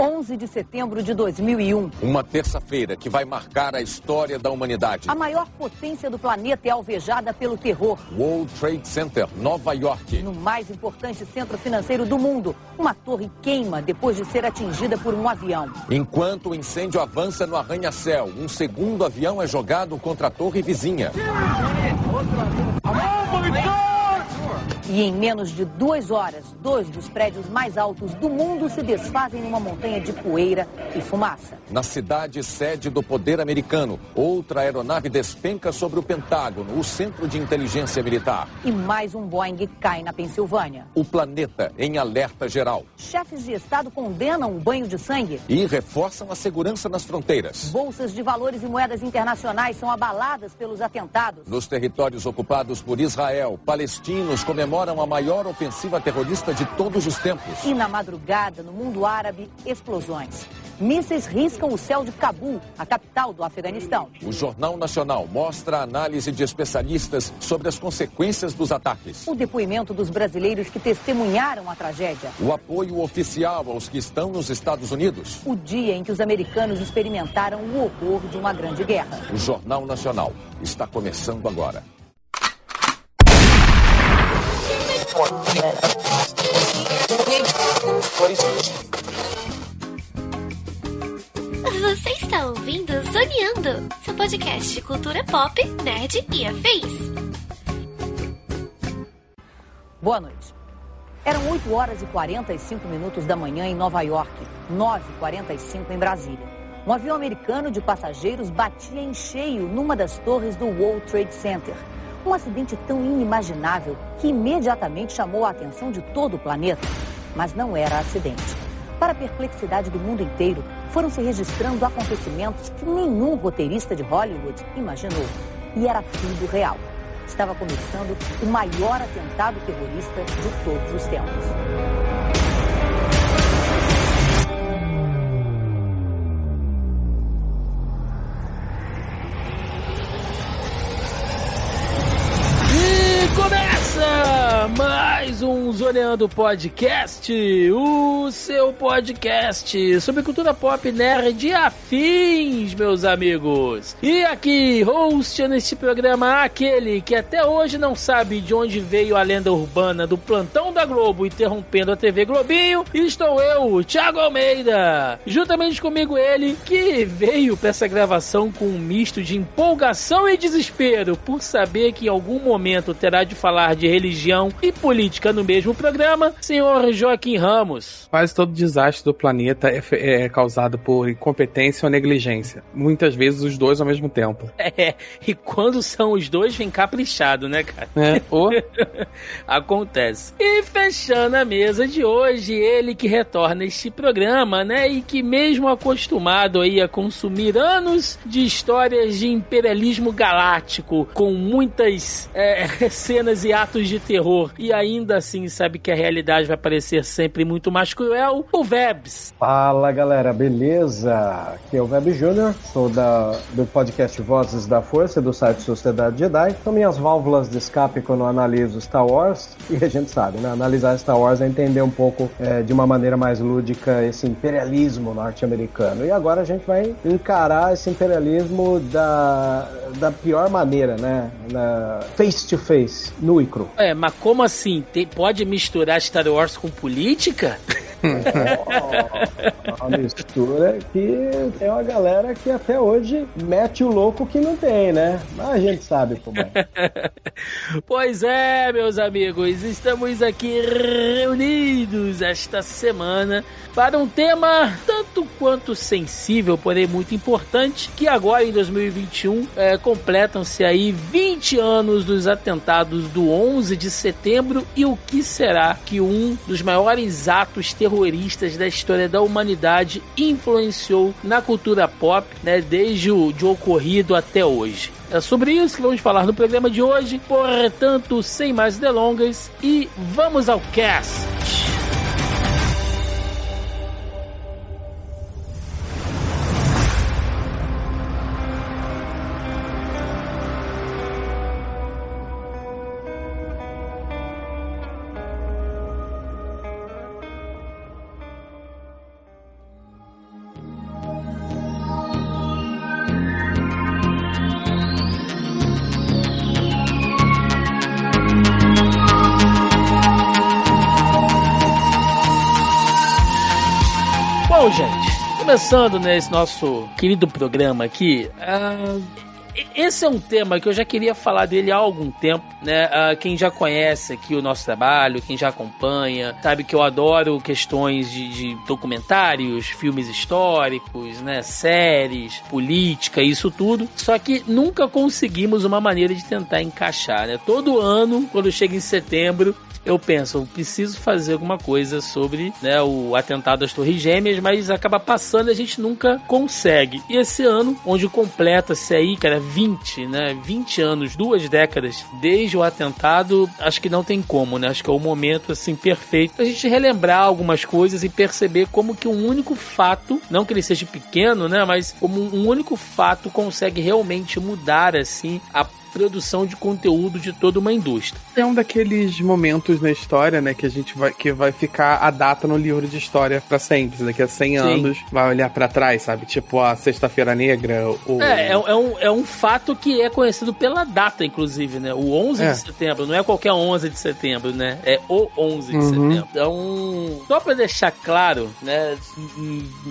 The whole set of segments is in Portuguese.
11 de setembro de 2001. Uma terça-feira que vai marcar a história da humanidade. A maior potência do planeta é alvejada pelo terror. World Trade Center, Nova York. No mais importante centro financeiro do mundo, uma torre queima depois de ser atingida por um avião. Enquanto o incêndio avança no arranha-céu, um segundo avião é jogado contra a torre vizinha. E em menos de duas horas, dois dos prédios mais altos do mundo se desfazem numa montanha de poeira e fumaça. Na cidade sede do poder americano, outra aeronave despenca sobre o Pentágono, o centro de inteligência militar. E mais um Boeing cai na Pensilvânia. O planeta em alerta geral. Chefes de Estado condenam o banho de sangue. E reforçam a segurança nas fronteiras. Bolsas de valores e moedas internacionais são abaladas pelos atentados. Nos territórios ocupados por Israel, palestinos comemoram comemoram a maior ofensiva terrorista de todos os tempos. E na madrugada, no mundo árabe, explosões. Mísseis riscam o céu de Cabul, a capital do Afeganistão. O Jornal Nacional mostra a análise de especialistas sobre as consequências dos ataques. O depoimento dos brasileiros que testemunharam a tragédia. O apoio oficial aos que estão nos Estados Unidos. O dia em que os americanos experimentaram o horror de uma grande guerra. O Jornal Nacional está começando agora. Você está ouvindo Zoneando, seu podcast de cultura pop, nerd e afins. Boa noite. Eram 8 horas e 45 minutos da manhã em Nova York, 9h45 em Brasília. Um avião americano de passageiros batia em cheio numa das torres do World Trade Center. Um acidente tão inimaginável que imediatamente chamou a atenção de todo o planeta. Mas não era acidente. Para a perplexidade do mundo inteiro, foram se registrando acontecimentos que nenhum roteirista de Hollywood imaginou. E era tudo real. Estava começando o maior atentado terrorista de todos os tempos. Mais um Zoneando Podcast, o seu podcast sobre cultura pop nerd e afins, meus amigos. E aqui, host neste programa, aquele que até hoje não sabe de onde veio a lenda urbana do plantão da Globo interrompendo a TV Globinho, estou eu, Thiago Almeida. Juntamente comigo ele, que veio para essa gravação com um misto de empolgação e desespero por saber que em algum momento terá de falar de religião e política no mesmo programa, senhor Joaquim Ramos. Quase todo desastre do planeta é, é, causado por incompetência ou negligência. Muitas vezes os dois ao mesmo tempo. É, e quando são os dois, vem caprichado, né, cara? É, ou... Acontece. E fechando a mesa de hoje, ele que retorna este programa, né, e que mesmo acostumado aí a consumir anos de histórias de imperialismo galáctico, com muitas é, cenas e atos de terror e ainda assim sabe que a realidade vai parecer sempre muito mais cruel, o Vebs. Fala galera, beleza? Aqui é o Web Júnior, sou da, do podcast Vozes da Força do site Sociedade Jedi. São minhas válvulas de escape quando analiso Star Wars e a gente sabe, né? Analisar Star Wars é entender um pouco é, de uma maneira mais lúdica esse imperialismo norte-americano. E agora a gente vai encarar esse imperialismo da, da pior maneira, né? Na, face to face, no icro. É, mas como assim? Tem, pode misturar Star Wars com política? uma mistura que tem uma galera que até hoje mete o louco que não tem, né? Mas a gente sabe como é. pois é, meus amigos, estamos aqui reunidos esta semana para um tema tanto quanto sensível, porém muito importante, que agora em 2021 é, completam-se aí 20 anos dos atentados do 11 de setembro e o que será que um dos maiores atos terroristas da história da humanidade influenciou na cultura pop, né, desde o de ocorrido até hoje. É sobre isso que vamos falar no programa de hoje. Portanto, sem mais delongas, e vamos ao cast. Começando nesse nosso querido programa aqui, uh, esse é um tema que eu já queria falar dele há algum tempo, né? Uh, quem já conhece aqui o nosso trabalho, quem já acompanha, sabe que eu adoro questões de, de documentários, filmes históricos, né? Séries, política, isso tudo. Só que nunca conseguimos uma maneira de tentar encaixar, né? Todo ano, quando chega em setembro, eu penso, preciso fazer alguma coisa sobre né, o atentado às Torres Gêmeas, mas acaba passando e a gente nunca consegue. E esse ano, onde completa-se aí, cara, 20, né? 20 anos, duas décadas desde o atentado, acho que não tem como, né? Acho que é o momento, assim, perfeito pra gente relembrar algumas coisas e perceber como que um único fato, não que ele seja pequeno, né? Mas como um único fato consegue realmente mudar, assim, a produção de conteúdo de toda uma indústria. É um daqueles momentos na história, né, que a gente vai que vai ficar a data no livro de história para sempre. Daqui a 100 Sim. anos vai olhar para trás, sabe? Tipo a Sexta-feira Negra. Ou... É, é, é, um, é um fato que é conhecido pela data, inclusive, né? O 11 é. de setembro, não é qualquer 11 de setembro, né? É o 11 de uhum. setembro. Então, só para deixar claro, né,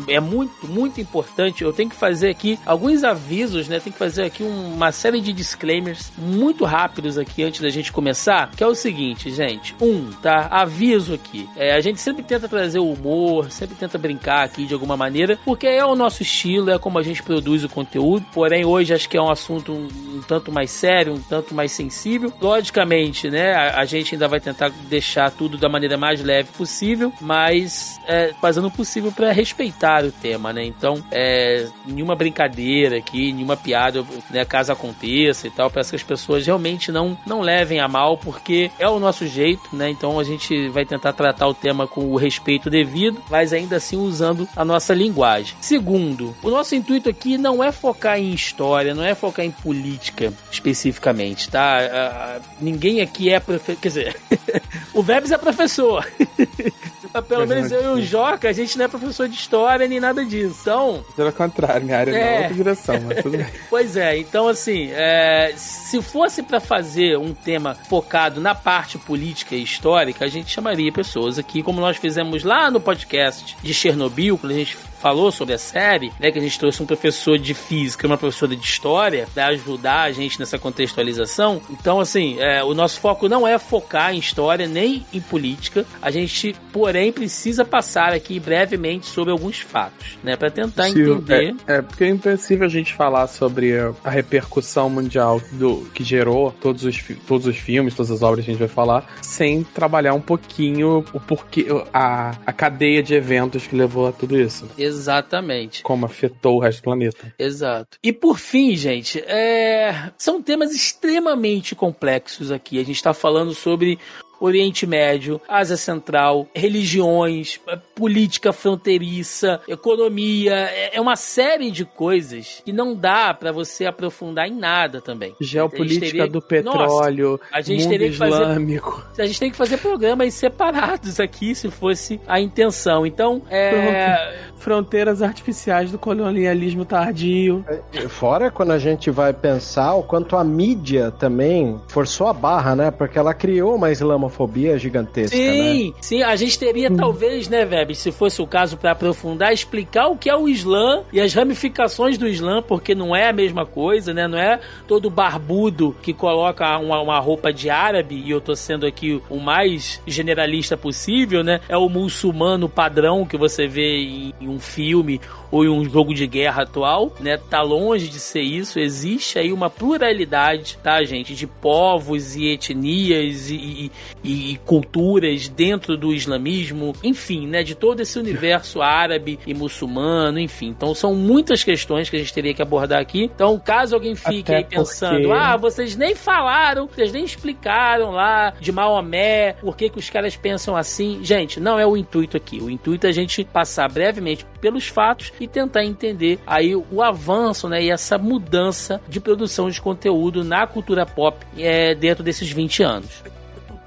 é muito, muito importante, eu tenho que fazer aqui alguns avisos, né? Tem que fazer aqui uma série de disclaimers muito rápidos aqui antes da gente começar, que é o seguinte, gente. Um, tá? Aviso aqui. É, a gente sempre tenta trazer o humor, sempre tenta brincar aqui de alguma maneira, porque é o nosso estilo, é como a gente produz o conteúdo. Porém, hoje acho que é um assunto um, um tanto mais sério, um tanto mais sensível. Logicamente, né? A, a, gente ainda vai tentar deixar tudo da maneira mais leve possível, mas é, fazendo o possível para respeitar o tema, né? Então, é, nenhuma brincadeira aqui, nenhuma piada, né, caso aconteça e tal, peço que as pessoas realmente não, não levem a mal, porque é o nosso jeito, né? Então a gente vai tentar tratar o tema com o respeito devido, mas ainda assim usando a nossa linguagem. Segundo, o nosso intuito aqui não é focar em história, não é focar em política especificamente, tá? Uh, ninguém aqui é professor. Quer dizer, o Vebs é professor. Pelo menos eu e o Joca, a gente não é professor de história nem nada disso. Então. Pelo contrário, minha área é, é outra direção, mas tudo bem. pois é, então assim, é, se fosse para fazer um tema focado na parte política e histórica, a gente chamaria pessoas aqui, como nós fizemos lá no podcast de Chernobyl, quando a gente falou sobre a série, né, que a gente trouxe um professor de física e uma professora de história para ajudar a gente nessa contextualização. Então, assim, é, o nosso foco não é focar em história nem em política. A gente, porém, precisa passar aqui brevemente sobre alguns fatos, né, para tentar Sim, entender. É, é, porque é impossível a gente falar sobre a repercussão mundial do que gerou todos os, todos os filmes, todas as obras que a gente vai falar, sem trabalhar um pouquinho o porquê, a, a cadeia de eventos que levou a tudo isso. Exatamente. Como afetou o resto do planeta. Exato. E por fim, gente, é... são temas extremamente complexos aqui. A gente está falando sobre Oriente Médio, Ásia Central, religiões, política fronteiriça, economia, é, é uma série de coisas que não dá para você aprofundar em nada também. Geopolítica teria... do petróleo, Nossa, a gente mundo teria que islâmico. Fazer... A gente tem que fazer programas separados aqui, se fosse a intenção. Então, é... Fronteiras artificiais do colonialismo tardio. É, fora quando a gente vai pensar o quanto a mídia também forçou a barra, né? Porque ela criou uma islamofobia gigantesca, sim, né? Sim, a gente teria talvez, né, Web, se fosse o caso para aprofundar, explicar o que é o Islã e as ramificações do Islã, porque não é a mesma coisa, né? Não é todo barbudo que coloca uma, uma roupa de árabe, e eu tô sendo aqui o mais generalista possível, né? É o muçulmano padrão que você vê em, em um filme ou em um jogo de guerra atual, né? Tá longe de ser isso. Existe aí uma pluralidade, tá, gente, de povos e etnias e, e, e culturas dentro do islamismo, enfim, né? De todo esse universo árabe e muçulmano, enfim. Então são muitas questões que a gente teria que abordar aqui. Então, caso alguém fique Até aí pensando, porque... ah, vocês nem falaram, vocês nem explicaram lá de Maomé, por que, que os caras pensam assim. Gente, não é o intuito aqui. O intuito é a gente passar brevemente pelos fatos e tentar entender aí o avanço, né, e essa mudança de produção de conteúdo na cultura pop é, dentro desses 20 anos.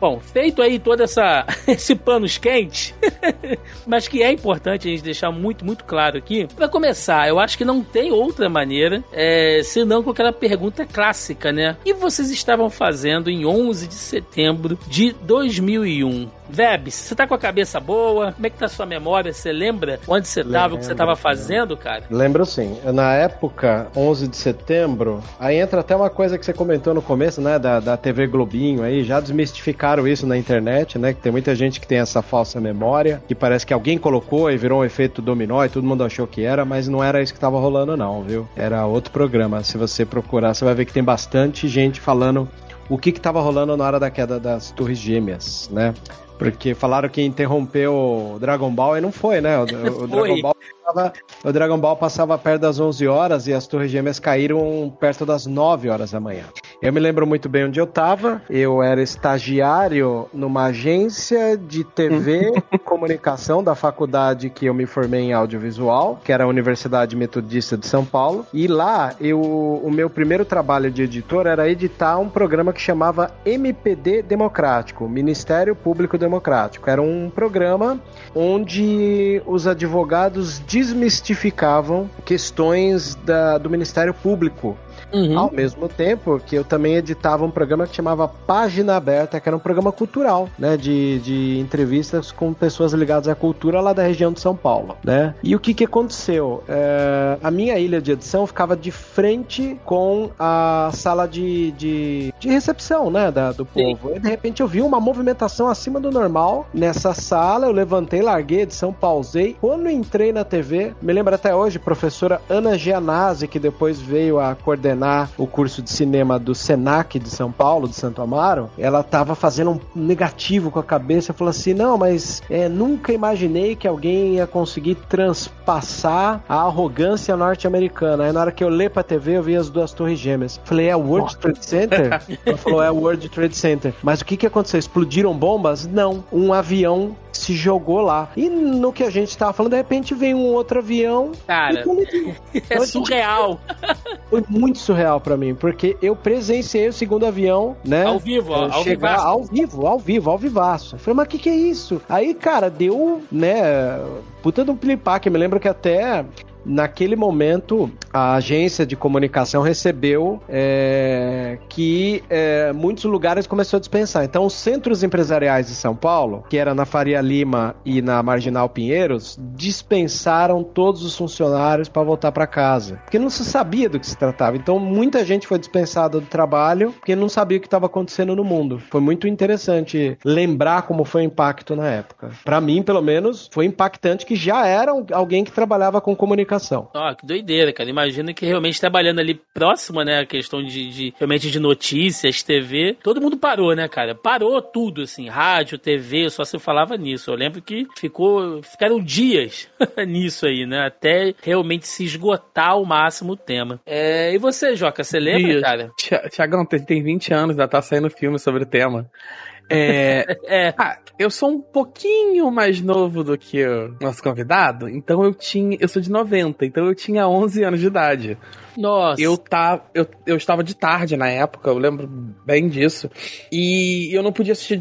Bom, feito aí todo essa, esse panos quente, mas que é importante a gente deixar muito, muito claro aqui. Para começar, eu acho que não tem outra maneira, é, senão com aquela pergunta clássica, né? E vocês estavam fazendo em 11 de setembro de 2001? Vebs, você tá com a cabeça boa? Como é que tá a sua memória? Você lembra onde você tava, o que você tava fazendo, cara? Lembro sim. Na época, 11 de setembro, aí entra até uma coisa que você comentou no começo, né, da, da TV Globinho aí, já desmistificaram isso na internet, né, que tem muita gente que tem essa falsa memória, que parece que alguém colocou e virou um efeito dominó e todo mundo achou que era, mas não era isso que tava rolando não, viu? Era outro programa. Se você procurar, você vai ver que tem bastante gente falando o que estava rolando na hora da queda das Torres Gêmeas, né? Porque falaram que interrompeu o Dragon Ball e não foi, né? O, o Dragon Ball passava, o Dragon Ball passava perto das 11 horas e as Torres Gêmeas caíram perto das 9 horas da manhã. Eu me lembro muito bem onde eu estava. Eu era estagiário numa agência de TV e comunicação da faculdade que eu me formei em audiovisual, que era a Universidade Metodista de São Paulo. E lá, eu, o meu primeiro trabalho de editor era editar um programa que chamava MPD Democrático, Ministério Público Democrático. Era um programa onde os advogados desmistificavam questões da, do Ministério Público Uhum. Ao mesmo tempo que eu também editava um programa que chamava Página Aberta, que era um programa cultural, né? De, de entrevistas com pessoas ligadas à cultura lá da região de São Paulo, né? E o que que aconteceu? É, a minha ilha de edição ficava de frente com a sala de, de, de recepção, né? Da, do povo. Sim. E de repente eu vi uma movimentação acima do normal nessa sala. Eu levantei, larguei a edição, pausei. Quando entrei na TV, me lembro até hoje, professora Ana Gianazzi, que depois veio a coordenar coordenar o curso de cinema do Senac de São Paulo, de Santo Amaro, ela estava fazendo um negativo com a cabeça, falou assim: não, mas é, nunca imaginei que alguém ia conseguir transpassar a arrogância norte-americana. Aí na hora que eu li pra TV, eu vi as duas torres gêmeas. Falei, é o World Trade Center? ela falou, é o World Trade Center. Mas o que que aconteceu? Explodiram bombas? Não. Um avião se jogou lá. E no que a gente tava falando, de repente vem um outro avião. Cara, é surreal. Foi muito surreal para mim, porque eu presenciei o segundo avião, né? Ao vivo, ó, ao chegar vivaço. ao vivo, ao vivo, ao vivaço. Eu falei, mas o que, que é isso? Aí, cara, deu, né? Puta de um pilipaque. Me lembro que até naquele momento a agência de comunicação recebeu é, que é, muitos lugares começou a dispensar. Então, os centros empresariais de São Paulo, que era na Faria Lima e na Marginal Pinheiros, dispensaram todos os funcionários para voltar para casa, porque não se sabia do que se tratava. Então, muita gente foi dispensada do trabalho porque não sabia o que estava acontecendo no mundo. Foi muito interessante lembrar como foi o impacto na época. Para mim, pelo menos, foi impactante que já era alguém que trabalhava com comunicação comunicação. Ah, que doideira, cara. Imagina que realmente trabalhando ali próximo, né? A questão de, de, realmente de notícias, TV. Todo mundo parou, né, cara? Parou tudo, assim, rádio, TV, só se falava nisso. Eu lembro que ficou, ficaram dias nisso aí, né? Até realmente se esgotar ao máximo o tema. É, e você, Joca, você lembra, Dias. cara? Tiagão, tem 20 anos, já tá saindo filme sobre o tema. É, é. Ah, eu sou um pouquinho mais novo do que o nosso convidado, então eu tinha. Eu sou de 90, então eu tinha 11 anos de idade. Nossa. Eu, tá, eu, eu estava de tarde na época, eu lembro bem disso. E eu não podia assistir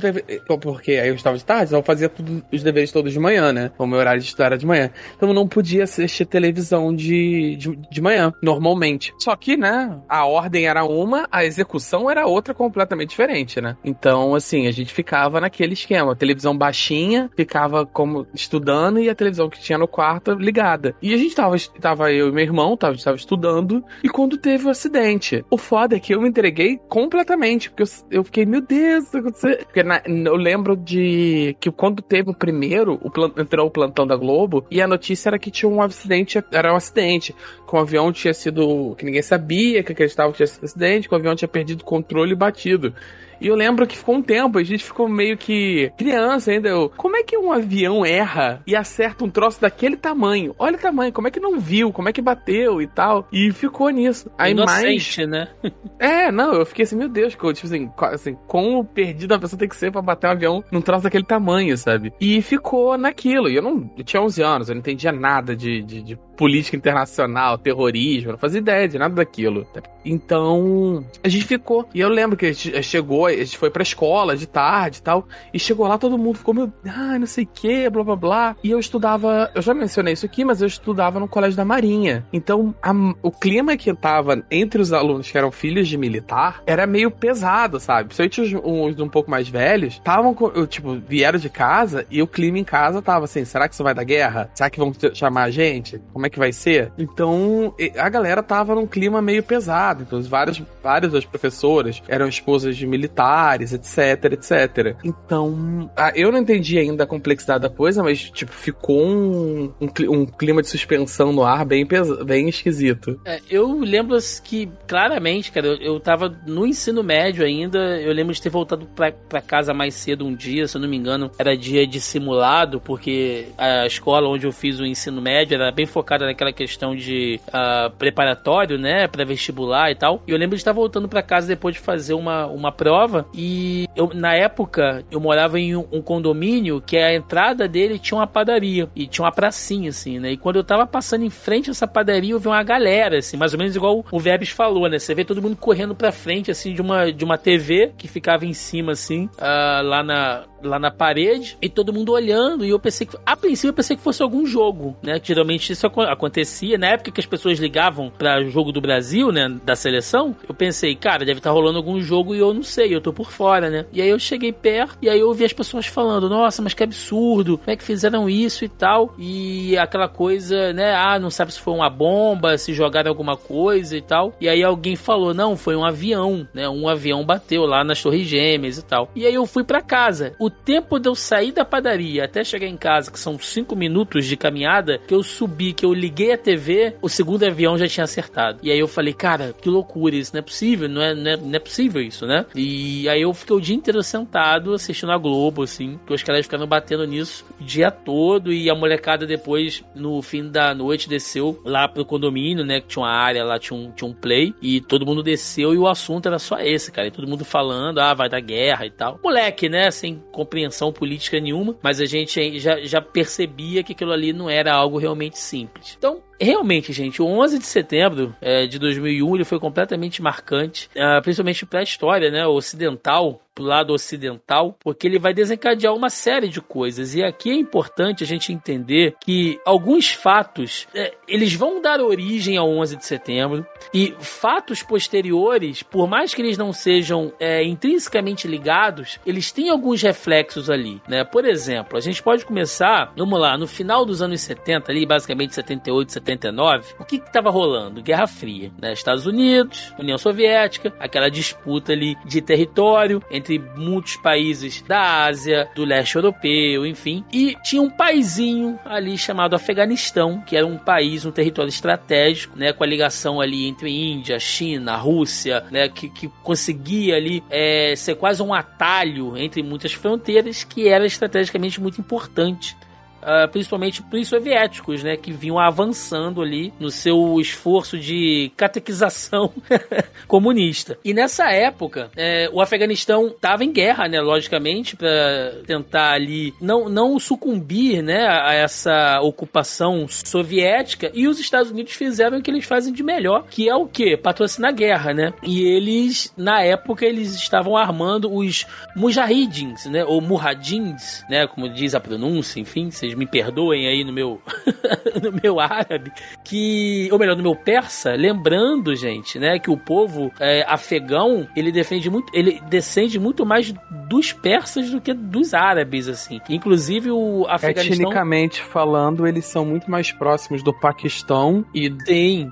porque aí eu estava de tarde, então eu fazia tudo, os deveres todos de manhã, né? O meu horário de estudar era de manhã. Então eu não podia assistir televisão de, de, de manhã, normalmente. Só que, né, a ordem era uma, a execução era outra completamente diferente, né? Então, assim, a gente ficava naquele esquema. televisão baixinha, ficava como estudando e a televisão que tinha no quarto ligada. E a gente tava, tava eu e meu irmão, tava, a gente tava estudando e quando teve o acidente. O foda é que eu me entreguei completamente, porque eu, eu fiquei, meu Deus, porque na, eu lembro de que quando teve o primeiro, o entrou o plantão da Globo, e a notícia era que tinha um acidente, era um acidente, que o avião tinha sido, que ninguém sabia, que acreditava que tinha sido um acidente, que o avião tinha perdido o controle e batido. E eu lembro que ficou um tempo, a gente ficou meio que criança ainda. Eu, como é que um avião erra e acerta um troço daquele tamanho? Olha o tamanho, como é que não viu, como é que bateu e tal. E ficou nisso. Aí Inocente, mais. né? é, não, eu fiquei assim, meu Deus, tipo assim, assim, como perdido a pessoa tem que ser pra bater um avião num troço daquele tamanho, sabe? E ficou naquilo. E eu não. Eu tinha 11 anos, eu não entendia nada de, de, de política internacional, terrorismo, não fazia ideia de nada daquilo. Então, a gente ficou. E eu lembro que a gente chegou, a gente foi pra escola de tarde e tal, e chegou lá, todo mundo ficou, meu, ah, não sei o que, blá blá blá. E eu estudava, eu já mencionei isso aqui, mas eu estudava no Colégio da Marinha. Então, a, o clima que tava entre os alunos que eram filhos de militar era meio pesado, sabe? Principalmente os, uns um pouco mais velhos, estavam, tipo, vieram de casa e o clima em casa tava assim, será que isso vai dar guerra? Será que vão chamar a gente? Como é que vai ser? Então, a galera tava num clima meio pesado. Então, várias, várias das professoras eram esposas de militares, etc, etc. Então, eu não entendi ainda a complexidade da coisa, mas, tipo, ficou um, um, clima de suspensão no ar bem, bem esquisito. É, eu lembro que, claramente, cara, eu, eu tava no ensino médio ainda, eu lembro de ter voltado pra, pra casa mais cedo um dia, se eu não me engano, era dia de simulado, porque a escola onde eu fiz o ensino médio era bem focada naquela questão de uh, preparatório, né, para vestibular e tal. E eu lembro de estar voltando para casa depois de fazer uma, uma prova e eu, na época eu morava em um, um, condomínio que a entrada dele tinha uma padaria e tinha uma pracinha assim, né? E quando eu tava passando em frente a essa padaria, eu vi uma galera assim, mais ou menos igual o Vebs falou, né? Você vê todo mundo correndo para frente assim de uma de uma TV que ficava em cima assim, uh, lá na lá na parede e todo mundo olhando e eu pensei que a princípio eu pensei que fosse algum jogo, né? Geralmente isso acontecia na época que as pessoas ligavam para jogo do Brasil, né, da seleção. Eu pensei, cara, deve estar tá rolando algum jogo e eu não sei, eu tô por fora, né? E aí eu cheguei perto e aí eu ouvi as pessoas falando: "Nossa, mas que absurdo. Como é que fizeram isso e tal?" E aquela coisa, né? Ah, não sabe se foi uma bomba, se jogaram alguma coisa e tal. E aí alguém falou: "Não, foi um avião, né? Um avião bateu lá nas Torres Gêmeas e tal." E aí eu fui para casa. O tempo de eu sair da padaria até chegar em casa, que são cinco minutos de caminhada, que eu subi, que eu liguei a TV, o segundo avião já tinha acertado. E aí eu falei, cara, que loucura, isso não é possível, não é, não é, não é possível isso, né? E aí eu fiquei o dia inteiro sentado assistindo a Globo, assim, que os caras ficaram batendo nisso o dia todo e a molecada depois, no fim da noite, desceu lá pro condomínio, né? Que tinha uma área lá, tinha um, tinha um play, e todo mundo desceu e o assunto era só esse, cara. E todo mundo falando, ah, vai dar guerra e tal. Moleque, né? Sem compreensão política nenhuma, mas a gente já, já percebia que aquilo ali não era algo realmente simples. Então, realmente, gente, o 11 de setembro é, de 2001 ele foi completamente marcante, uh, principalmente para a história né, ocidental, pro lado ocidental, porque ele vai desencadear uma série de coisas. E aqui é importante a gente entender que alguns fatos, é, eles vão dar origem ao 11 de setembro, e fatos posteriores, por mais que eles não sejam é, intrinsecamente ligados, eles têm alguns reflexos ali, né? Por exemplo, a gente pode começar, vamos lá, no final dos anos 70, ali, basicamente 78, 79, 79, o que estava rolando? Guerra Fria, né? Estados Unidos, União Soviética, aquela disputa ali de território entre muitos países da Ásia, do leste europeu, enfim. E tinha um paizinho ali chamado Afeganistão, que era um país, um território estratégico, né? Com a ligação ali entre Índia, China, Rússia, né? Que, que conseguia ali é, ser quase um atalho entre muitas fronteiras, que era estrategicamente muito importante Uh, principalmente os soviéticos, né, que vinham avançando ali no seu esforço de catequização comunista. E nessa época, é, o Afeganistão estava em guerra, né, logicamente, para tentar ali não, não sucumbir, né, a essa ocupação soviética. E os Estados Unidos fizeram o que eles fazem de melhor, que é o que patrocinar a guerra, né? E eles, na época, eles estavam armando os mujahidins, né, ou murradins, né, como diz a pronúncia, enfim, vocês me perdoem aí no meu no meu árabe, que ou melhor, no meu persa, lembrando, gente, né, que o povo é, afegão, ele defende muito, ele descende muito mais dos persas do que dos árabes assim. Inclusive o Afeganistão Etnicamente falando, eles são muito mais próximos do Paquistão e tem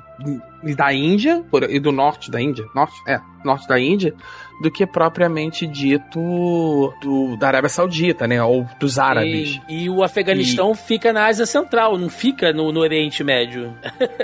e da Índia e do norte da Índia, norte, é, norte da Índia, do que propriamente dito do, da Arábia Saudita, né? Ou dos árabes. E, e o Afeganistão e... fica na Ásia Central, não fica no, no Oriente Médio.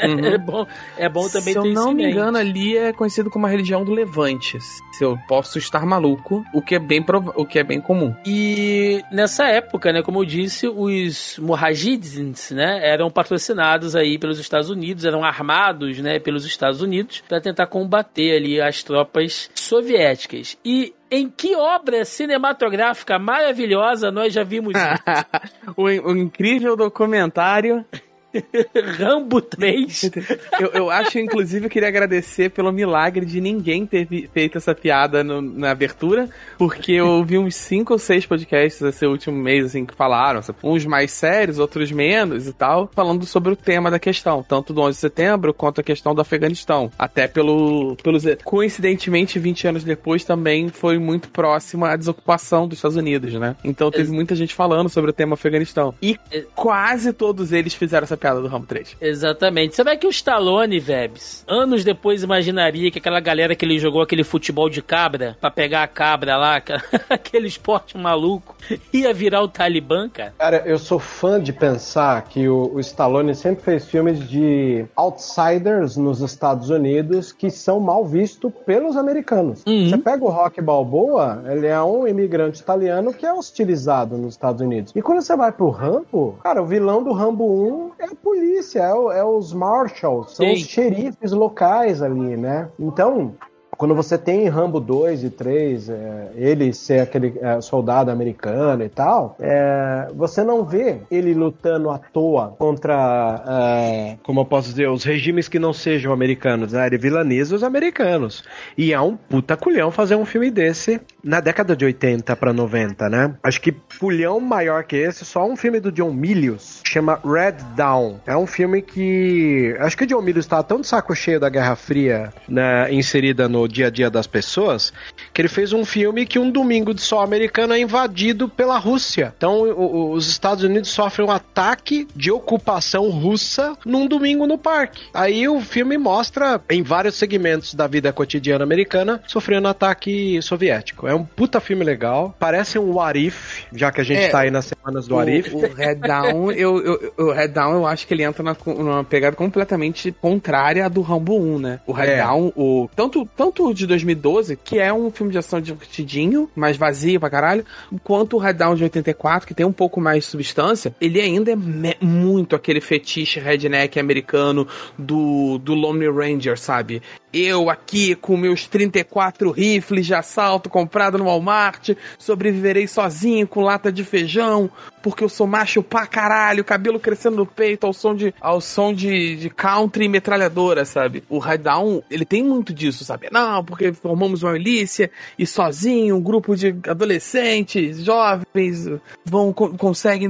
Uhum. é, bom, é bom também Se eu não me engano, ali é conhecido como a religião do Levante. Se eu posso estar maluco, o que é bem, o que é bem comum. E nessa época, né, como eu disse, os Mujahidins, né, eram patrocinados aí pelos Estados Unidos, eram armados, né, pelos Estados Unidos para tentar combater ali as tropas soviéticas soviéticas. E em que obra cinematográfica maravilhosa nós já vimos isso? o, o incrível documentário Rambo 3. Eu, eu acho, inclusive, eu queria agradecer pelo milagre de ninguém ter feito essa piada no, na abertura, porque eu ouvi uns 5 ou 6 podcasts esse último mês, assim, que falaram, uns mais sérios, outros menos e tal, falando sobre o tema da questão, tanto do 11 de setembro quanto a questão do Afeganistão. Até pelo, pelos. Coincidentemente, 20 anos depois, também foi muito próxima à desocupação dos Estados Unidos, né? Então teve muita gente falando sobre o tema Afeganistão. E quase todos eles fizeram essa piada do Rambo 3. Exatamente. Sabe que o Stallone, Vebs, anos depois imaginaria que aquela galera que ele jogou aquele futebol de cabra, pra pegar a cabra lá, aquele esporte maluco, ia virar o Talibã, cara? Cara, eu sou fã de pensar que o, o Stallone sempre fez filmes de outsiders nos Estados Unidos que são mal vistos pelos americanos. Uhum. Você pega o Rock Balboa, ele é um imigrante italiano que é hostilizado nos Estados Unidos. E quando você vai pro Rambo, cara, o vilão do Rambo 1 é a polícia, é, é os marshals, são Sim. os xerifes locais ali, né? Então, quando você tem Rambo 2 e 3, é, ele ser aquele é, soldado americano e tal, é, você não vê ele lutando à toa contra, é, como eu posso dizer, os regimes que não sejam americanos. Né? Ele vilaniza os americanos. E é um puta culhão fazer um filme desse na década de 80 para 90, né? Acho que culhão maior que esse, só um filme do John Milius, chama Red Dawn. É um filme que. Acho que o John Milius estava tão de saco cheio da Guerra Fria né, inserida no dia a dia das pessoas, que ele fez um filme que um domingo de sol americano é invadido pela Rússia. Então o, os Estados Unidos sofrem um ataque de ocupação russa num domingo no parque. Aí o filme mostra em vários segmentos da vida cotidiana americana sofrendo ataque soviético. É um puta filme legal. Parece um What If, já que a gente é, tá aí nas semanas do o, What If. O Red Down, eu, eu, o Red Down eu acho que ele entra na, numa pegada completamente contrária à do Rambo 1, né? O Red é. Down, o, tanto, tanto tanto o de 2012, que é um filme de ação divertidinho, mais vazio pra caralho, quanto o Red Down de 84, que tem um pouco mais de substância, ele ainda é muito aquele fetiche redneck americano do, do Lone Ranger, sabe? Eu aqui com meus 34 rifles de assalto comprado no Walmart, sobreviverei sozinho com lata de feijão, porque eu sou macho pra caralho, cabelo crescendo no peito ao som de, ao som de, de country e metralhadora, sabe? O Down, ele tem muito disso, sabe? Não, porque formamos uma milícia e sozinho, um grupo de adolescentes, jovens, vão conseguem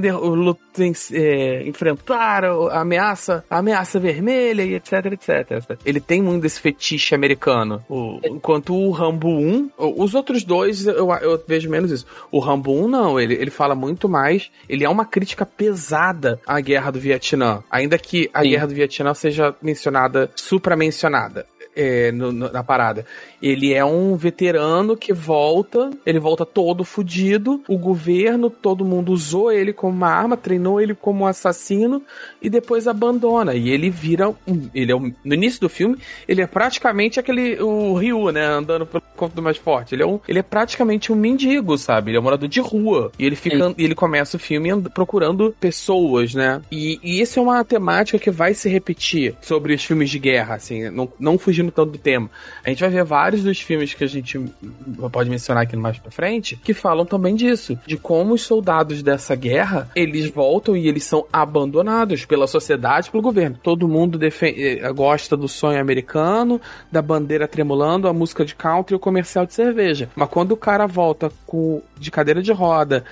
é, enfrentar a ameaça, a ameaça vermelha e etc, etc. Ele tem muito desse fetiche americano. O, enquanto o Rambo 1, os outros dois eu, eu vejo menos isso. O Rambo 1 não, ele, ele fala muito mais, ele é uma crítica pesada à guerra do Vietnã. Ainda que a Sim. guerra do Vietnã seja mencionada, supramencionada é, no, no, na parada. Ele é um veterano que volta, ele volta todo fudido. O governo, todo mundo usou ele como uma arma, treinou ele como um assassino e depois abandona. E ele vira um, ele é um, no início do filme, ele é praticamente aquele o Ryu, né, andando pelo corpo do mais forte. Ele é um, ele é praticamente um mendigo, sabe? Ele é um morador de rua. E ele fica, e ele começa o filme procurando pessoas, né? E, e isso é uma temática que vai se repetir sobre os filmes de guerra, assim, não, não fugindo fugindo tanto do tema. A gente vai ver vários dos filmes que a gente pode mencionar aqui mais pra frente, que falam também disso, de como os soldados dessa guerra, eles voltam e eles são abandonados pela sociedade, pelo governo. Todo mundo eh, gosta do sonho americano, da bandeira tremulando, a música de country e o comercial de cerveja. Mas quando o cara volta com de cadeira de roda,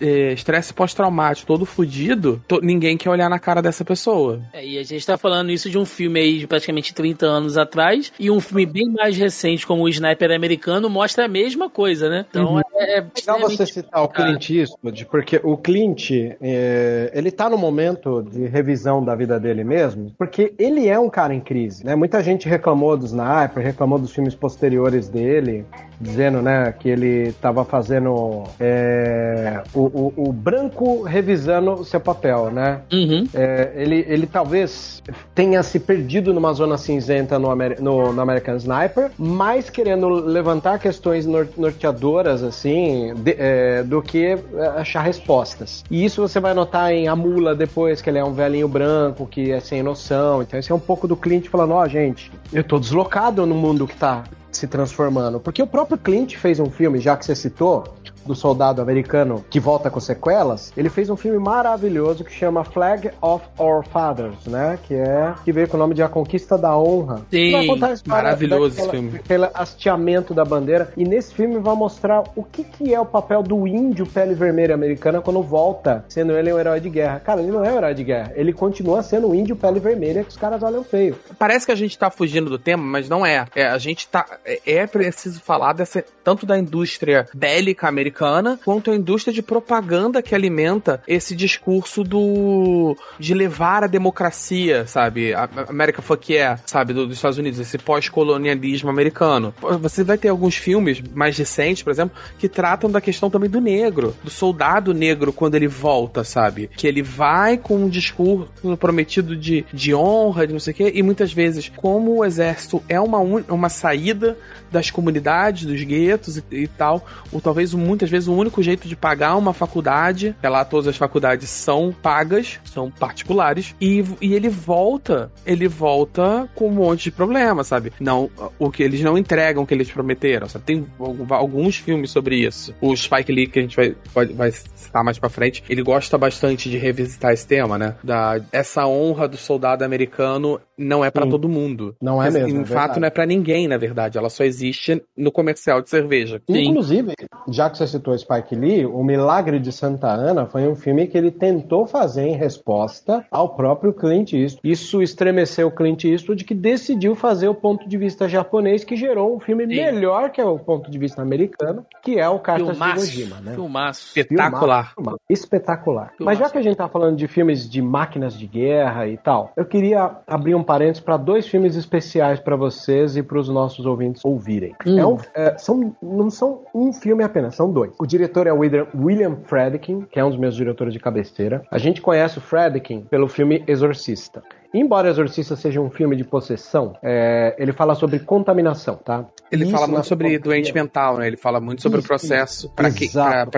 eh, estresse pós-traumático, todo fudido, to ninguém quer olhar na cara dessa pessoa. É, e a gente tá falando isso de um filme aí de praticamente 30 anos atrás, atrás, e um filme bem mais recente, como o Sniper Americano, mostra a mesma coisa, né? Então uhum. é, é legal você citar o Clint Eastwood, porque o Clint, é, ele tá no momento de revisão da vida dele mesmo, porque ele é um cara em crise, né? Muita gente reclamou do Sniper, reclamou dos filmes posteriores dele, dizendo, né, que ele estava fazendo é, o, o, o, branco revisando o seu papel, né? Uhum. É, ele, ele talvez tenha se perdido numa zona cinzenta no, Amer no, no American Sniper, mais querendo levantar questões norteadoras, assim, de, é, do que achar respostas. E isso você vai notar em A Mula depois, que ele é um velhinho branco, que é sem noção. Então, esse é um pouco do Clint falando, ó, oh, gente, eu tô deslocado no mundo que tá se transformando. Porque o próprio Clint fez um filme, já que você citou, do soldado americano que volta com sequelas, ele fez um filme maravilhoso que chama Flag of Our Fathers, né? Que é que veio com o nome de A Conquista da Honra. Sim, Vai contar a história maravilhoso esse daquela- filme. Aquele hasteamento da bandeira. E nesse filme vai mostrar o que, que é o papel do índio pele vermelha americana quando volta, sendo ele um herói de guerra. Cara, ele não é um herói de guerra. Ele continua sendo um índio pele vermelha que os caras olham feio. Parece que a gente tá fugindo do tema, mas não é. É, a gente tá. É, é preciso falar dessa, tanto da indústria bélica americana quanto a indústria de propaganda que alimenta esse discurso do. de levar a democracia, sabe? A América Fuck yeah, sabe? Do- dos Estados Unidos, esse pós-colonialismo americano. Você vai ter alguns filmes mais recentes, por exemplo, que tratam da questão também do negro, do soldado negro quando ele volta, sabe? Que ele vai com um discurso prometido de, de honra, de não sei o quê, e muitas vezes, como o exército é uma, uma saída das comunidades, dos guetos e, e tal, ou talvez muitas vezes o único jeito de pagar uma faculdade, é lá todas as faculdades são pagas, são particulares, e, e ele volta, ele volta com um monte de problema, sabe? Não, o que eles não entregam o que eles prometeram, sabe? Tem alguns filmes sobre isso. O Spike Lee, que a gente vai, pode, vai citar mais pra frente, ele gosta bastante de revisitar esse tema, né? Da, essa honra do soldado americano não é pra Sim. todo mundo. Não é Mas, mesmo, Em é fato, verdade. não é pra ninguém, na verdade. Ela só existe no comercial de cerveja. Inclusive, já que você citou Spike Lee, O Milagre de Santa Ana foi um filme que ele tentou fazer em resposta ao próprio Clint Eastwood. Isso estremeceu o Clint Eastwood, que decidiu fazer o ponto de vista japonês, que gerou um filme melhor que é o ponto de vista americano, que é o Cartas de Filmaço. Iwo Jima, né? Filmaço. Espetacular. Filmaço, Espetacular. Filmaço. Mas já que a gente tá falando de filmes de máquinas de guerra e tal, eu queria abrir um parênteses para dois filmes especiais para vocês e para os nossos ouvintes ouvirem. Hum. É um- é, são, não são um filme apenas, são dois. O diretor é o William, Fredkin, que é um dos meus diretores de cabeceira. A gente conhece o Fredkin pelo filme Exorcista. Embora Exorcista seja um filme de possessão, é, ele fala sobre contaminação, tá? Ele Isso fala na muito sobre doente mental, né? Ele fala muito sobre Isso, o processo.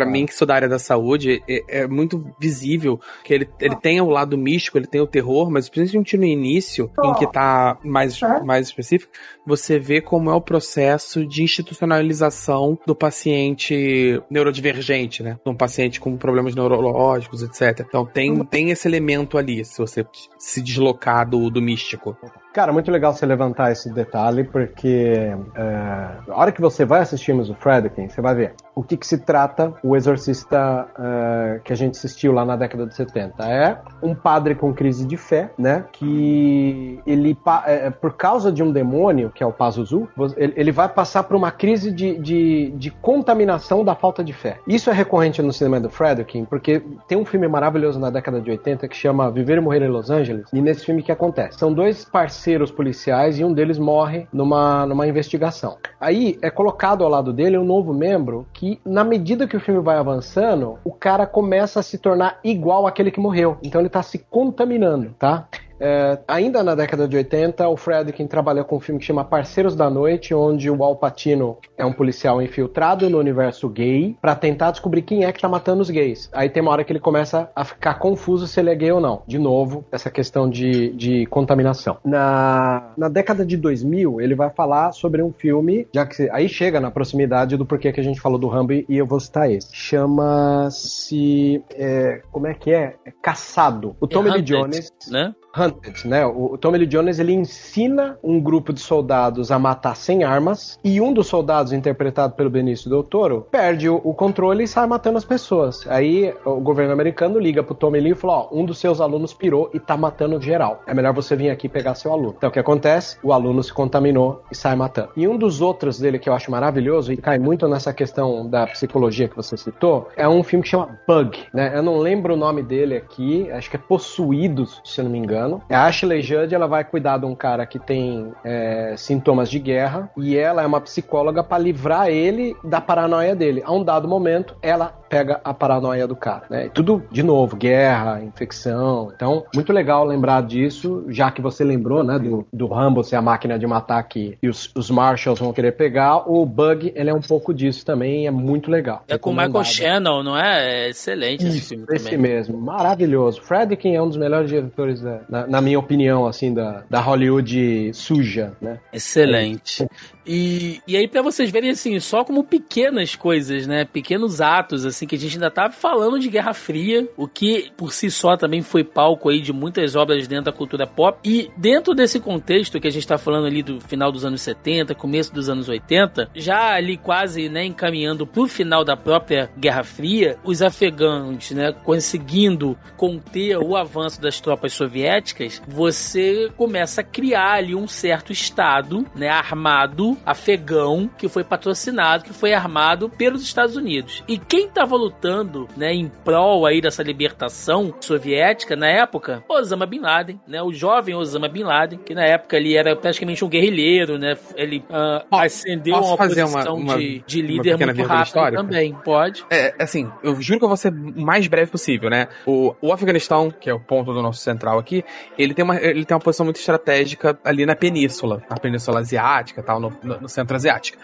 cara. mim, que sou da área da saúde, é, é muito visível que ele, ele tem o lado místico, ele tem o terror, mas principalmente no início, em que tá mais, mais específico, você vê como é o processo de institucionalização do paciente neurodivergente, né? Um paciente com problemas neurológicos, etc. Então tem, tem esse elemento ali, se você se deslocar do, místico. Cara, muito legal você levantar esse detalhe, porque é, a hora que você vai assistir o Fredkin, você vai ver o que, que se trata o Exorcista é, que a gente assistiu lá na década de 70. É um padre com crise de fé, né? Que ele, pa- é, por causa de um demônio, que é o Pazuzu, ele, vai passar por uma crise de, de, de contaminação da falta de fé. Isso é recorrente no cinema do Fredkin, porque tem um filme maravilhoso na década de 80 que chama Viver e Morrer em Los Angeles, e nesse filme que acontece? São dois parceiros policiais e um deles morre numa, numa investigação. Aí é colocado ao lado dele um novo membro que, na medida que o filme vai avançando, o cara começa a se tornar igual àquele que morreu. Então ele tá se contaminando, tá? É, ainda na década de 80, o Fredkin trabalhou com um filme que chama Parceiros da Noite, onde o Al Pacino é um policial infiltrado no universo gay pra tentar descobrir quem é que tá matando os gays. Aí tem uma hora que ele começa a ficar confuso se ele é gay ou não. De novo, essa questão de, de contaminação. Na, na década de 2000, ele vai falar sobre um filme, já que aí chega na proximidade do porquê que a gente falou do Rambo e eu vou citar esse. Chama-se. é, como é que é? é Caçado. O Tommy Lee Hunted, Jones. Né? Hunted, né? O, o Tommy Lee Jones ele ensina um grupo de soldados a matar sem armas e um dos soldados interpretado pelo Benício Del Toro perde o, o controle e sai matando as pessoas. Aí o governo americano liga pro Tommy Lee e fala: ó, um dos seus alunos pirou e tá matando geral. É melhor você vir aqui pegar seu aluno. Então o que acontece? O aluno se contaminou e sai matando. E um dos outros dele que eu acho maravilhoso e cai muito nessa questão da psicologia que você citou é um filme que chama Bug, né? Eu não lembro o nome dele aqui, acho que é Possuídos, se eu não me engano. A Ashley Judd, ela vai cuidar de um cara que tem é, sintomas de guerra e ela é uma psicóloga para livrar ele da paranoia dele. A um dado momento, ela pega a paranoia do cara, né? E Tudo, de novo, guerra, infecção. Então, muito legal lembrar disso, já que você lembrou, né, do, do Rambo ser a máquina de matar aqui e os, os Marshalls vão querer pegar. O Bug, ele é um pouco disso também, é muito legal. É com o Michael. Shannon, não é? É excelente esse filme Esse também. mesmo, maravilhoso. Fredkin é um dos melhores diretores, da- na, na minha opinião, assim, da, da Hollywood suja, né? Excelente. E, e aí, para vocês verem, assim, só como pequenas coisas, né? Pequenos atos, assim, que a gente ainda tá falando de Guerra Fria, o que por si só também foi palco aí de muitas obras dentro da cultura pop. E dentro desse contexto que a gente tá falando ali do final dos anos 70, começo dos anos 80, já ali quase, né, encaminhando pro final da própria Guerra Fria, os afegãos, né, conseguindo conter o avanço das tropas soviéticas, você começa a criar ali um certo estado, né, armado, afegão, que foi patrocinado, que foi armado pelos Estados Unidos. E quem estava lutando, né, em prol aí dessa libertação soviética na época, Osama Bin Laden, né, o jovem Osama Bin Laden, que na época ele era praticamente um guerrilheiro, né, ele uh, ascendeu a uma posição uma, uma, de, de líder muito rápido histórica? também. Pode. É, assim, eu juro que eu vou ser o mais breve possível, né? O, o Afeganistão, que é o ponto do nosso central aqui, ele tem uma, ele tem uma posição muito estratégica ali na península, na península asiática, tal, no, no, no centro asiático.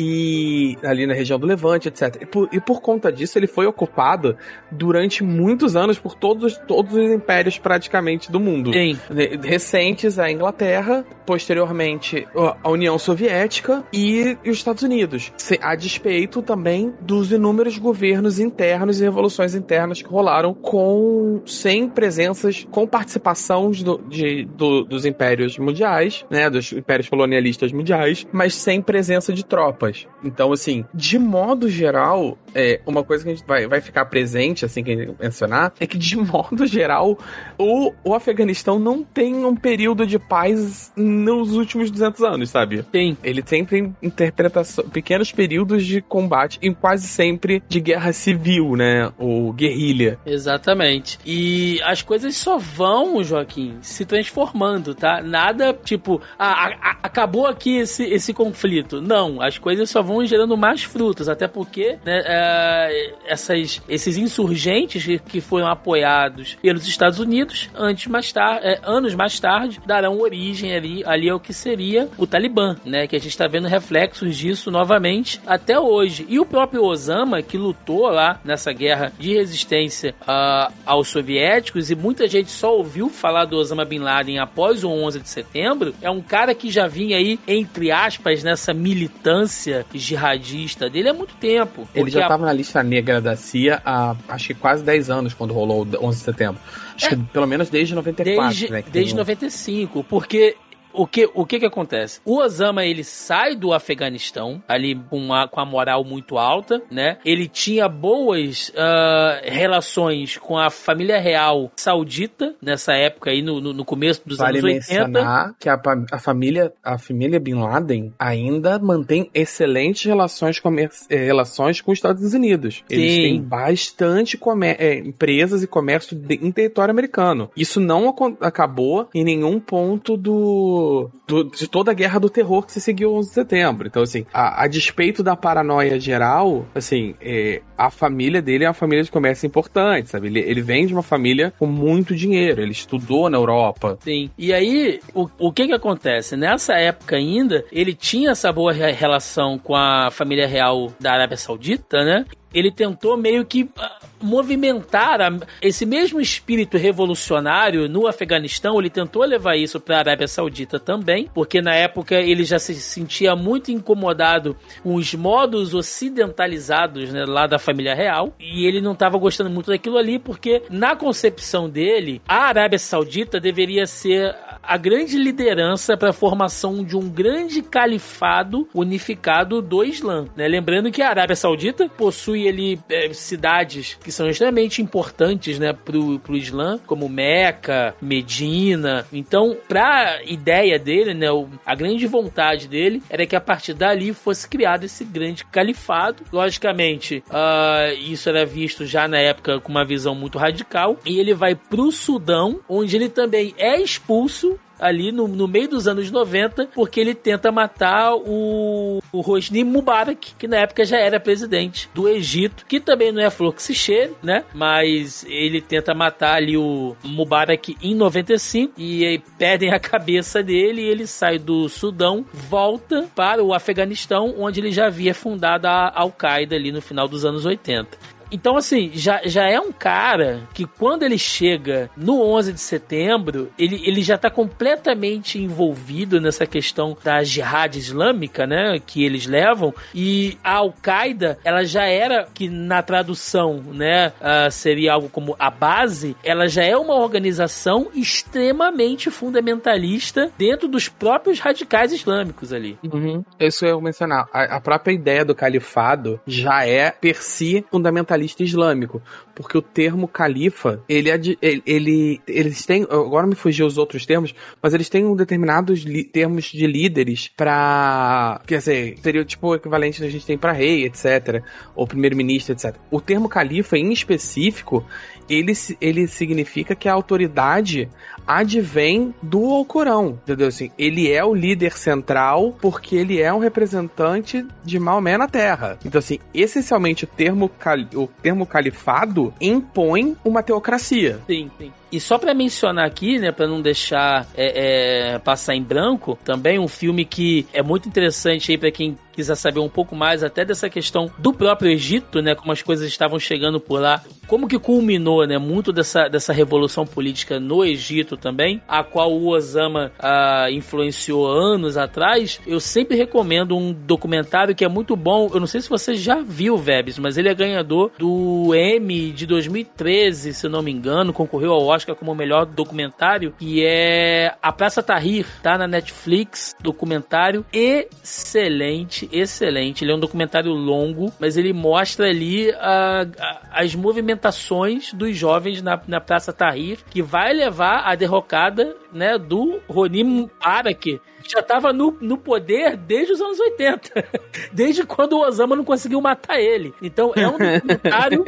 E ali na região do Levante, etc. E por, e por conta disso, ele foi ocupado durante muitos anos por todos, todos os impérios praticamente do mundo. Sim. Recentes, a Inglaterra, posteriormente a União Soviética e, e os Estados Unidos. A despeito também dos inúmeros governos internos e revoluções internas que rolaram com sem presenças, com participação do, de, do, dos impérios mundiais, né, dos impérios colonialistas mundiais, mas sem presença de tropas. Então, assim, de modo geral, é, uma coisa que a gente vai, vai ficar presente, assim, que a gente mencionar, é que de modo geral, o, o Afeganistão não tem um período de paz nos últimos 200 anos, sabe? Tem. Ele sempre tem interpretação, pequenos períodos de combate e quase sempre de guerra civil, né? Ou guerrilha. Exatamente. E as coisas só vão, Joaquim, se transformando, tá? Nada tipo, ah, a, a, acabou aqui esse, esse conflito. Não, as coisas só vão gerando mais frutos, até porque, né, é, essas, esses insurgentes que foram apoiados pelos Estados Unidos, antes mais tarde, é, anos mais tarde, darão origem ali, ali ao que seria o Talibã, né? Que a gente está vendo reflexos disso novamente até hoje. E o próprio Osama, que lutou lá nessa guerra de resistência uh, aos soviéticos, e muita gente só ouviu falar do Osama Bin Laden após o 11 de setembro, é um cara que já vinha aí, entre aspas, nessa militância jihadista dele há muito tempo. Ele já estava a... na lista negra da CIA há acho que quase 10 anos quando rolou o 11 de setembro. Acho é, que pelo menos desde 94, desde, né? Desde um... 95, porque o que, o que que acontece? O Osama, ele sai do Afeganistão, ali com a, com a moral muito alta, né? Ele tinha boas uh, relações com a família real saudita, nessa época aí, no, no começo dos vale anos 80. mencionar que a, a, família, a família Bin Laden ainda mantém excelentes relações, comer, eh, relações com os Estados Unidos. Eles Sim. têm bastante é, empresas e comércio de, em território americano. Isso não acabou em nenhum ponto do do, de toda a guerra do terror que se seguiu 11 de setembro. Então, assim, a, a despeito da paranoia geral, assim, é, a família dele é uma família de comércio importante, sabe? Ele, ele vem de uma família com muito dinheiro, ele estudou na Europa. Sim. E aí, o, o que que acontece? Nessa época ainda, ele tinha essa boa relação com a família real da Arábia Saudita, né? ele tentou meio que ah, movimentar a, esse mesmo espírito revolucionário no Afeganistão, ele tentou levar isso para a Arábia Saudita também, porque na época ele já se sentia muito incomodado com os modos ocidentalizados né, lá da família real, e ele não estava gostando muito daquilo ali, porque na concepção dele, a Arábia Saudita deveria ser a grande liderança para a formação de um grande califado unificado do Islã. Né? Lembrando que a Arábia Saudita possui ali é, cidades que são extremamente importantes né, pro, pro Islã, como Meca, Medina. Então, para ideia dele, né, a grande vontade dele era que a partir dali fosse criado esse grande califado. Logicamente, uh, isso era visto já na época com uma visão muito radical. E ele vai pro Sudão, onde ele também é expulso ali no, no meio dos anos 90, porque ele tenta matar o, o Hosni Mubarak, que na época já era presidente do Egito, que também não é flor que se cheire, né? Mas ele tenta matar ali o Mubarak em 95 e aí perdem a cabeça dele e ele sai do Sudão, volta para o Afeganistão, onde ele já havia fundado a Al-Qaeda ali no final dos anos 80. Então, assim, já, já é um cara que quando ele chega no 11 de setembro, ele, ele já tá completamente envolvido nessa questão da jihad islâmica, né? Que eles levam. E a Al-Qaeda, ela já era, que na tradução, né? Uh, seria algo como a base, ela já é uma organização extremamente fundamentalista dentro dos próprios radicais islâmicos ali. Uhum. Isso eu ia mencionar. A, a própria ideia do califado já é per si fundamentalista islâmico, porque o termo califa, ele, é ele, ele, eles têm, agora me fugiu os outros termos, mas eles têm um determinados termos de líderes para, quer dizer, seria tipo o equivalente que a gente tem para rei, etc, ou primeiro-ministro, etc. O termo califa em específico, ele, ele significa que a autoridade advém do Alcorão, entendeu? Assim, ele é o líder central porque ele é um representante de Maomé na Terra. Então, assim, essencialmente o termo, o termo califado impõe uma teocracia. Sim, sim. E só para mencionar aqui, né, para não deixar é, é, passar em branco, também um filme que é muito interessante aí para quem quiser saber um pouco mais até dessa questão do próprio Egito, né, como as coisas estavam chegando por lá, como que culminou, né, muito dessa, dessa revolução política no Egito também, a qual o Osama ah, influenciou anos atrás. Eu sempre recomendo um documentário que é muito bom. Eu não sei se você já viu, Vebs, mas ele é ganhador do Emmy de 2013, se não me engano, concorreu ao Oscar como melhor documentário, que é A Praça Tahrir, tá na Netflix, documentário excelente, excelente. Ele é um documentário longo, mas ele mostra ali a, a, as movimentações dos jovens na, na Praça Tahrir, que vai levar a derrocada né, do Ronim Mubarak, já estava no, no poder desde os anos 80. desde quando o Osama não conseguiu matar ele. Então é um documentário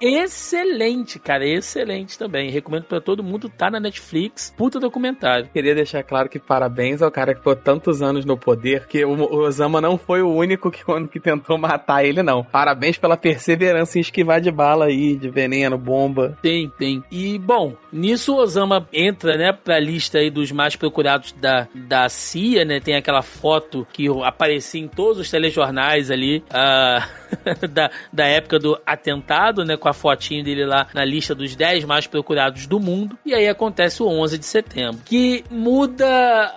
excelente, cara, excelente também. Recomendo para todo mundo, tá na Netflix, puta documentário. Queria deixar claro que parabéns ao cara que ficou tantos anos no poder, que o Osama não foi o único que, que tentou matar ele, não. Parabéns pela perseverança em esquivar de bala aí, de veneno, bomba. Tem, tem. E, bom, nisso o Osama entra, né, pra lista aí dos mais procurados da, da CIA, né, tem aquela foto que aparecia em todos os telejornais ali, uh, da, da época do atentado, né, com a fotinho dele lá na lista dos 10 mais procurados do mundo. E aí acontece o 11 de setembro, que muda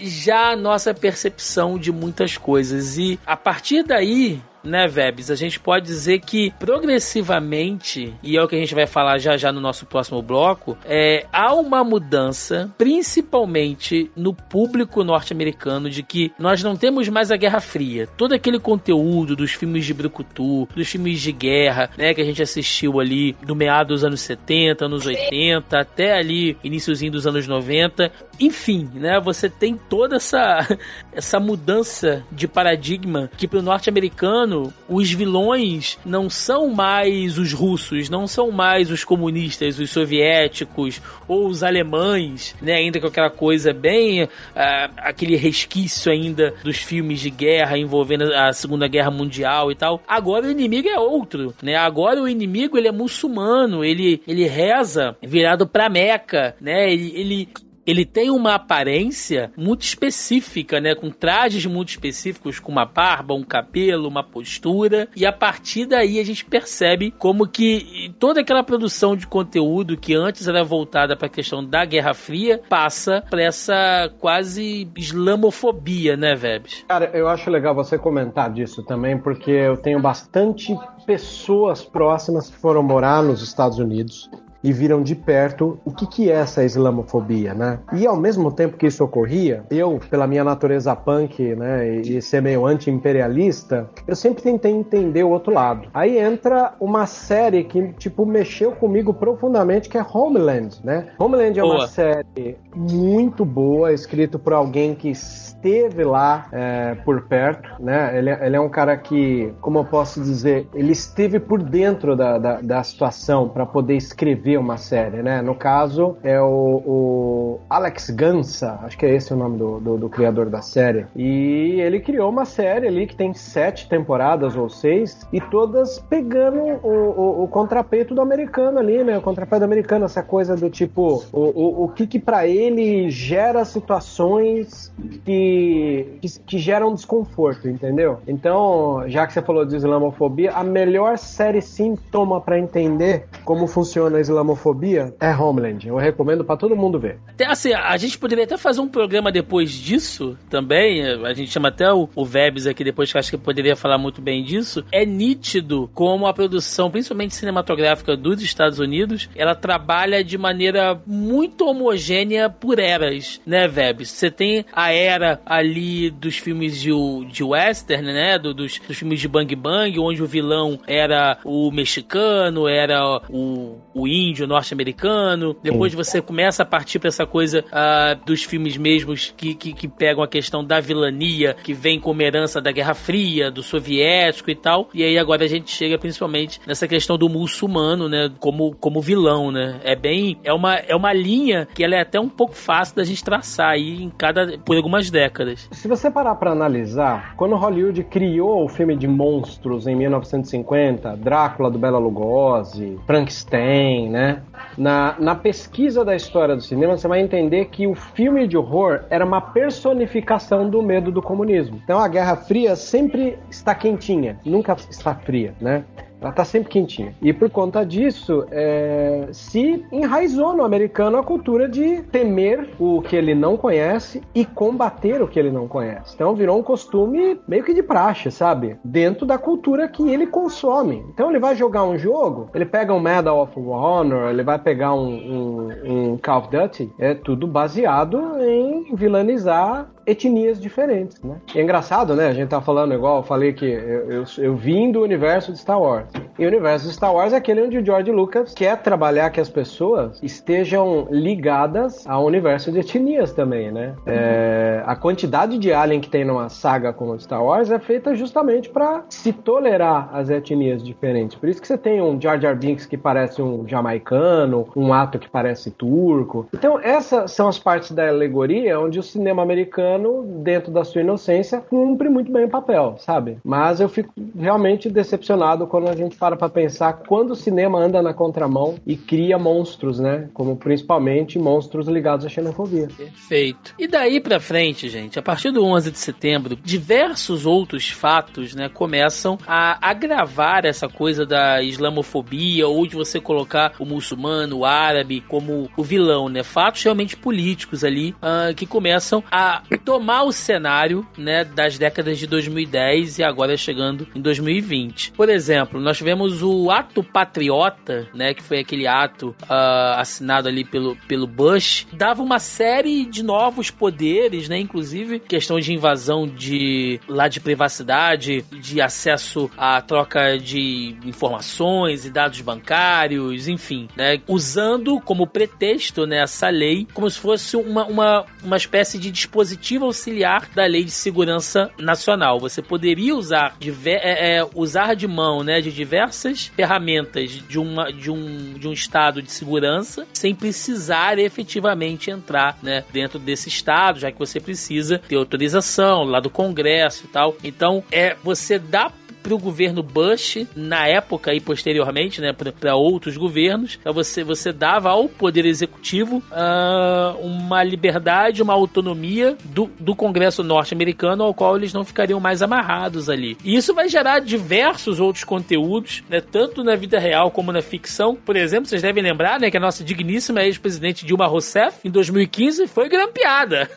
já a nossa percepção de muitas coisas. E a partir daí, né, Vebs? A gente pode dizer que progressivamente, e é o que a gente vai falar já já no nosso próximo bloco, é, há uma mudança, principalmente no público norte-americano, de que nós não temos mais a Guerra Fria. Todo aquele conteúdo dos filmes de Brucutu, dos filmes de guerra, né, que a gente assistiu ali do meado dos anos 70, anos 80, até ali iníciozinho dos anos 90. Enfim, né, você tem toda essa, essa mudança de paradigma que para o norte-americano os vilões não são mais os russos, não são mais os comunistas, os soviéticos ou os alemães, né? Ainda com aquela coisa bem. Uh, aquele resquício ainda dos filmes de guerra envolvendo a Segunda Guerra Mundial e tal. Agora o inimigo é outro, né? Agora o inimigo ele é muçulmano, ele, ele reza virado pra Meca, né? Ele, ele ele tem uma aparência muito específica, né? Com trajes muito específicos, com uma barba, um cabelo, uma postura. E a partir daí a gente percebe como que toda aquela produção de conteúdo que antes era voltada para a questão da Guerra Fria passa para essa quase islamofobia, né, Vebs? Cara, eu acho legal você comentar disso também, porque eu tenho bastante pessoas próximas que foram morar nos Estados Unidos e viram de perto o que, que é essa islamofobia, né? E ao mesmo tempo que isso ocorria, eu, pela minha natureza punk, né, e ser meio anti-imperialista, eu sempre tentei entender o outro lado. Aí entra uma série que, tipo, mexeu comigo profundamente, que é Homeland, né? Homeland é boa. uma série muito boa, escrito por alguém que esteve lá é, por perto, né? Ele, ele, é um cara que, como eu posso dizer, ele esteve por dentro da, da, da situação para poder escrever escrever uma série, né? No caso, é o, o Alex Gansa, acho que é esse o nome do, do, do, criador da série. E ele criou uma série ali que tem sete temporadas ou seis, e todas pegando o, o, o contrapeito do americano ali, né? O contrapeito do americano, essa coisa do tipo, o, o, que que pra ele gera situações que, que, que geram desconforto, entendeu? Então, já que você falou de islamofobia, a melhor série sintoma para entender como funciona a islamofobia é Homeland. Eu recomendo para todo mundo ver. Assim, a gente poderia até fazer um programa depois disso também. A gente chama até o, o Vebs aqui depois, que acho que poderia falar muito bem disso. É nítido como a produção, principalmente cinematográfica dos Estados Unidos, ela trabalha de maneira muito homogênea por eras, né, Vebs? Você tem a era ali dos filmes de, de western, né? Do, dos, dos filmes de Bang Bang, onde o vilão era o mexicano, era o, o índio norte-americano. Depois você começa a partir para essa coisa uh, dos filmes mesmos que, que, que, pegam a questão da vilania, que vem como herança da Guerra Fria, do soviético e tal. E aí agora a gente chega principalmente nessa questão do muçulmano, né? Como, como vilão, né? É bem. É uma, é uma linha que ela é até um pouco fácil da gente traçar aí em cada. por algumas décadas. Se você parar para analisar, quando Hollywood criou o filme de monstros em 1950, Drácula do Bela Lugosi, Frankenstein, né? Na, na pesquisa da história do cinema, você vai entender que o filme de horror era uma personificação do medo do comunismo. Então a Guerra Fria sempre está quentinha, nunca está fria, né? Ela tá sempre quentinha. E por conta disso, é, se enraizou no americano a cultura de temer o que ele não conhece e combater o que ele não conhece. Então virou um costume meio que de praxe, sabe? Dentro da cultura que ele consome. Então ele vai jogar um jogo, ele pega um Medal of Honor, ele vai pegar um, um, um Call of Duty, é tudo baseado em vilanizar etnias diferentes, né? E é engraçado, né? A gente tá falando igual, eu falei que eu, eu, eu vim do universo de Star Wars. E o universo de Star Wars é aquele onde o George Lucas quer trabalhar que as pessoas estejam ligadas ao universo de etnias também, né? É, a quantidade de alien que tem numa saga como Star Wars é feita justamente para se tolerar as etnias diferentes. Por isso que você tem um Jar Jar Binks que parece um jamaicano, um ato que parece turco. Então essas são as partes da alegoria onde o cinema americano, dentro da sua inocência, cumpre muito bem o papel, sabe? Mas eu fico realmente decepcionado quando a gente para para pensar quando o cinema anda na contramão e cria monstros, né? Como principalmente monstros ligados à xenofobia. Perfeito. E daí para frente, gente, a partir do 11 de setembro, diversos outros fatos, né, começam a agravar essa coisa da islamofobia ou de você colocar o muçulmano, o árabe como o vilão, né? Fatos realmente políticos ali uh, que começam a tomar o cenário, né, das décadas de 2010 e agora chegando em 2020. Por exemplo, nós tivemos o ato patriota, né, que foi aquele ato uh, assinado ali pelo, pelo Bush, dava uma série de novos poderes, né, inclusive questão de invasão de lá de privacidade, de acesso à troca de informações e dados bancários, enfim, né, usando como pretexto né, essa lei como se fosse uma, uma, uma espécie de dispositivo auxiliar da lei de segurança nacional. Você poderia usar, é, é, usar de mão né, de diversas ferramentas de, uma, de, um, de um estado de segurança sem precisar efetivamente entrar né, dentro desse estado, já que você precisa ter autorização lá do Congresso e tal. Então, é você dá para o governo Bush na época e posteriormente, né, para outros governos, você você dava ao poder executivo uh, uma liberdade, uma autonomia do, do Congresso norte-americano ao qual eles não ficariam mais amarrados ali. E isso vai gerar diversos outros conteúdos, né, tanto na vida real como na ficção. Por exemplo, vocês devem lembrar, né, que a nossa digníssima ex-presidente Dilma Rousseff em 2015 foi grampeada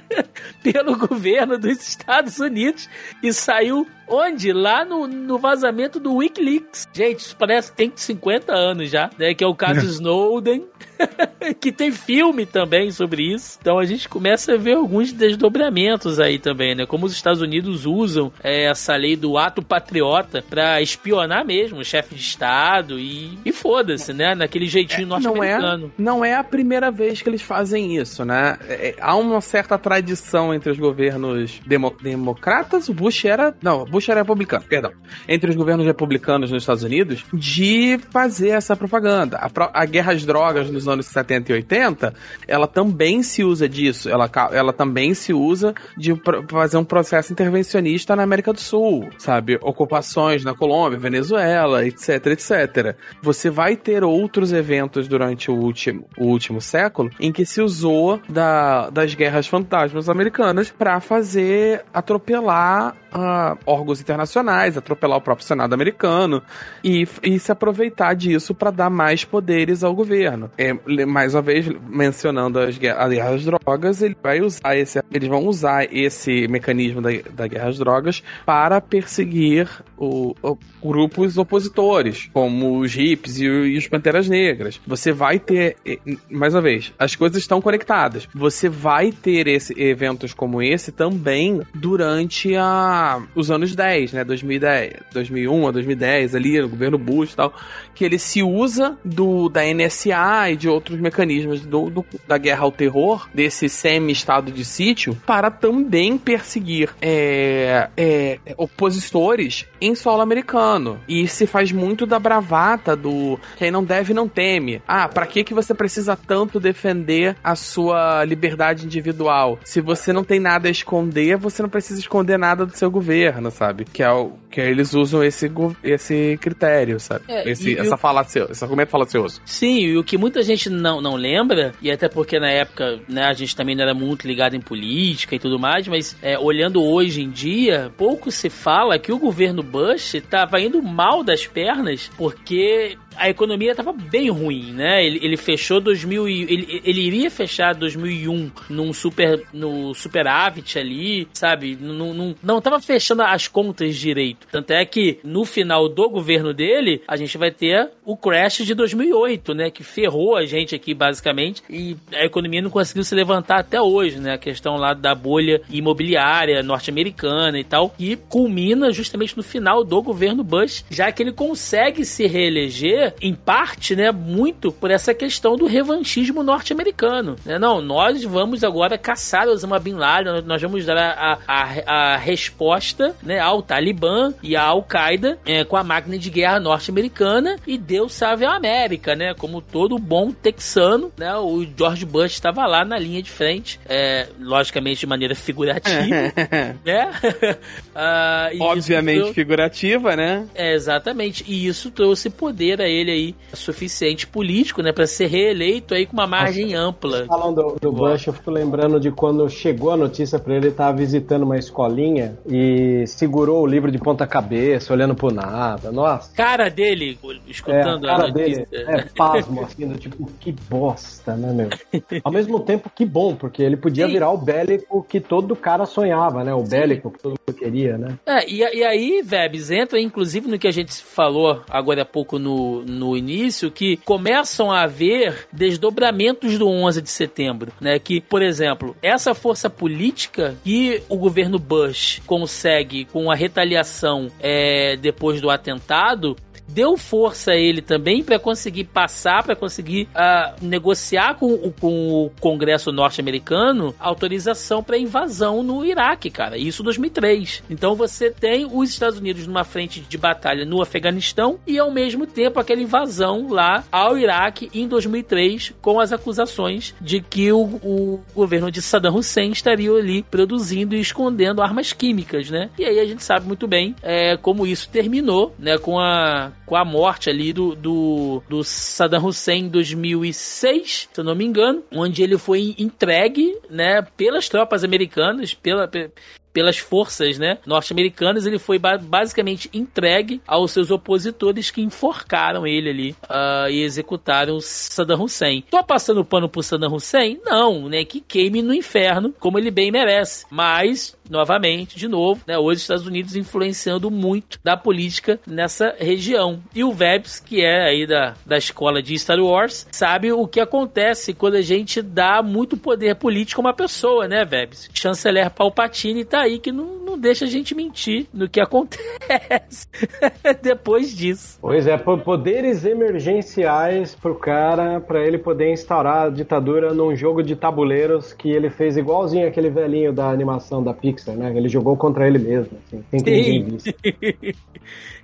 pelo governo dos Estados Unidos e saiu Onde? Lá no, no vazamento do Wikileaks. Gente, isso parece que tem 50 anos já, né? Que é o caso Snowden. que tem filme também sobre isso. Então a gente começa a ver alguns desdobramentos aí também, né? Como os Estados Unidos usam é, essa lei do ato patriota para espionar mesmo o chefe de Estado e, e foda-se, né? Naquele jeitinho não é, norte-americano. não é a primeira vez que eles fazem isso, né? É, há uma certa tradição entre os governos demo- democratas, o Bush era. Não, Bush era republicano, perdão. Entre os governos republicanos nos Estados Unidos, de fazer essa propaganda. A, a guerra às drogas nos anos 70 e 80, ela também se usa disso. Ela, ela também se usa de fazer um processo intervencionista na América do Sul, sabe? Ocupações na Colômbia, Venezuela, etc, etc. Você vai ter outros eventos durante o último, o último século em que se usou da, das guerras fantasmas americanas para fazer atropelar ah, órgãos internacionais, atropelar o próprio Senado americano e, e se aproveitar disso para dar mais poderes ao governo. É, mais uma vez, mencionando as guer- a guerra às drogas, ele vai usar esse, eles vão usar esse mecanismo da, da guerra às drogas para perseguir o, o- grupos opositores, como os hippies e, e os panteras negras. Você vai ter, mais uma vez, as coisas estão conectadas. Você vai ter esse, eventos como esse também durante a, os anos 10, né? 2010, 2001 a 2010, ali no governo Bush e tal, que ele se usa do da NSA e de outros mecanismos do, do- da guerra ao terror, desse semi-estado de sítio, para também perseguir é, é, opositores em solo americano. E se faz muito da bravata do quem não deve não teme. Ah, pra que que você precisa tanto defender a sua liberdade individual? Se você não tem nada a esconder, você não precisa esconder nada do seu governo, sabe? Que é o que eles usam esse esse critério, sabe? É, esse, essa falácia, esse argumento falacioso. Sim, e o que muita gente não, não lembra, e até porque na época né, a gente também não era muito ligado em política e tudo mais, mas é, olhando hoje em dia, pouco se fala que o governo Bush estava indo mal das pernas porque a economia estava bem ruim, né? Ele, ele fechou 2000 e, ele, ele iria fechar 2001 num super no superávit ali, sabe? Não, não, não tava fechando as contas direito. Tanto é que no final do governo dele, a gente vai ter o crash de 2008, né? Que ferrou a gente aqui basicamente e a economia não conseguiu se levantar até hoje, né? A questão lá da bolha imobiliária norte-americana e tal, e culmina justamente no final do governo Bush, já que ele consegue se reeleger em parte, né, muito por essa questão do revanchismo norte-americano. Né? Não, nós vamos agora caçar Osama Bin Laden, nós vamos dar a, a, a resposta né, ao Talibã e à Al-Qaeda é, com a máquina de guerra norte-americana e Deus salve a América, né? Como todo bom texano, né? O George Bush estava lá na linha de frente, é, logicamente de maneira figurativa, né? Ah, Obviamente figurativa, né? é, exatamente. E isso trouxe poder a ele aí, suficiente político, né, para ser reeleito aí com uma margem ampla. Falando do, do Bush, eu fico lembrando de quando chegou a notícia pra ele, ele tava visitando uma escolinha e segurou o livro de ponta cabeça, olhando pro nada. Nossa. Cara dele, É, a escutando a cara notícia. dele é pasmo, assim, do tipo, que bosta, né, meu? Ao mesmo tempo, que bom, porque ele podia Sim. virar o bélico que todo cara sonhava, né? O bélico que todo mundo queria, né? É, e, e aí, Vebs, entra inclusive no que a gente falou agora há pouco no, no início, que começam a haver desdobramentos do 11 de setembro, né? Que, por exemplo, essa força política que o governo Bush consegue com a retaliação é, depois do atentado deu força a ele também para conseguir passar, para conseguir ah, negociar com, o- com o Congresso norte-americano autorização para invasão no Iraque, cara. Isso em 2003. Então você tem os Estados Unidos numa frente de batalha no Afeganistão e ao mesmo tempo aquela invasão lá ao Iraque em 2003 com as acusações de que o, o governo de Saddam Hussein estaria ali produzindo e escondendo armas químicas, né? E aí a gente sabe muito bem é, como isso terminou, né? Com a, com a morte ali do, do, do Saddam Hussein em 2006, se eu não me engano, onde ele foi entregue, né? Pelas tropas americanas, pela, pe- pelas forças né, norte-americanas. Ele foi ba basicamente entregue aos seus opositores que enforcaram ele ali uh, e executaram Saddam Hussein. Tô passando pano pro Saddam Hussein? Não, né? Que queime no inferno, como ele bem merece. Mas novamente, de novo, né, hoje os Estados Unidos influenciando muito da política nessa região. E o Vebs, que é aí da, da escola de Star Wars, sabe o que acontece quando a gente dá muito poder político a uma pessoa, né, Vebs? Chanceler Palpatine tá aí que não, não deixa a gente mentir no que acontece depois disso. Pois é, poderes emergenciais pro cara, para ele poder instaurar a ditadura num jogo de tabuleiros que ele fez igualzinho aquele velhinho da animação da Pixar Né? Ele jogou contra ele mesmo, assim.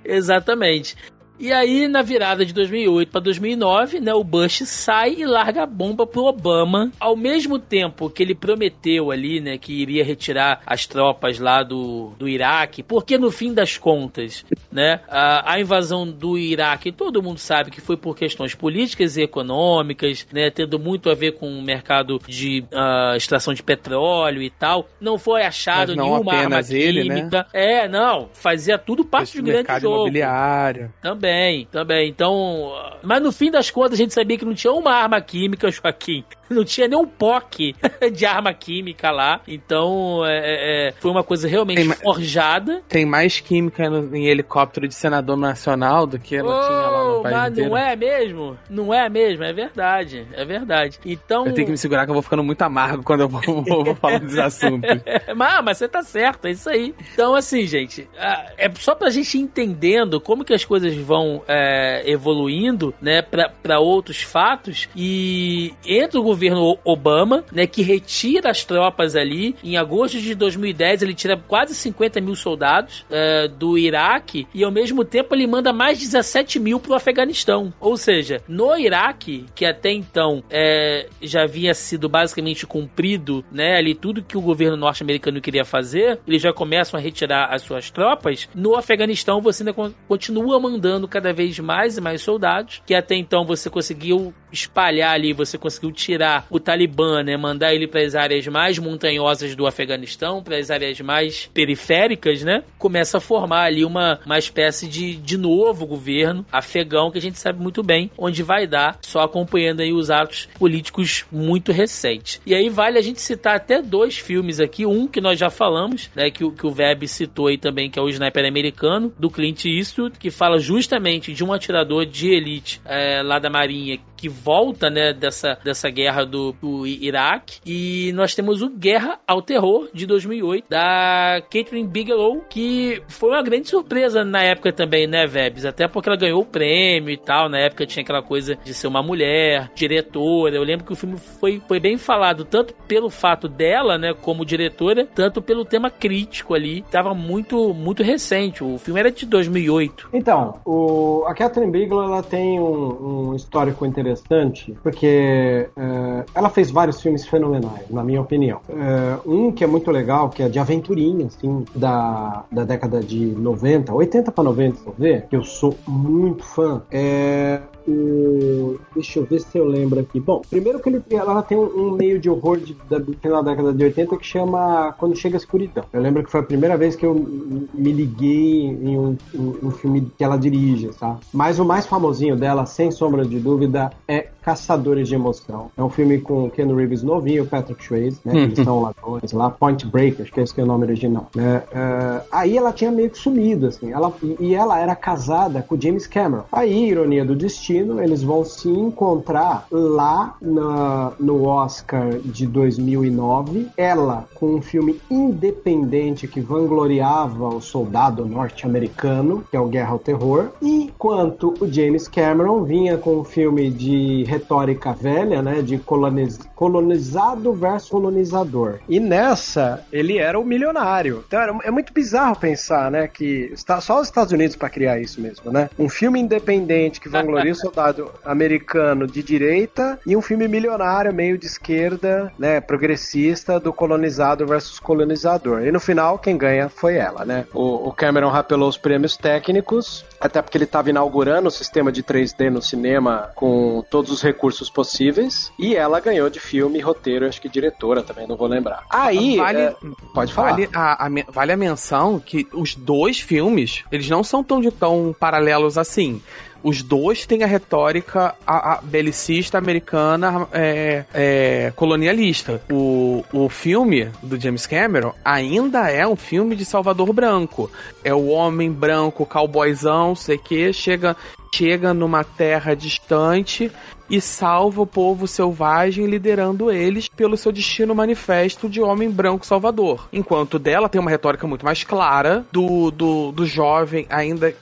Exatamente. E aí, na virada de 2008 para 2009, né, o Bush sai e larga a bomba pro Obama, ao mesmo tempo que ele prometeu ali, né, que iria retirar as tropas lá do, do Iraque, porque no fim das contas, né, a, a invasão do Iraque, todo mundo sabe que foi por questões políticas e econômicas, né, tendo muito a ver com o mercado de uh, extração de petróleo e tal. Não foi achado não nenhuma arma ele, né? química. Né? É, não, fazia tudo parte do grande jogo. Imobiliário. Também também, também. Então. Mas no fim das contas, a gente sabia que não tinha uma arma química, Joaquim. Não tinha nem um POC de arma química lá. Então, é, é, é, foi uma coisa realmente tem forjada. Tem mais química no, em helicóptero de senador nacional do que ela oh, tinha lá no país Mas inteiro. não é mesmo? Não é mesmo? É verdade. É verdade. Então... Eu tenho que me segurar que eu vou ficando muito amargo quando eu vou, vou falar desses assuntos. mas, mas você tá certo, é isso aí. Então, assim, gente, é só pra gente entendendo como que as coisas vão é, evoluindo, né, para outros fatos. E entra o governo Obama, né, que retira as tropas ali. Em agosto de 2010, ele tira quase 50 mil soldados é, do Iraque e, ao mesmo tempo, ele manda mais 17 mil para o Afeganistão. Ou seja, no Iraque, que até então é, já havia sido basicamente cumprido, né, ali tudo que o governo norte-americano queria fazer, eles já começam a retirar as suas tropas. No Afeganistão, você ainda continua mandando cada vez mais e mais soldados, que até então você conseguiu espalhar ali, você conseguiu tirar o Talibã, né, mandar ele para as áreas mais montanhosas do Afeganistão, para as áreas mais periféricas, né? Começa a formar ali uma, uma espécie de, de novo governo afegão que a gente sabe muito bem onde vai dar, só acompanhando aí os atos políticos muito recentes. E aí vale a gente citar até dois filmes aqui, um que nós já falamos, né, que, que o Web citou aí também, que é o Sniper Americano, do Clint Eastwood, que fala justamente de um atirador de elite é, lá da Marinha que volta, né, dessa, dessa guerra do, do Iraque. E nós temos o Guerra ao Terror, de 2008, da Catherine Bigelow, que foi uma grande surpresa na época também, né, Vebs? Até porque ela ganhou o prêmio e tal. Na época tinha aquela coisa de ser uma mulher, diretora. Eu lembro que o filme foi, foi bem falado, tanto pelo fato dela, né, como diretora, tanto pelo tema crítico ali. Tava muito, muito recente. O filme era de 2008. Então, o, a Catherine Bigelow, ela tem um, um histórico interessante interessante porque uh, ela fez vários filmes fenomenais, na minha opinião. Uh, um que é muito legal, que é de aventurinha, assim, da, da década de 90, 80 para 90, ver, que eu sou muito fã, é o. Deixa eu ver se eu lembro aqui. Bom, primeiro que ele, ela tem um, um meio de horror de, da, do final da década de 80 que chama Quando Chega a Escuridão. Eu lembro que foi a primeira vez que eu me liguei em um, um, um filme que ela dirige, tá? Mas o mais famosinho dela, sem sombra de dúvida, é Caçadores de Emoção. É um filme com Ken Reeves novinho, Patrick Swayze, né? Eles são ladrões lá, Point Break, acho que esse que é o nome original. Né? Uh, aí ela tinha meio que sumido, assim. Ela, e ela era casada com James Cameron. Aí, ironia do destino, eles vão se encontrar lá na, no Oscar de 2009. Ela com um filme independente que vangloriava o soldado norte-americano, que é o Guerra ao Terror. Enquanto o James Cameron vinha com um filme de retórica velha, né? De coloniz... colonizado versus colonizador. E nessa, ele era o milionário. Então é muito bizarro pensar, né? Que está só os Estados Unidos para criar isso mesmo, né? Um filme independente que vangloria soldado americano de direita e um filme milionário meio de esquerda, né? Progressista do colonizado versus colonizador. E no final, quem ganha foi ela, né? O, o Cameron rapelou os prêmios técnicos até porque ele estava inaugurando o sistema de 3D no cinema com todos os recursos possíveis. E ela ganhou de filme, roteiro, acho que diretora também, não vou lembrar. Aí, Vale- é, pode falar. Vale a, a vale a menção que os dois filmes, eles não são tão, de tão paralelos assim. Os dois têm a retórica a, a belicista americana é, é, colonialista. O, o filme do James Cameron ainda é um filme de Salvador Branco. É o homem branco, cowboyzão, sei que, chega, chega numa terra distante e salva o povo selvagem, liderando eles pelo seu destino manifesto de homem branco salvador. Enquanto dela tem uma retórica muito mais clara do, do, do jovem, ainda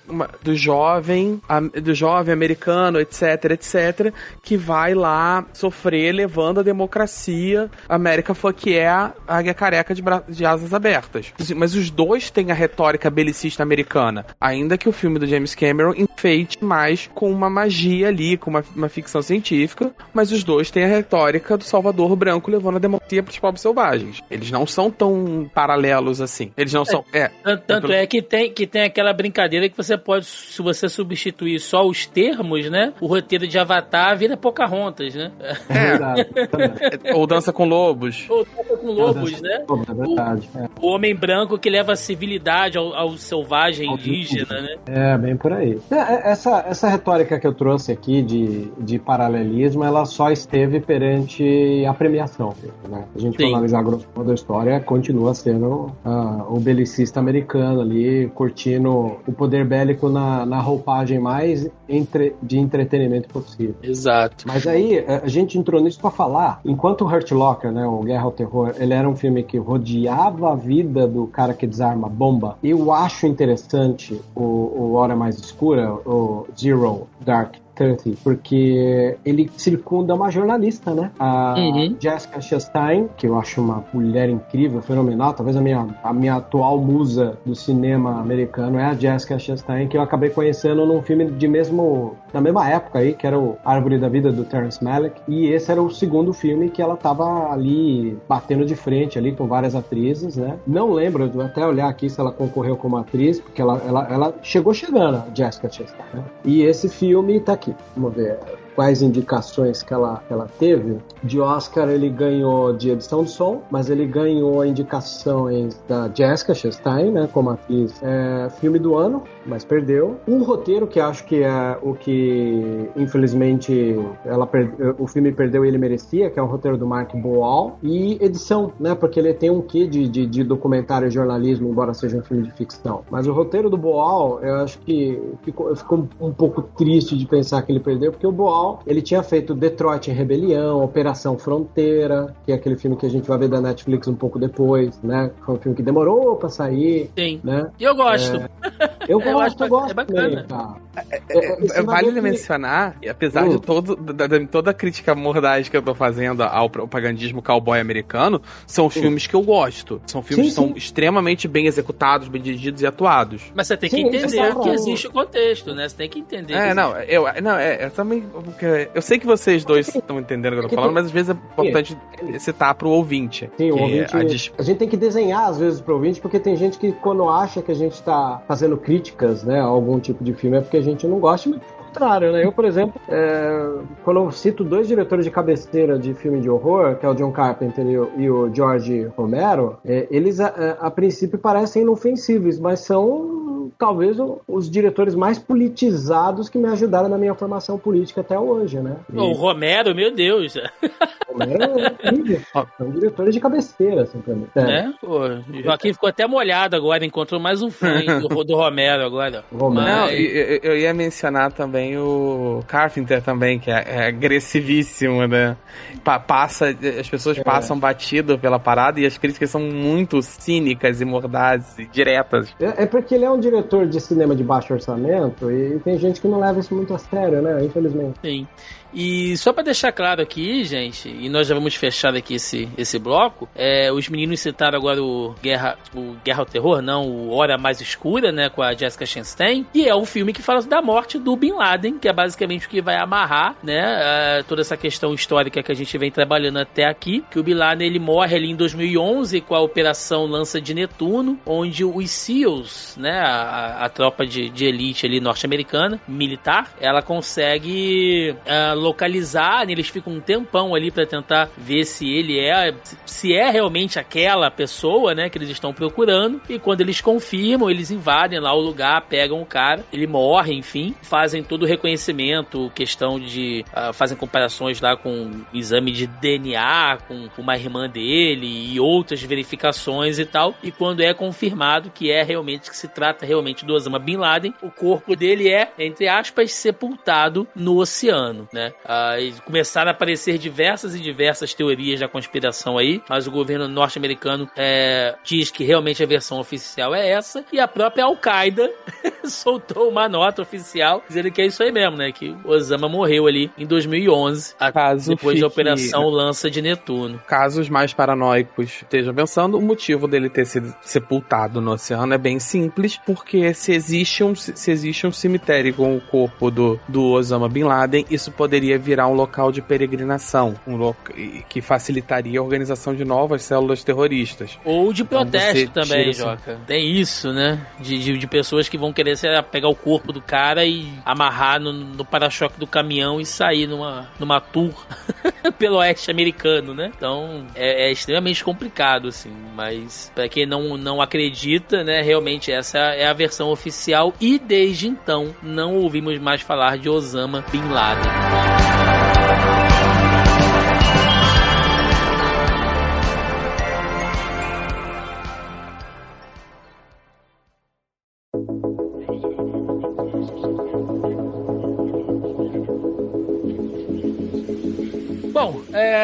do jovem, do jovem americano, etc, etc, que vai lá sofrer levando a democracia América que é a águia careca de, de asas abertas. Mas os dois têm a retórica belicista americana, ainda que o filme do James Cameron enfeite mais com uma magia ali, com uma, uma ficção científica, mas os dois têm a retórica do Salvador branco levando a democracia para os povos selvagens. Eles não são tão paralelos assim. Eles não são. É. Tanto, tanto é que tem, que tem aquela brincadeira que você pode, se você substituir só os termos, né? O roteiro de Avatar vira Pocahontas, né? É verdade. também. Ou Dança com Lobos. Ou Toca com Lobos, né? É verdade. É. O homem branco que leva a civilidade ao, ao selvagem indígena, né? É, bem por aí. É, é, Essa, essa retórica que eu trouxe aqui de, de paralelismo, ela só esteve perante a premiação. Né? A gente Sim. for analisar grosso modo a história, continua sendo ah, o belicista americano ali, curtindo o poder bélico na, na roupagem mais entre, de entretenimento possível. Exato. Mas aí, eh, a gente entrou nisso pra falar, enquanto o Hurt Locker, né, o Guerra ao Terror, ele era um filme que rodeava a vida do cara que desarma a bomba, eu acho interessante o, o Hora Mais Escura, o Zero Dark 30, porque ele circunda uma jornalista, né? A Uhum. Jessica Chastain, que eu acho uma mulher incrível, fenomenal, talvez a minha, a minha atual musa do cinema americano é a Jessica Chastain, que eu acabei conhecendo num filme de mesmo da mesma época aí, que era o Árvore da Vida do Terrence Malick, e esse era o segundo filme que ela tava ali batendo de frente ali com várias atrizes, né? Não lembro, vou até olhar aqui se ela concorreu como atriz, porque ela, ela, ela chegou chegando, a Jessica Chastain, né? E esse filme tá vamos ver quais indicações que ela, ela teve. De Oscar ele ganhou de edição de som, mas ele ganhou indicações da Jessica Chastain, né, como atriz, é, filme do ano, mas perdeu. Um roteiro que acho que é o que infelizmente ela o filme perdeu e ele merecia, que é um roteiro do Mark Boal e edição, né, porque ele tem um quê de, de, de documentário e jornalismo, embora seja um filme de ficção. Mas o roteiro do Boal, eu acho que ficou, eu fico um, pouco triste de pensar que ele perdeu, porque o Boal, ele tinha feito Detroit em Rebelião, Operação Fronteira, que é aquele filme que a gente vai ver da Netflix um pouco depois, né? Foi um filme que demorou pra sair, Sim. né? E eu gosto. Eu Eu gosto, acho eu gosto é bacana. também, tá? É, você vai vale ver que- mencionar, e apesar Hum. de todo, da, da- toda a crítica mordaz que eu tô fazendo ao propagandismo cowboy americano, são filmes que eu gosto. São filmes Sim, que são extremamente bem executados, bem dirigidos e atuados. Mas você tem que Sim, entender é que existe o contexto, né? Você tem que entender. que É, existe. não, eu, não, é, eu também. porque Eu sei que vocês dois estão entendendo o que eu tô falando, mas às vezes é importante citar pro ouvinte. Sim, o que ouvinte, a dis- a gente tem que desenhar às vezes pro ouvinte, porque tem gente que quando acha que a gente tá fazendo críticas, né, a algum tipo de filme, é porque a gente não gosta, mas contrário, né? Eu, por exemplo, é, quando eu cito dois diretores de cabeceira de filme de horror, que é o John Carpenter e o, e o George Romero, é, eles a, a- a princípio parecem inofensivos, mas são talvez o- os diretores mais politizados que me ajudaram na minha formação política até hoje, né? E- O Romero, meu Deus. Romero é incrível. São diretores de cabeceira, assim, pra mim. É. Né? Pô, o Joaquim ficou até molhado agora, encontrou mais um fã do, do Romero agora. Romero. Não, eu, eu ia mencionar também o Carpenter também, que é, é agressivíssimo, né? Pa- passa, as pessoas passam batido pela parada e as críticas são muito cínicas e mordazes e diretas. É, é porque ele é um diretor de cinema de baixo orçamento e tem gente que não leva isso muito a sério, né? Infelizmente. Sim. E só para deixar claro aqui, gente, e nós já vamos fechar aqui esse, esse bloco, é, os meninos citaram agora o Guerra, o Guerra ao Terror, não, o Hora Mais Escura, né, com a Jessica Chastain, e é o filme que fala da morte do Bin Laden, que é basicamente o que vai amarrar, né, toda essa questão histórica que a gente vem trabalhando até aqui, que o Bin Laden ele morre ali em 2011 com a Operação Lança de Netuno, onde os SEALs, né, a, a tropa de, de elite ali norte-americana, militar, ela consegue uh, localizar, eles ficam um tempão ali para tentar ver se ele é, se é realmente aquela pessoa, né, que eles estão procurando, e quando eles confirmam, eles invadem lá o lugar, pegam o cara, ele morre, enfim, fazem todo o reconhecimento, questão de, uh, fazem comparações lá com exame de DNA, com uma irmã dele e outras verificações e tal, e quando é confirmado que é realmente, que se trata realmente do Osama Bin Laden, o corpo dele é, entre aspas, sepultado no oceano, né? Ah, começaram a aparecer diversas e diversas teorias da conspiração aí, mas o governo norte-americano é, diz que realmente a versão oficial é essa, e a própria Al-Qaeda soltou uma nota oficial dizendo que é isso aí mesmo, né? Que Osama morreu ali em 2011, Caso depois fique... da Operação Lança de Netuno. Casos mais paranoicos estejam pensando, o motivo dele ter sido sepultado no oceano é bem simples, porque se existe um, se existe um cemitério com o corpo do, do Osama Bin Laden, isso poderia virar um local de peregrinação, um loca que facilitaria a organização de novas células terroristas. Ou de Então protesto você também, Joca. Tem isso, né? De, de, de pessoas que vão querer sei lá, pegar o corpo do cara e amarrar no, no para-choque do caminhão e sair numa, numa tour pelo oeste americano, né? Então é, é extremamente complicado, assim. Mas para quem não, não acredita, né? Realmente essa é a versão oficial e desde então não ouvimos mais falar de Osama Bin Laden.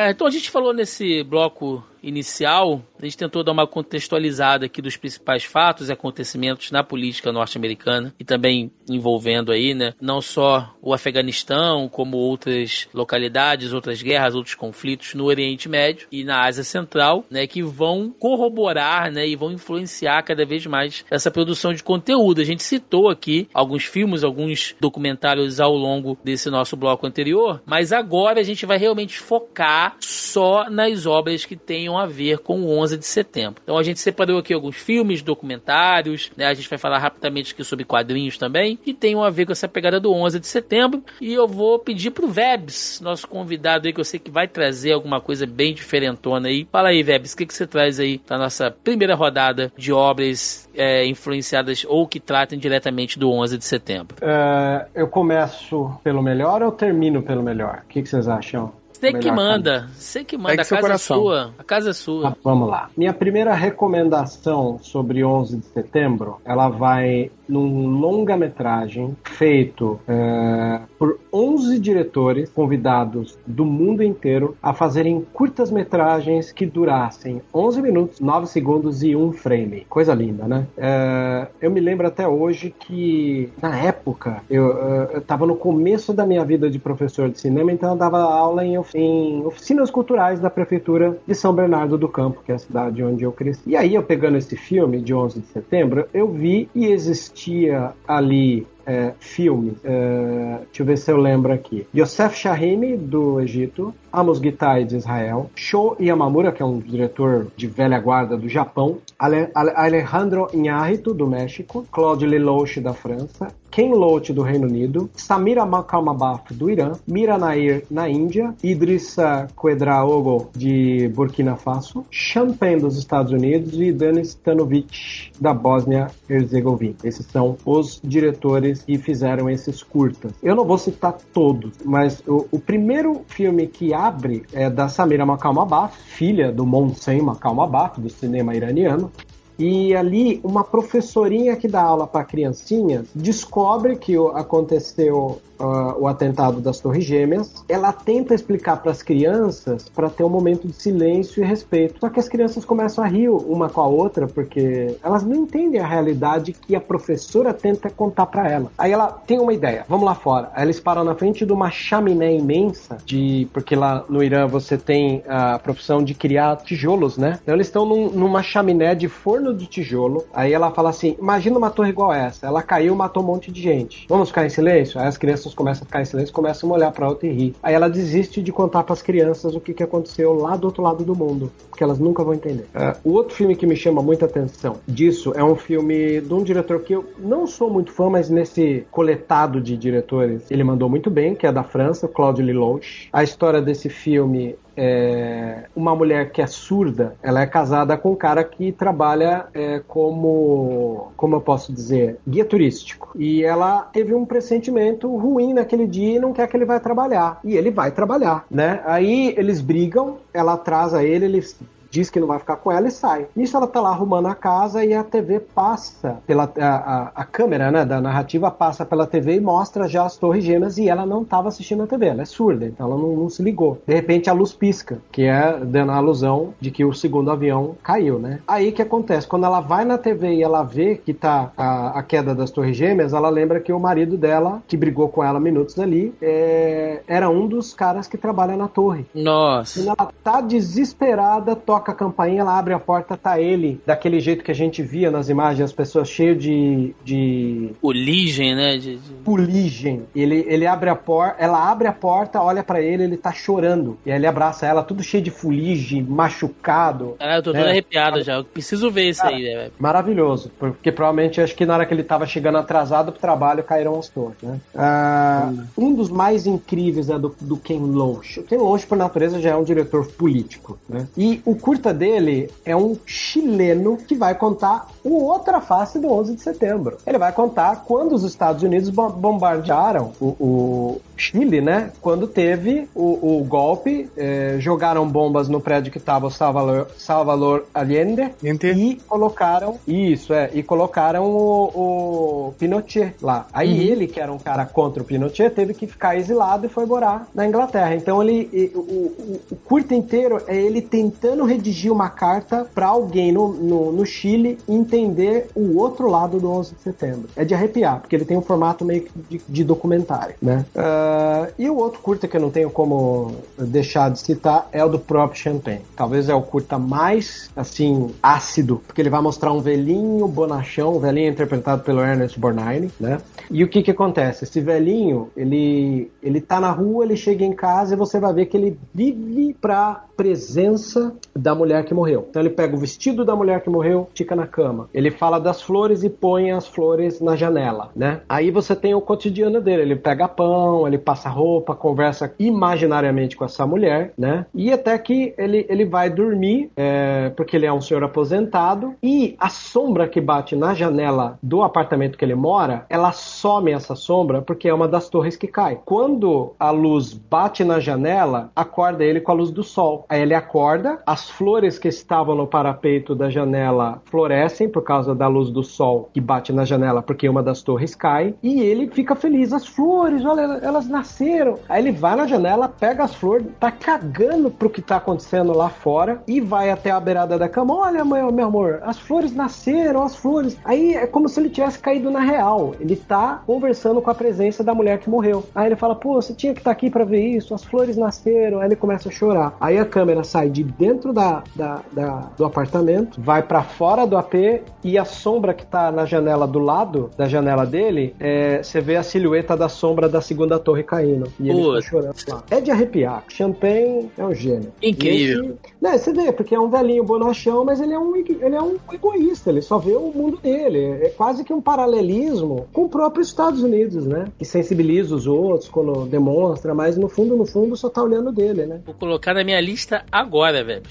É, então a gente falou nesse bloco inicial, a gente tentou dar uma contextualizada aqui dos principais fatos e acontecimentos na política norte-americana e também envolvendo aí, né, não só o Afeganistão, como outras localidades, outras guerras, outros conflitos no Oriente Médio e na Ásia Central, né, que vão corroborar, né, e vão influenciar cada vez mais essa produção de conteúdo. A gente citou aqui alguns filmes, alguns documentários ao longo desse nosso bloco anterior, mas agora a gente vai realmente focar só nas obras que tenham a ver com o 11 de setembro. Então a gente separou aqui alguns filmes, documentários, né? A gente vai falar rapidamente aqui sobre quadrinhos também, que tenham a ver com essa pegada do 11 de setembro. E eu vou pedir pro Vebs, nosso convidado aí, que eu sei que vai trazer alguma coisa bem diferentona aí. Fala aí, Vebs, o que, que você traz aí na nossa primeira rodada de obras é, influenciadas ou que tratem diretamente do 11 de setembro? É, eu começo pelo melhor ou termino pelo melhor? O que, que vocês acham? Você que manda, você que manda, a casa é coração. sua, a casa é sua. Ah, vamos lá. Minha primeira recomendação sobre 11 de setembro, ela vai num longa-metragem feito é, por 11 diretores convidados do mundo inteiro a fazerem curtas-metragens que durassem 11 minutos, 9 segundos e um frame. Coisa linda, né? É, eu me lembro até hoje que, na época, eu, eh, eu tava no começo da minha vida de professor de cinema, então eu dava aula em, em oficinas culturais da prefeitura de São Bernardo do Campo, que é a cidade onde eu cresci. E aí, eu pegando esse filme de 11 de setembro, eu vi e existia ali é, filme. É, deixa eu ver se eu lembro aqui. Yosef Shahini, do Egito. Amos Gitae, de Israel. Sho Yamamura, que é um diretor de velha guarda do Japão. Ale, Ale- Alejandro Inharrito, do México. Claude Lelouch, da França. Ken Loach, do Reino Unido. Samira Makalmabaf, do Irã. Mira Nair, na Índia. Idrissa Quedraogo, de Burkina Faso. Champagne, dos Estados Unidos. E Danis Stanovic, da Bósnia-Herzegovina. Esses são os diretores que fizeram esses curtas. Eu não vou citar todos, mas o, o primeiro filme que abre é da Samira Makalmabaf, filha do Monsen Makalmabaf, do cinema iraniano. E ali, uma professorinha que dá aula para criancinhas descobre que aconteceu uh, o atentado das Torres Gêmeas, ela tenta explicar para as crianças para ter um momento de silêncio e respeito. Só que as crianças começam a rir uma com a outra porque elas não entendem a realidade que a professora tenta contar para ela. Aí ela tem uma ideia, vamos lá fora. Aí eles param na frente de uma chaminé imensa, de porque lá no Irã você tem a profissão de criar tijolos, né? Então eles estão num, numa chaminé de forno de tijolo. Aí ela fala assim: imagina uma torre igual essa. Ela caiu, matou um monte de gente. Vamos ficar em silêncio? Aí as crianças começam a ficar em silêncio, começam a olhar para outra e rir. Aí ela desiste de contar para as crianças o que, que aconteceu lá do outro lado do mundo, porque elas nunca vão entender. Uh, o outro filme que me chama muita atenção disso é um filme de um diretor que eu não sou muito fã, mas nesse coletado de diretores ele mandou muito bem, que é da França, Claude Lelouch. A história desse filme é, uma mulher que é surda, ela é casada com um cara que trabalha é, como, como eu posso dizer, guia turístico. E ela teve um pressentimento ruim naquele dia e não quer que ele vá trabalhar. E ele vai trabalhar, né? Aí eles brigam, ela atrasa ele, eles diz que não vai ficar com ela e sai. Nisso ela tá lá arrumando a casa e a TV passa pela a, a, a, câmera, né, da narrativa passa pela TV e mostra já as torres gêmeas e ela não estava assistindo a TV, ela é surda, então ela não, não, se ligou. De repente a luz pisca, que é dando a alusão de que o segundo avião caiu, né? Aí que acontece? Quando ela vai na TV e ela vê que tá a, a queda das torres gêmeas, ela lembra que o marido dela, que brigou com ela minutos ali, é, era um dos caras que trabalha na torre. Nossa. Quando ela tá desesperada, toca toca a campainha, ela abre a porta, tá ele, daquele jeito que a gente via nas imagens, as pessoas cheias de. de. Fuligem, né? De, de... Fuligem. Ele, ele abre a porta, ela abre a porta, olha para ele, ele tá chorando. E aí ele abraça ela, tudo cheio de fuligem, machucado. Ah, eu tô todo né? arrepiado já. Eu preciso ver isso Cara, aí, velho. Maravilhoso. Porque provavelmente acho que na hora que ele tava chegando atrasado pro trabalho, caíram as torres, né? Ah, um dos mais incríveis é do, do Ken Loach. O Ken Loach, por natureza, já é um diretor político, né? E o curta dele é um chileno que vai contar o outra face do 11 de setembro. Ele vai contar quando os Estados Unidos bombardearam o, o Chile, né? Quando teve o, o golpe, eh, jogaram bombas no prédio que estava o Salvador, Salvador Allende Ente. e colocaram isso, é, e colocaram o, o Pinochet lá. Aí uhum. ele, que era um cara contra o Pinochet, teve que ficar exilado e foi morar na Inglaterra. Então ele, o, o, o curto inteiro é ele tentando redigir uma carta para alguém no, no, no, Chile entender o outro lado do 11 de setembro. É de arrepiar, porque ele tem um formato meio que de, de documentário, né? Uh, e o outro curta que eu não tenho como deixar de citar é o do próprio Champagne. Talvez é o curta mais, assim, ácido, porque ele vai mostrar um velhinho bonachão, um velhinho interpretado pelo Ernest Borgnine, né? E o que que acontece? Esse velhinho, ele, ele tá na rua, ele chega em casa e você vai ver que ele vive pra presença da mulher que morreu. Então ele pega o vestido da mulher que morreu, fica na cama. Ele fala das flores e põe as flores na janela, né? Aí você tem o cotidiano dele. Ele pega pão, ele passa roupa, conversa imaginariamente com essa mulher, né? E até que ele, ele vai dormir, é, porque ele é um senhor aposentado, e a sombra que bate na janela do apartamento que ele mora, ela some essa sombra porque é uma das torres que cai. Quando a luz bate na janela, acorda ele com a luz do sol. Aí ele acorda, as flores que estavam no parapeito da janela florescem por causa da luz do sol que bate na janela, porque uma das torres cai, e ele fica feliz. As flores, olha, elas nasceram. Aí ele vai na janela, pega as flores, tá cagando pro que tá acontecendo lá fora e vai até a beirada da cama. Olha, meu, meu amor, as flores nasceram, as flores. Aí é como se ele tivesse caído na real. Ele tá conversando com a presença da mulher que morreu. Aí ele fala: pô, você tinha que estar tá aqui para ver isso, as flores nasceram. Aí ele começa a chorar. Aí a câmera sai de dentro da, da, da do apartamento, vai para fora do AP e a sombra que tá na janela do lado da janela dele, é, você vê a silhueta da sombra da segunda torre caindo. E ele tá chorando lá. É de arrepiar. Champagne é um gênio. Incrível. Esse, né, você vê, porque é um velhinho bonachão, mas ele é um, ele é um egoísta, ele só vê o mundo dele. É quase que um paralelismo com o próprio Estados Unidos, né? Que sensibiliza os outros quando demonstra, mas no fundo, no fundo, só tá olhando dele, né? Vou colocar na minha lista agora, velho.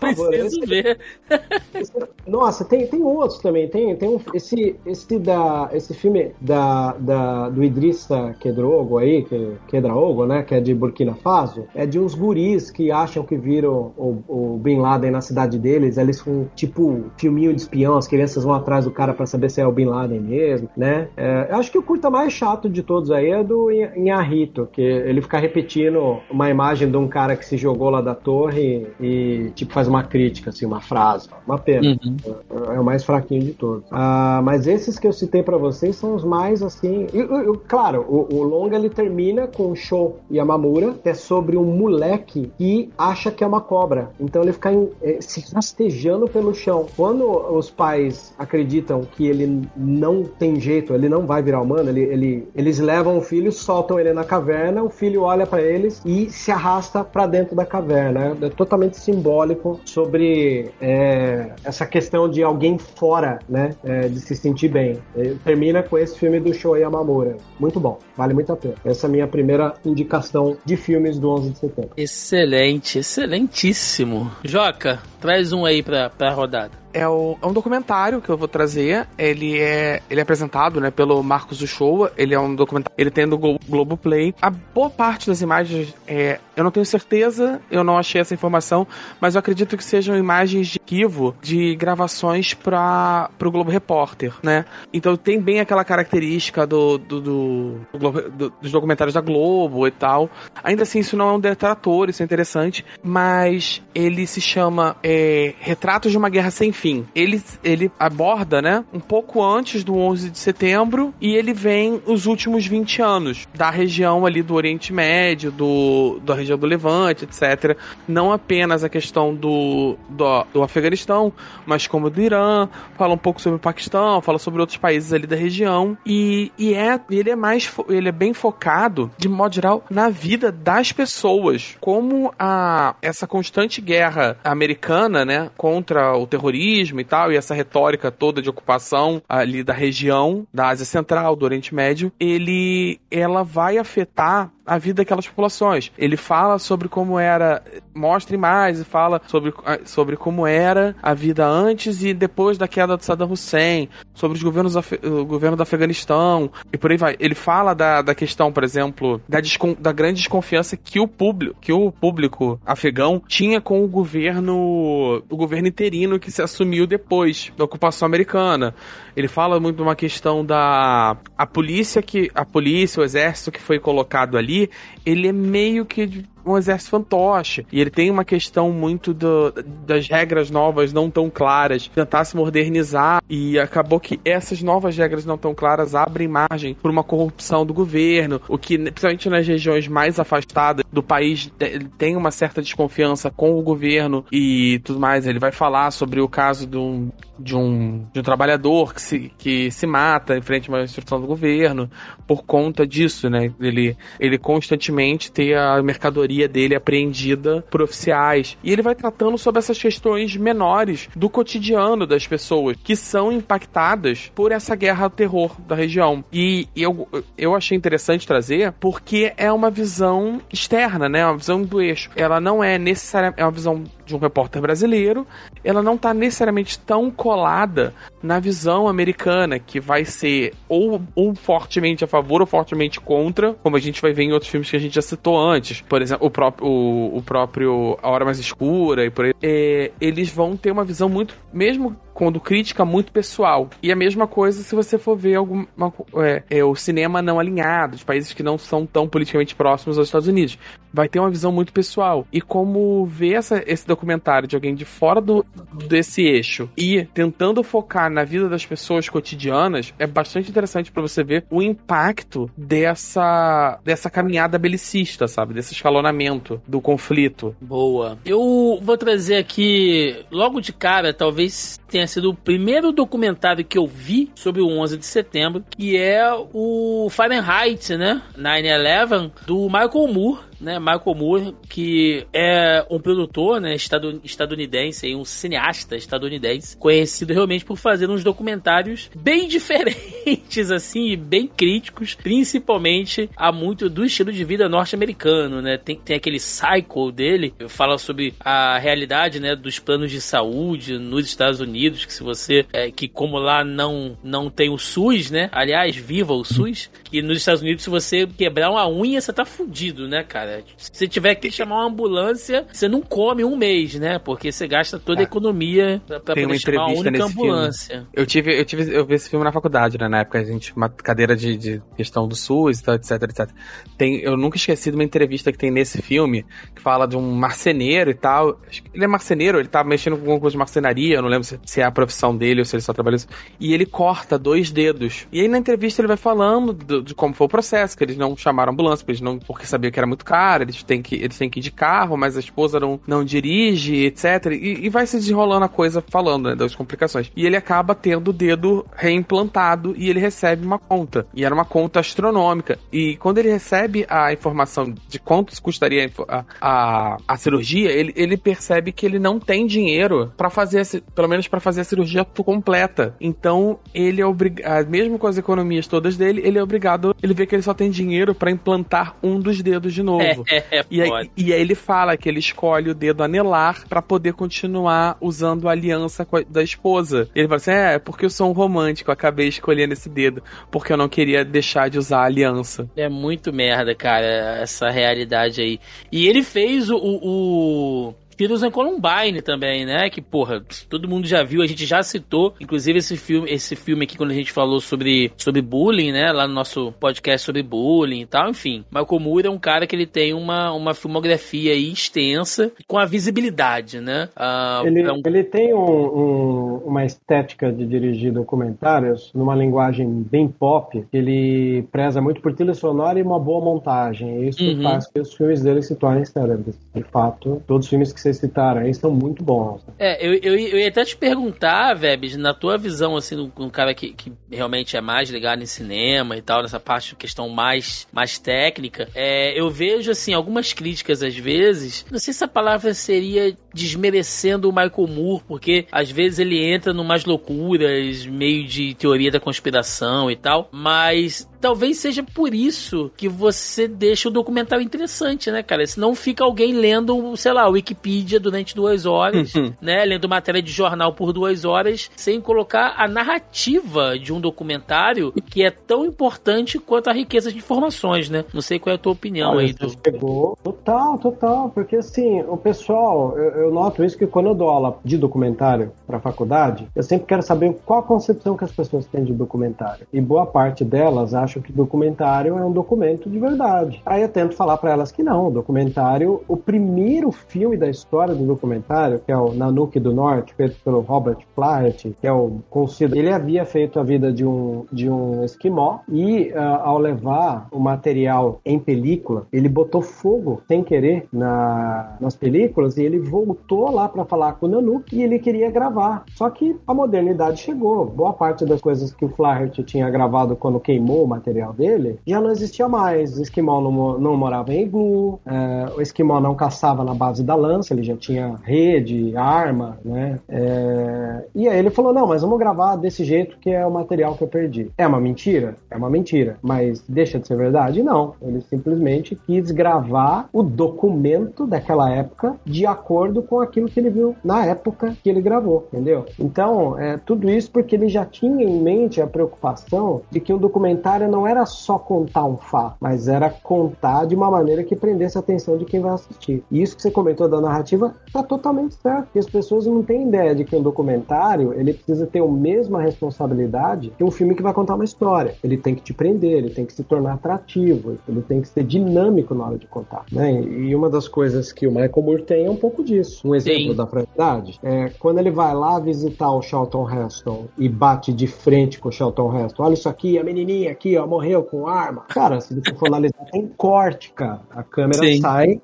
Preciso ver. Nossa, tem, tem outros também. Tem, tem um, esse, esse, da, esse filme da, da, do Idrissa Kedrogo aí, que, Kedraogo, né? Que é de Burkina Faso. É de uns guris que acham que viram o, o Bin Laden na cidade deles. Eles são tipo filminho de espião, as crianças vão atrás do cara para saber se é o Bin Laden mesmo, né? É, eu acho que o curta mais chato de todos aí é do Inharito, que ele fica repetindo uma imagem de um cara que se jogou lá da torre e, tipo, faz uma crítica, assim, uma frase. Uma pena. Uhum. É, é, o mais fraquinho de todos. Ah, mas esses que eu citei para vocês são os mais, assim... Eu, eu, claro, o, o longa ele termina com o show Yamamura, que é sobre um moleque que acha que é uma cobra. Então ele fica em, é, se rastejando pelo chão. Quando os pais acreditam que ele não tem jeito, ele não vai virar humano, ele, ele, eles levam o filho, soltam ele na caverna, o filho olha para eles e se arrasta para dentro da caverna. É totalmente simbólico sobre é, essa questão de alguém fora, né, é, de se sentir bem. termina com esse filme do Shoei Yamamura. Muito bom, vale muito a pena. Essa é a minha primeira indicação de filmes do 11 de setembro. Excelente, excelentíssimo. Joca, traz um aí pra, pra rodada é, o, é um documentário que eu vou trazer. Ele é, ele é apresentado né, pelo Marcos Uchoa. Ele é um documentário. Ele tem no Glo Globoplay. A boa parte das imagens é. Eu não tenho certeza, eu não achei essa informação, mas eu acredito que sejam imagens de arquivo de gravações para o Globo Repórter, né? Então tem bem aquela característica do, do, do, do, dos documentários da Globo e tal. Ainda assim, isso não é um detrator, isso é interessante, mas ele se chama é, Retratos de uma Guerra Sem Fim. Ele, ele aborda, né, um pouco antes do 11 de setembro e ele vem os últimos 20 anos da região ali do Oriente Médio, do, da região do Levante, etc. Não apenas a questão do, do, do Afeganistão, mas como do Irã, fala um pouco sobre o Paquistão, fala sobre outros países ali da região e, e é, ele é mais ele é bem focado, de modo geral, na vida das pessoas. Como a, essa constante guerra americana, né, contra o terrorismo e tal, e essa retórica toda de ocupação ali da região da Ásia Central, do Oriente Médio, ele ela vai afetar a vida daquelas populações. Ele fala sobre como era, mostra imagens, fala sobre, ah, sobre como era a vida antes e depois da queda do Saddam Hussein, sobre os governos, o governo do Afeganistão e por aí vai. Ele fala da, da questão, por exemplo, da, da grande desconfiança que o público, que o público afegão tinha com o governo, o governo interino que se assumiu depois da ocupação americana. Ele fala muito de uma questão da a polícia que a polícia, o exército que foi colocado ali, aí ele é meio que um exército fantoche. E ele tem uma questão muito do, das regras novas não tão claras, tentar se modernizar. E acabou que essas novas regras não tão claras abrem margem por uma corrupção do governo, o que, principalmente nas regiões mais afastadas do país, tem uma certa desconfiança com o governo e tudo mais. Ele vai falar sobre o caso de um, de um, de um trabalhador que se, que se mata em frente a uma instrução do governo por conta disso, né? Ele, ele constantemente ter a mercadoria dele apreendida por oficiais. E ele vai tratando sobre essas questões menores do cotidiano das pessoas que são impactadas por essa guerra ao terror da região. E eu, eu achei interessante trazer porque é uma visão externa, né? Uma visão do eixo. Ela não é necessariamente. É uma visão de um repórter brasileiro, ela não está necessariamente tão colada na visão americana, que vai ser ou, ou fortemente a favor ou fortemente contra, como a gente vai ver em outros filmes que a gente já citou antes. Por exemplo, o próprio, o, o próprio A Hora Mais Escura e por aí. É, eles vão ter uma visão muito, mesmo quando crítica muito pessoal. E a mesma coisa se você for ver alguma, é, é, o cinema não alinhado, de países que não são tão politicamente próximos aos Estados Unidos. Vai ter uma visão muito pessoal. E como ver essa, esse documentário de alguém de fora do, desse eixo e tentando focar na vida das pessoas cotidianas é bastante interessante para você ver o impacto dessa, dessa caminhada belicista, sabe? Desse escalonamento do conflito. Boa. Eu vou trazer aqui, logo de cara, talvez tenha sido o primeiro documentário que eu vi sobre o 11 de setembro, que é o Fahrenheit, né? 9-11, do Michael Moore né, Michael Moore, que é um produtor, né, estadunidense, um cineasta estadunidense, conhecido realmente por fazer uns documentários bem diferentes, assim, bem críticos, principalmente a muito do estilo de vida norte-americano, né? Tem, tem aquele cycle dele, fala sobre a realidade, né, dos planos de saúde nos Estados Unidos, que se você, é, que como lá não, não tem o SUS, né? Aliás, viva o SUS, que nos Estados Unidos se você quebrar uma unha, você tá fudido, né, cara? Se você tiver que chamar uma ambulância, você não come um mês, né? Porque você gasta toda a é. economia pra, pra Tem poder chamar uma única ambulância. Filme. Eu tive, eu tive, eu vi esse filme na faculdade, né? Na época a gente, uma cadeira de, de questão do SUS e tal, etc, etc. Tem, eu nunca esqueci de uma entrevista que tem nesse filme que fala de um marceneiro e tal. Ele é marceneiro, ele tá mexendo com alguma coisa de marcenaria, eu não lembro se, se é a profissão dele ou se ele só trabalha isso. E ele corta dois dedos. E aí na entrevista ele vai falando do, de como foi o processo, que eles não chamaram ambulância, porque eles não, porque sabia que era muito caro, eles têm que, eles têm que ir de carro, mas a esposa não, não dirige, etc. E, e vai se desenrolando a coisa falando né, das complicações. E ele acaba tendo o dedo reimplantado e ele recebe uma conta. E era uma conta astronômica. E quando ele recebe a informação de quanto custaria a, a, a cirurgia, ele, ele percebe que ele não tem dinheiro para fazer, pelo menos para fazer a cirurgia completa. Então, ele é obrigado, mesmo com as economias todas dele, ele é obrigado, ele vê que ele só tem dinheiro para implantar um dos dedos de novo. É, é, é e, aí, e aí ele fala que ele escolhe o dedo anelar para poder continuar usando a aliança a, da esposa. Ele fala assim: é, porque eu sou um romântico, acabei escolhendo esse dedo, porque eu não queria deixar de usar a aliança. É muito merda, cara, essa realidade aí. E ele fez o, o Heroes and Columbine também, né? Que, porra, todo mundo já viu, a gente já citou, inclusive esse filme, esse filme aqui quando a gente falou sobre, sobre bullying, né? Lá no nosso podcast sobre bullying e tal, enfim. Michael Moore é um cara que ele tem uma, uma filmografia aí extensa com a visibilidade, né? Uh, ele, é um... ele tem um, um, uma estética de dirigir documentários numa linguagem bem pop, ele preza muito por trilha sonora e uma boa montagem. Isso uhum. faz que os filmes dele se tornem célebres. De fato, todos os filmes que vocês citaram aí são muito bons. É, eu, eu, eu ia até te perguntar, Vebs, na tua visão, assim, um, um cara que, que realmente é mais ligado em cinema e tal, nessa parte, questão mais, mais técnica, é, eu vejo, assim, algumas críticas às vezes, não sei se a palavra seria desmerecendo o Michael Moore, porque às vezes ele entra numas loucuras, meio de teoria da conspiração e tal, mas talvez seja por isso que você deixa o documentário interessante, né, cara? Senão fica alguém lendo, sei lá, o Wikipedia durante duas horas, uhum. né? Lendo matéria de jornal por duas horas, sem colocar a narrativa de um documentário que é tão importante quanto a riqueza de informações, né? Não sei qual é a tua opinião Olha, aí. Do... Pegou. Total, total. Porque assim, o pessoal, eu, eu noto isso que quando eu dou aula de documentário para faculdade, eu sempre quero saber qual a concepção que as pessoas têm de documentário. E boa parte delas acham que documentário é um documento de verdade. Aí eu tento falar para elas que não. O documentário, o primeiro filme da história do documentário, que é o Nanook do Norte, feito pelo Robert Platt, que é o considerado. Ele havia feito a vida de um, de um esquimó e, uh, ao levar o material em película, ele botou fogo sem querer na, nas películas e ele voltou lá para falar com o Nanook e ele queria gravar. Só que a modernidade chegou. Boa parte das coisas que o Flaherty tinha gravado quando queimou o material dele já não existia mais. O esquimó não, não morava em iglu, é, o esquimó não caçava na base da lança, ele já tinha rede, arma, né? É, e aí ele falou: não, mas vamos gravar desse jeito que é o material que eu perdi. É uma mentira? É uma mentira. Mas deixa de ser verdade? Não. Ele simplesmente quis gravar o documento daquela época de acordo com aquilo que ele viu na época que ele gravou, entendeu? Então, é, tudo isso porque ele já tinha em mente a preocupação de que um documentário não era só contar um fato, mas era contar de uma maneira que prendesse a atenção de quem vai assistir. E isso que você comentou da narrativa tá totalmente certo. E as pessoas não têm ideia de que um documentário ele precisa ter a mesma responsabilidade que um filme que vai contar uma história. Ele tem que te prender, ele tem que se tornar atrativo, ele tem que ser dinâmico na hora de contar. Né? E uma das coisas que o Michael Moore tem é um pouco disso. Um exemplo Sim. da fragilidade é quando ele vai lá visitar o Charlton Heston e bate de frente com o Charlton Heston. Olha isso aqui, a menininha aqui, ó, morreu com arma. Cara, se você for analisar, tem corte, cara. A câmera Sim. sai,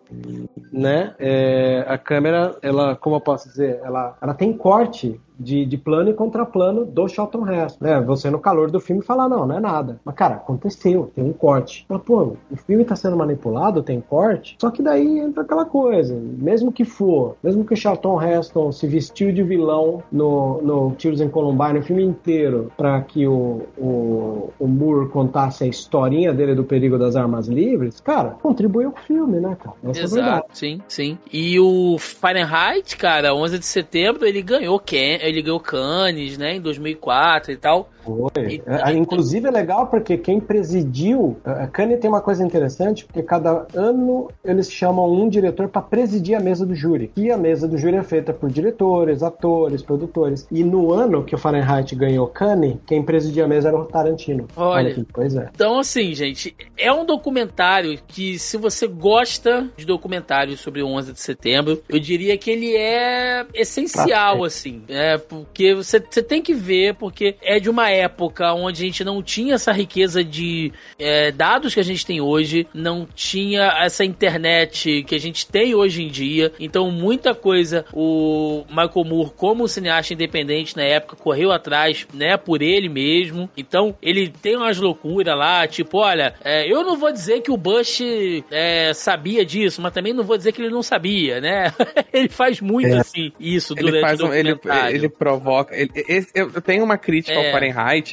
né? É, a câmera, ela, como eu posso dizer, ela, ela tem corte de, de plano e contraplano do Charlton Heston. Né? Você no calor do filme fala, não, não é nada. Mas, cara, aconteceu, tem um corte. Fala, pô, o filme tá sendo manipulado, tem corte. Só que daí entra aquela coisa. Mesmo que for, mesmo que o Charlton Heston se vestiu de vilão no, no Tiros em Columbine o filme inteiro para que o, o, o Moore contasse a historinha dele do perigo das armas livres, cara, contribuiu com o filme, né, cara? Essa Exato, é a verdade. sim, sim. E o Fahrenheit, cara, 11 de setembro, ele ganhou Ken, ele ganhou Cannes, né, em 2004 e tal. Foi. É, inclusive é legal porque quem presidiu. A Cannes tem uma coisa interessante, porque cada ano eles chamam um diretor para presidir a mesa do júri. E a mesa do júri é feita por diretores, atores, produtores. E no ano que o Fahrenheit ganhou Cannes, quem presidia a mesa era o Tarantino. Olha, Olha pois é. Então, assim, gente, é um documentário que, se você gosta de documentários sobre o 11 de setembro, eu diria que ele é essencial, assim. É, porque você, você tem que ver, porque é de uma época onde a gente não tinha essa riqueza de é, dados que a gente tem hoje, não tinha essa internet que a gente tem hoje em dia. Então, muita coisa o Michael Moore, como cineasta independente na época, correu atrás, né, por ele mesmo. Então, ele tem umas loucuras lá, tipo, olha, é, eu não vou dizer que o Bush é, sabia disso, mas também não vou dizer que ele não sabia, né? ele faz muito é. assim isso ele durante faz um, o ele, ele provoca. Ele, esse, eu tenho uma crítica ao é.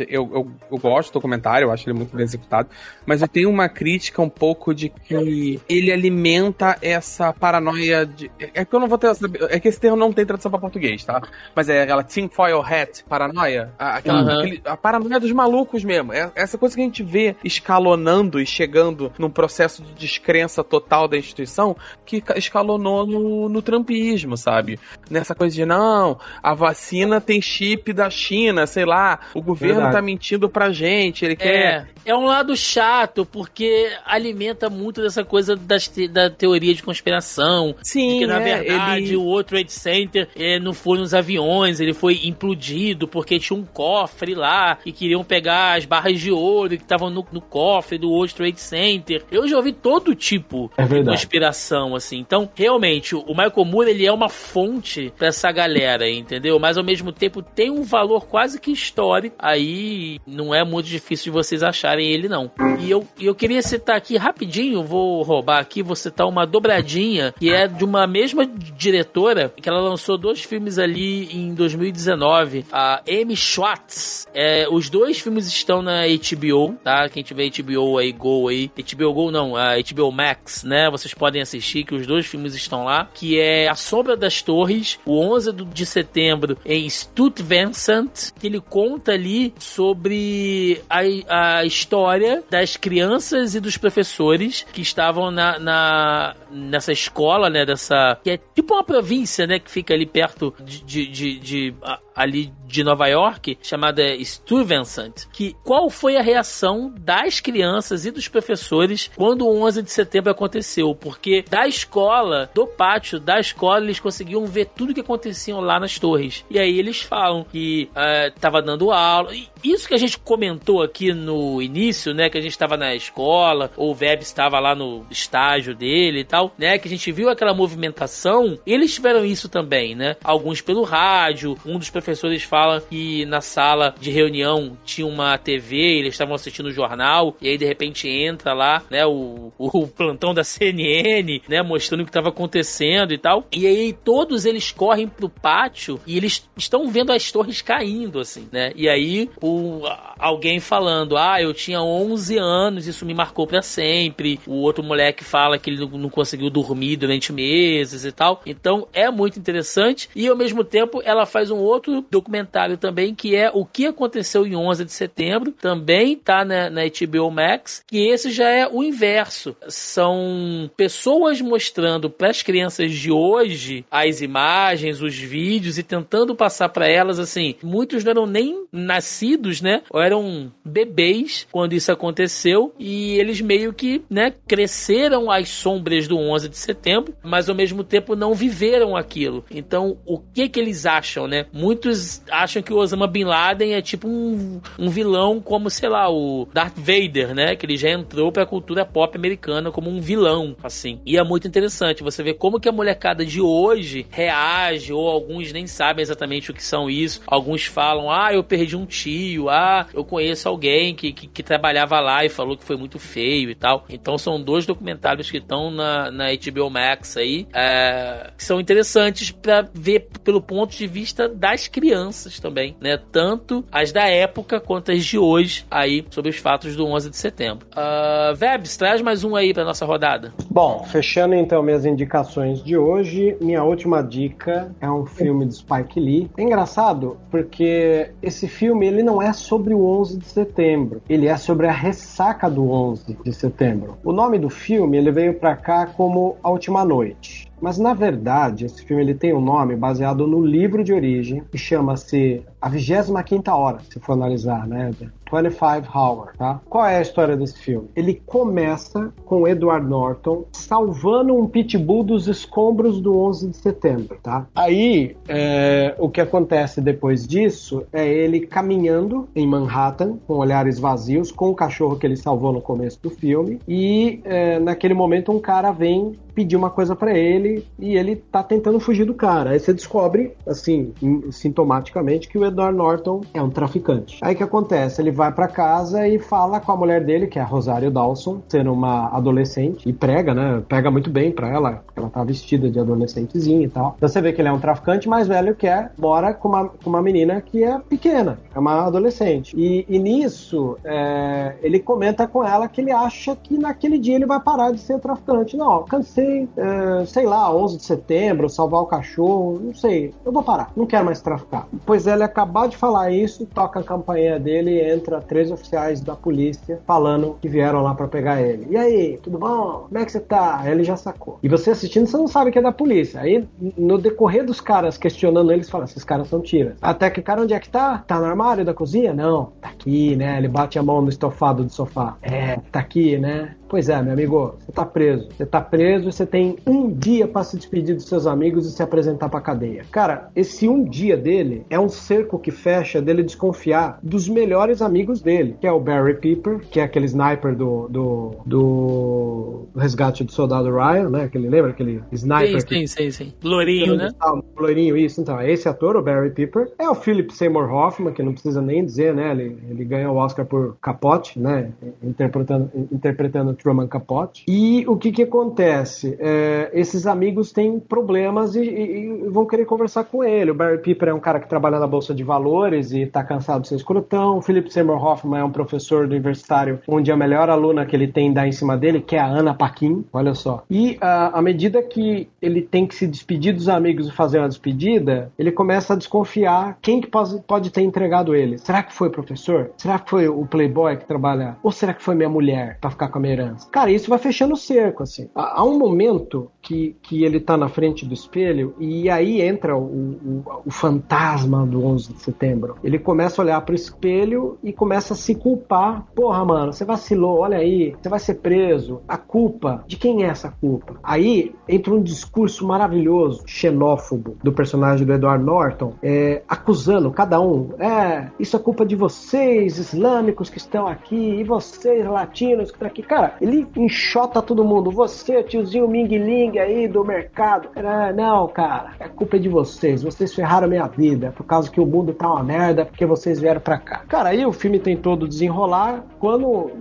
Eu, eu, eu gosto do documentário, eu acho ele muito bem executado, mas eu tenho uma crítica um pouco de que ele alimenta essa paranoia de. É que eu não vou ter. É que esse termo não tem tradução para português, tá? Mas é aquela tinfoil hat, paranoia. Aquela, uhum. aquele, a paranoia dos malucos mesmo. É, essa coisa que a gente vê escalonando e chegando num processo de descrença total da instituição que escalonou no, no trampismo, sabe? Nessa coisa de não, a vacina tem chip da China, sei lá, o governo governo Verdade. tá mentindo pra gente, ele quer. É, é um lado chato, porque alimenta muito dessa coisa das te, da teoria de conspiração. Sim. Que na é, verdade ele... o outro Trade Center é, não foi nos aviões, ele foi implodido porque tinha um cofre lá e queriam pegar as barras de ouro que estavam no, no, cofre do World Trade Center. Eu já ouvi todo tipo é de conspiração, assim. Então, realmente, o Michael Moore ele é uma fonte pra essa galera, entendeu? Mas ao mesmo tempo tem um valor quase que histórico aí não é muito difícil de vocês acharem ele, não. E eu, eu queria citar aqui rapidinho, vou roubar aqui, vou citar uma dobradinha, que é de uma mesma diretora, que ela lançou dois filmes ali em 2019, a Amy Schwartz. É, os dois filmes estão na HBO, tá? Quem tiver HBO aí, Go aí. HBO Go não, a HBO Max, né? Vocês podem assistir que os dois filmes estão lá, que é A Sombra das Torres, o 11 de setembro em Stutt Vincent, que ele conta ali sobre a, a história das crianças e dos professores que estavam na, na nessa escola, né? Dessa. que é tipo uma província, né? Que fica ali perto de, de, de, de ali de Nova York, chamada Stuyvesant, que qual foi a reação das crianças e dos professores quando o 11 de setembro aconteceu? Porque da escola, do pátio da escola, eles conseguiam ver tudo que acontecia lá nas torres. E aí eles falam que uh, tava dando aula. E isso que a gente comentou aqui no início, né? Que a gente estava na escola, ou o Web estava lá no estágio dele e tal, né? Que a gente viu aquela movimentação. Eles tiveram isso também, né? Alguns pelo rádio, um dos professores fala que na sala de reunião tinha uma TV, eles estavam assistindo o jornal, e aí de repente entra lá, né, o, o plantão da CNN, né, mostrando o que estava acontecendo e tal. E aí todos eles correm pro pátio e eles estão vendo as torres caindo, assim, né? E aí o, alguém falando, ah, eu tinha 11 anos, isso me marcou para sempre. O outro moleque fala que ele não conseguiu dormir durante meses e tal. Então é muito interessante e ao mesmo tempo ela faz um outro outro documentário também que é o que aconteceu em 11 de setembro, também tá na, na HBO Max, que esse já é o inverso. São pessoas mostrando para as crianças de hoje as imagens, os vídeos e tentando passar para elas assim, muitos não eram nem nascidos né? Ou eram bebês quando isso aconteceu e eles meio que, né, cresceram às sombras do 11 de setembro, mas ao mesmo tempo não viveram aquilo. Então, o que que eles acham, né? Muitos acham que o Osama Bin Laden é tipo um, um vilão como, sei lá, o Darth Vader, né? Que ele já entrou pra cultura pop americana como um vilão, assim. E é muito interessante você ver como que a molecada de hoje reage, ou alguns nem sabem exatamente o que são isso. Alguns falam, ah, eu perdi um tio, ah, eu conheço alguém que, que, que trabalhava lá e falou que foi muito feio e tal. Então são dois documentários que estão na, na HBO Max aí, é, que são interessantes para ver pelo ponto de vista das crianças também, né? Tanto as da época quanto as de hoje aí sobre os fatos do 11 de setembro. Uh, Vebs, traz mais um aí para nossa rodada. Bom, fechando então minhas indicações de hoje, minha última dica é um filme de Spike Lee. É engraçado porque esse filme ele não é sobre o 11 de setembro, ele é sobre a ressaca do 11 de setembro. O nome do filme ele veio para cá como A Última Noite. Mas na verdade, esse filme ele tem um nome baseado no livro de origem, que chama-se A 25 Hora, se for analisar, né? 25 Hour, tá? Qual é a história desse filme? Ele começa com Edward Norton salvando um pitbull dos escombros do 11 de setembro, tá? Aí, é, o que acontece depois disso é ele caminhando em Manhattan, com olhares vazios, com o cachorro que ele salvou no começo do filme, e é, naquele momento um cara vem pedir uma coisa para ele e ele tá tentando fugir do cara. Aí você descobre, assim, sintomaticamente, que o Edward Norton é um traficante. Aí o que acontece? Ele vai para casa e fala com a mulher dele, que é a Rosário Dawson, sendo uma adolescente, e prega, né? Pega muito bem pra ela, ela tá vestida de adolescentezinha e tal. Então você vê que ele é um traficante mais velho que é, mora com uma, com uma menina que é pequena, é uma adolescente. E, e nisso, é, ele comenta com ela que ele acha que naquele dia ele vai parar de ser traficante. Não, cansei, é, sei lá, 11 de setembro, salvar o cachorro, não sei, eu vou parar, não quero mais traficar. Pois ele acabar de falar isso, toca a campanha dele e entra três oficiais da polícia falando que vieram lá para pegar ele. E aí, tudo bom? Como é que você tá? Ele já sacou. E você assistindo, você não sabe que é da polícia. Aí, no decorrer dos caras questionando eles, fala: esses caras são tiras. Até que o cara, onde é que tá? Tá no armário da cozinha? Não, tá aqui, né? Ele bate a mão no estofado do sofá. É, tá aqui, né? Pois é, meu amigo, você tá preso. Você tá preso e você tem um dia para se despedir dos seus amigos e se apresentar pra cadeia. Cara, esse um dia dele é um cerco que fecha dele desconfiar dos melhores amigos dele, que é o Barry Piper, que é aquele sniper do, do, do resgate do soldado Ryan, né? Aquele, lembra aquele sniper? Sim, que... sim, sim, sim. Loirinho, né? Loirinho, isso. Então, é esse ator, o Barry Piper. É o Philip Seymour Hoffman, que não precisa nem dizer, né? Ele, ele ganhou o Oscar por Capote, né? Interpretando, interpretando Truman Capote. E o que que acontece? É, esses amigos têm problemas e, e, e, vão querer conversar com ele. O Barry Piper é um cara que trabalha na Bolsa de Valores e tá cansado de ser escrotão. O Philip Seymour Hoffman é um professor universitário onde a melhor aluna que ele tem dá em cima dele, que é a Ana Paquin, olha só. E à medida que ele tem que se despedir dos amigos e fazer uma despedida, ele começa a desconfiar quem que pode, pode ter entregado ele. Será que foi o professor? Será que foi o playboy que trabalha? Ou será que foi minha mulher para ficar com a minha? Cara, isso vai fechando o cerco, assim. Há um momento que, que ele tá na frente do espelho e aí entra o, o, o fantasma do 11 de setembro. Ele começa a olhar pro espelho e começa a se culpar. Porra, mano, você vacilou, olha aí, você vai ser preso. A culpa, de quem é essa culpa? Aí entra um discurso maravilhoso, xenófobo, do personagem do Edward Norton, é, acusando cada um. É, isso é culpa de vocês, islâmicos que estão aqui, e vocês, latinos que estão aqui. Cara, ele enxota todo mundo. Você, tiozinho Ming Ling aí do mercado. Ah, não, cara, a culpa é de vocês. Vocês ferraram minha vida por causa que o mundo tá uma merda, porque vocês vieram pra cá. Cara, aí o filme tem todo desenrolar. Quando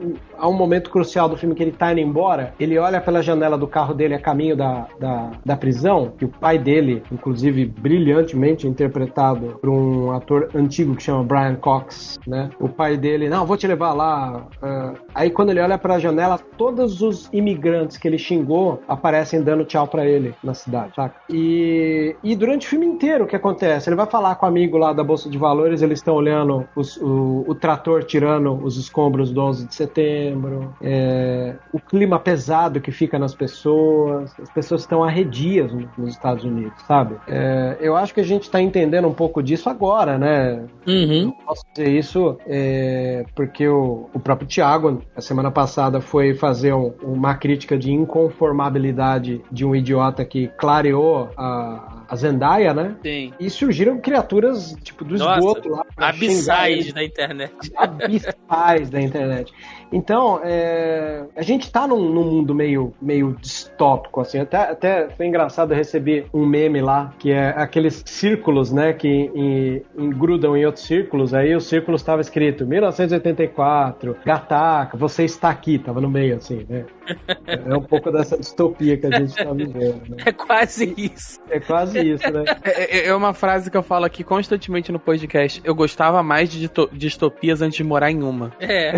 há um momento crucial do filme que ele tá indo embora, ele olha pela janela do carro dele a caminho da, da, da prisão, que o pai dele, inclusive brilhantemente interpretado por um ator antigo que chama Brian Cox, né? O pai dele, não, vou te levar lá. Uh, aí quando ele olha pra janela, todos os imigrantes que ele xingou aparecem dando tchau para ele na cidade, saca? E, e durante o filme inteiro o que acontece? Ele vai falar com o amigo lá da Bolsa de Valores, eles estão olhando os, o, o, trator tirando os escombros do 11 de setembro, é, o clima pesado que fica nas pessoas, as pessoas estão arredias nos Estados Unidos, sabe? É, eu acho que a gente está entendendo um pouco disso agora, né? Uhum. Eu posso dizer isso é, porque o, o próprio Tiago, a semana passada, foi fazer um, uma crítica de inconformabilidade de um idiota que clareou a, a Zendaya, né? Sim. E surgiram criaturas, tipo, do esgoto Nossa, lá. Abissais da internet. Abissais da internet. Então, é, a gente tá num, num, mundo meio, meio distópico, assim. Até, até foi engraçado receber um meme lá, que é aqueles círculos, né, que engrudam em outros círculos. Aí o círculo estava escrito 1984, Gataca, você está aqui, tava no meio, assim, né? É um pouco dessa distopia que a gente tá vivendo, né? É quase isso. É quase isso, né? É, é, é uma frase que eu falo aqui constantemente no podcast. Eu gostava mais de distopias antes de morar em uma. É.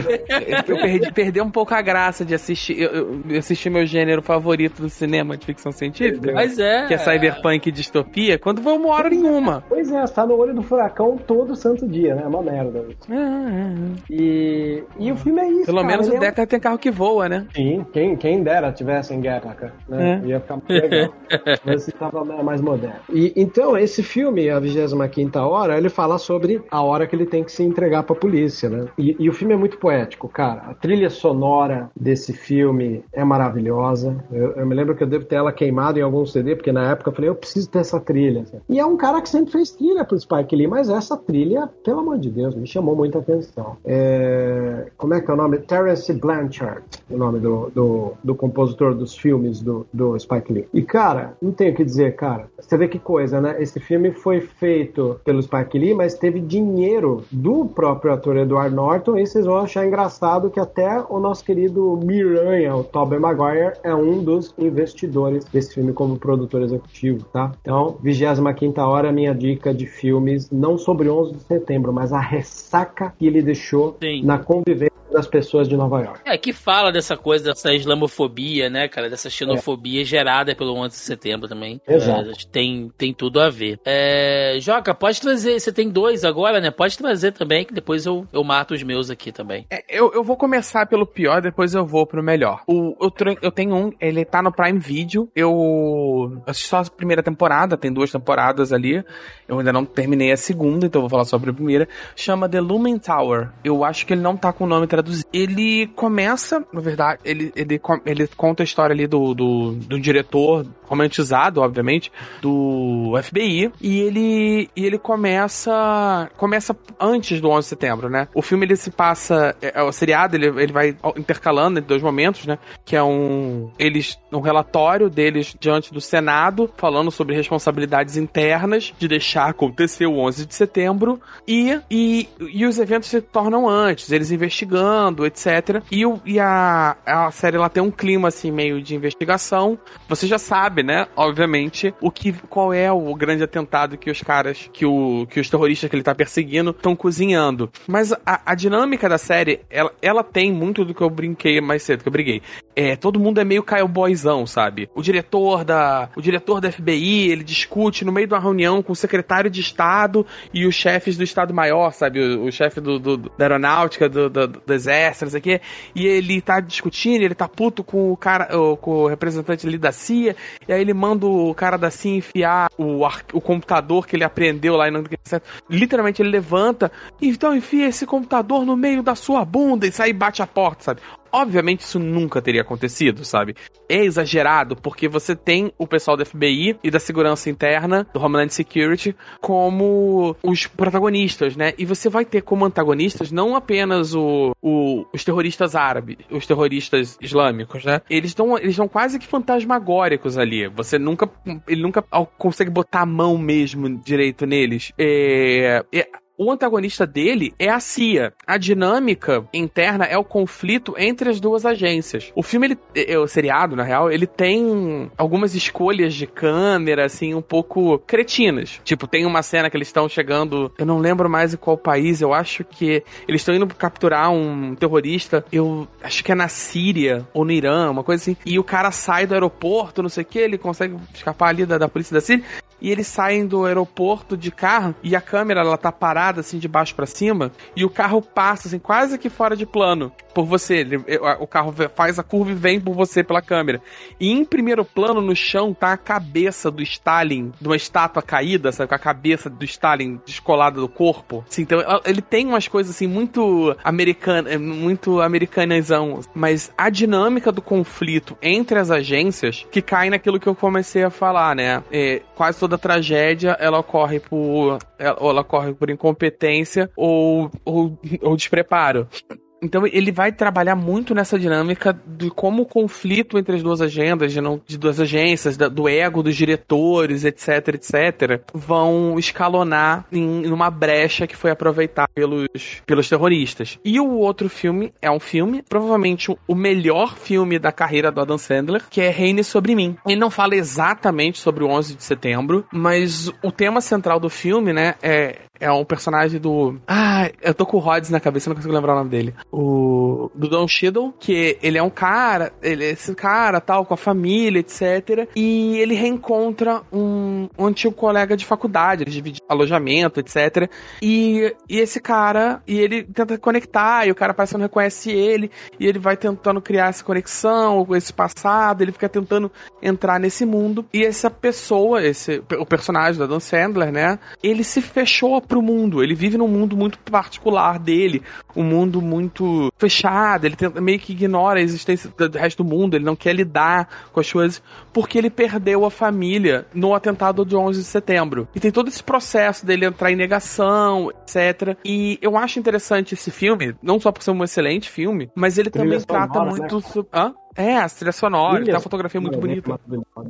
Eu perdi, perdi um pouco a graça de assistir. Eu, eu assisti meu gênero favorito do cinema de ficção científica. Mas é. Que é cyberpunk e distopia, quando eu moro em uma. Pois é, você tá no olho do furacão todo santo dia, né? É uma merda. É, é, é. E, e o filme é isso. Pelo cara, menos o é um- Deca tem carro que voa, né? Sim, quem, quem dera tivesse em guerra, cara. Né? É. Ia ficar muito legal. Mas se tava mais moderno. E, então, esse filme, A 25 Hora, ele fala sobre a hora que ele tem que se entregar pra polícia, né? E, e o filme é muito poético, cara. A trilha sonora desse filme é maravilhosa. Eu, eu me lembro que eu devo ter ela queimada em algum CD, porque na época eu falei, eu preciso ter essa trilha. E é um cara que sempre fez trilha pro Spike Lee, mas essa trilha, pelo amor de Deus, me chamou muita atenção. É, Como é que é o nome? Terence Blanchard, o nome do, do, do compositor dos filmes do, do Spike Lee. E, cara, não tenho o que dizer, cara. Você vê que coisa, né? Esse filme foi feito pelo Spike Lee, mas teve dinheiro do próprio ator Edward Norton, e vocês vão achar engraçado que até o nosso querido Miranha, o Tobey Maguire, é um dos investidores desse filme como produtor executivo, tá? Então, 25 hora, minha dica de filmes, não sobre 11 de setembro, mas a ressaca que ele deixou Sim. na convivência das pessoas de Nova York. É, que fala dessa coisa, dessa islamofobia, né, cara? Dessa xenofobia gerada pelo 11 de setembro também. Exato. É, tem, tem tudo a ver. É, Joca, pode trazer, você tem dois agora, né? Pode trazer também, que depois eu, eu mato os meus aqui também. É, eu, eu vou começar pelo pior, depois eu vou pro melhor. O, eu, eu tenho um, ele tá no Prime Video. Eu assisti só a primeira temporada, tem duas temporadas ali. Eu ainda não terminei a segunda, então eu vou falar sobre a primeira. Chama The Lumen Tower. Eu acho que ele não tá com o nome traduzido. Ele começa, na verdade, ele, ele, ele conta a história ali do, do, do diretor, romantizado, obviamente, do FBI. E ele, e ele começa. Começa antes do 11 de setembro, né? O filme ele se passa. É, é o seriado, ele, ele vai intercalando entre dois momentos, né? Que é um. Eles. Um relatório deles diante do Senado, falando sobre responsabilidades internas de deixar acontecer o 11 de setembro. E, e, e os eventos se tornam antes, eles investigando, etc. E, o, e a, a série ela tem um clima assim, meio de investigação. Você já sabe, né? Obviamente, o que qual é o grande atentado que os caras, que, o, que os terroristas que ele tá perseguindo estão cozinhando. Mas a, a dinâmica da série, ela, ela tem muito do que eu brinquei mais cedo, que eu briguei. É, todo mundo é meio cowboyzão, sabe? O diretor da, o diretor da FBI, ele discute no meio de uma reunião com o secretário de Estado e os chefes do Estado Maior, sabe? O, o chefe do, do- da aeronáutica, do, do, do quê. E ele tá discutindo, ele tá puto com o cara, com o representante ali da CIA, e aí ele manda o cara da CIA enfiar o, o computador que ele aprendeu lá e não Literalmente ele levanta, então enfia esse computador no meio da sua bunda e sai e bate a porta, sabe? Obviamente isso nunca teria acontecido, sabe? É exagerado porque você tem o pessoal da FBI e da segurança interna, do Homeland Security, como os protagonistas, né? E você vai ter como antagonistas não apenas o, o- os terroristas árabes, os terroristas islâmicos, né? Eles estão eles quase que fantasmagóricos ali. Você nunca ele nunca consegue botar a mão mesmo direito neles. É, é- o antagonista dele é a CIA. A dinâmica interna é o conflito entre as duas agências. O filme, ele, é, o seriado, na real, ele tem algumas escolhas de câmera, assim, um pouco cretinas. Tipo, tem uma cena que eles estão chegando, eu não lembro mais em qual país, eu acho que eles estão indo capturar um terrorista, eu acho que é na Síria ou no Irã, uma coisa assim, e o cara sai do aeroporto, não sei o que, ele consegue escapar ali da, da polícia da Síria, e eles saem do aeroporto de carro e a câmera ela tá parada assim de baixo para cima e o carro passa assim quase que fora de plano por você. Ele, o carro faz a curva e vem por você pela câmera. E em primeiro plano no chão tá a cabeça do Stalin, de uma estátua caída, sabe, com a cabeça do Stalin descolada do corpo. Assim, então ele tem umas coisas assim muito americana, muito americanizão, mas a dinâmica do conflito entre as agências que cai naquilo que eu comecei a falar, né? É, quase toda tragédia ela ocorre por ela, ela ocorre por incompetência ou, ou, ou despreparo. Então ele vai trabalhar muito nessa dinâmica de como o conflito entre as duas agendas, de, não, de duas agências, da, do ego dos diretores, etc, etc, vão escalonar em, em uma brecha que foi aproveitada pelos, pelos terroristas. E o outro filme é um filme, provavelmente o melhor filme da carreira do Adam Sandler, que é Reine Sobre Mim. Ele não fala exatamente sobre o 11 de setembro, mas o tema central do filme, né, é, é um personagem do. Ah, eu tô com o Rhodes na cabeça, não consigo lembrar o nome dele. O. Do Don Cheadle, que ele é um cara, ele é esse cara tal, com a família, etc. E ele reencontra um, um antigo colega de faculdade, ele divide alojamento, etc. E, e esse cara, e ele tenta conectar, e o cara parece que não reconhece ele, e ele vai tentando criar essa conexão com esse passado, ele fica tentando entrar nesse mundo. E essa pessoa, esse o personagem da Dan Sandler, né? Ele se fechou pro mundo. Ele vive num mundo muito particular dele, um mundo muito fechado. Ele tenta, meio que ignora a existência do resto do mundo. Ele não quer lidar com as coisas porque ele perdeu a família no atentado de 11 de setembro. E tem todo esse processo dele entrar em negação, etc. E eu acho interessante esse filme, não só por ser um excelente filme, mas ele também trata sonora, muito. Né? Hã? É, a trilha sonora, tem uma fotografia muito bonita.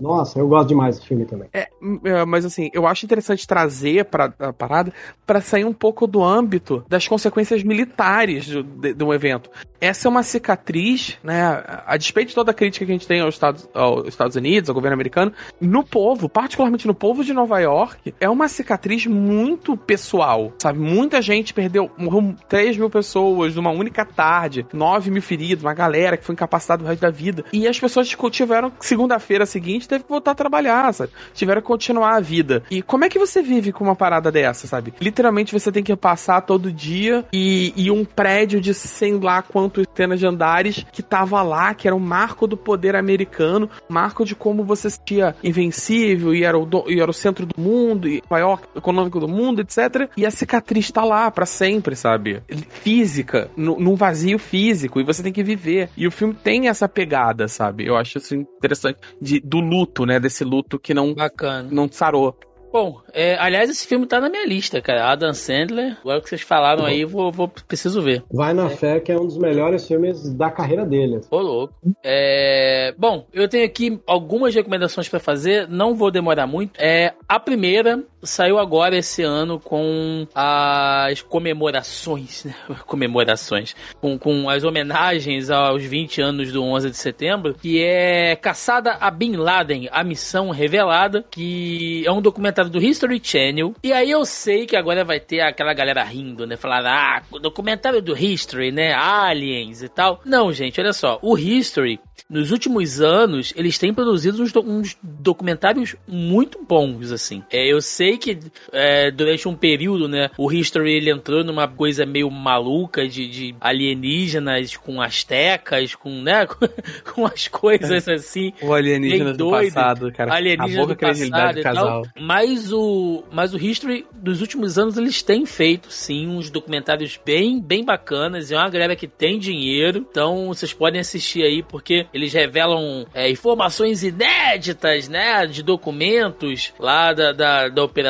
Nossa, eu gosto demais desse filme também. É, é, mas assim, eu acho interessante trazer pra, a parada para sair um pouco do âmbito das consequências militares de, de, de, um evento. Essa é uma cicatriz, né? A despeito de toda a crítica que a gente tem aos Estados, aos Estados Unidos, ao governo americano, no povo, particularmente no povo de Nova York, é uma cicatriz muito pessoal, sabe? Muita gente perdeu, morreu 3 mil pessoas numa única tarde, 9 mil feridos, uma galera que foi incapacitada o resto da vida. E as pessoas tiveram, segunda-feira seguinte, teve que voltar a trabalhar, sabe? Tiveram que continuar a vida. E como é que você vive com uma parada dessa, sabe? Literalmente você tem que passar todo dia e, e um prédio de sei lá quantos cenas de andares que tava lá, que era um marco do poder americano, marco de como você se sentia invencível e era o, do, e era o centro do mundo, e maior econômico do mundo, etc. E a cicatriz tá lá para sempre, sabe? Física, num vazio físico, e você tem que viver. E o filme tem essa pegada, sabe? Eu acho isso interessante de, do luto, né? Desse luto que não, Bacana. não sarou. Bom, é, aliás, esse filme tá na minha lista, cara. Adam Sandler, agora que vocês falaram aí, vou, vou preciso ver. Vai na é. fé que é um dos melhores filmes da carreira dele. Ô, louco. É, bom, eu tenho aqui algumas recomendações para fazer, não vou demorar muito. É, a primeira saiu agora esse ano com as comemorações, né? comemorações, com, com as homenagens aos 20 anos do 11 de setembro, que é Caçada a Bin Laden, a missão revelada, que é um documentário do History Channel. E aí eu sei que agora vai ter aquela galera rindo, né? Falar, ah, documentário do History, né? Aliens e tal. Não, gente, olha só. O History, nos últimos anos, eles têm produzido uns, uns documentários muito bons, assim. É, eu sei que é, durante um período, né? O History ele entrou numa coisa meio maluca de, de alienígenas com astecas, com, né? com as coisas assim. O alienígena do passado, cara. Alienígena do passado e tal. Mas mas o, mas o History, dos últimos anos, eles têm feito, sim, uns documentários bem, bem bacanas. É uma galera que tem dinheiro. Então, vocês podem assistir aí, porque. Eles revelam é, informações inéditas, né? De documentos lá da, da, da operação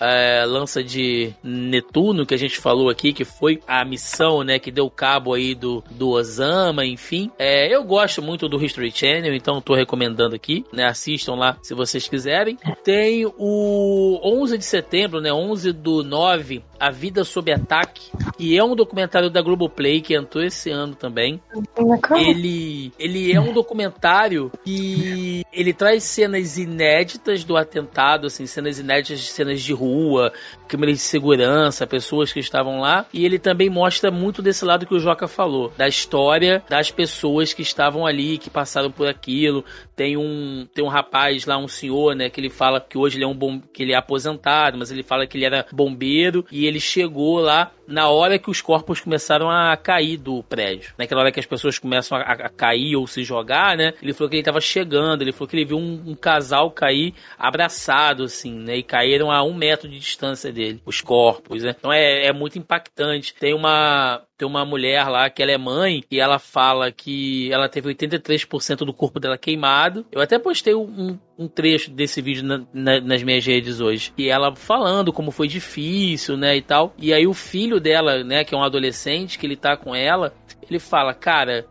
é, Lança de Netuno, que a gente falou aqui, que foi a missão, né? Que deu cabo aí do, do Osama, enfim. É, eu gosto muito do History Channel, então tô recomendando aqui, né? Assistam lá se vocês quiserem. Tem o 11 de setembro, né? 11 do 9, A Vida Sob Ataque, que é um documentário da Globoplay que entrou esse ano também. Ele, ele é um documentário que ele traz cenas inéditas do atentado, assim, cenas inéditas cenas de rua, câmeras de segurança, pessoas que estavam lá, e ele também mostra muito desse lado que o Joca falou, da história das pessoas que estavam ali, que passaram por aquilo. Tem um tem um rapaz lá, um senhor, né, que ele fala que hoje ele é um bom, que ele é aposentado, mas ele fala que ele era bombeiro e ele chegou lá na hora que os corpos começaram a cair do prédio. Naquela hora que as pessoas começam a, a cair ou se jogar, né? Ele falou que ele estava chegando, ele falou que ele viu um, um, casal cair abraçado, assim, né? E caíram a um metro de distância dele, os corpos, né? Então é, é muito impactante. Tem uma, tem uma mulher lá que ela é mãe e ela fala que ela teve 83% do corpo dela queimado. Eu até postei um, um trecho desse vídeo na, na, nas minhas redes hoje. E ela falando como foi difícil, né, e tal. E aí o filho dela, né, que é um adolescente, que ele tá com ela, ele fala, cara,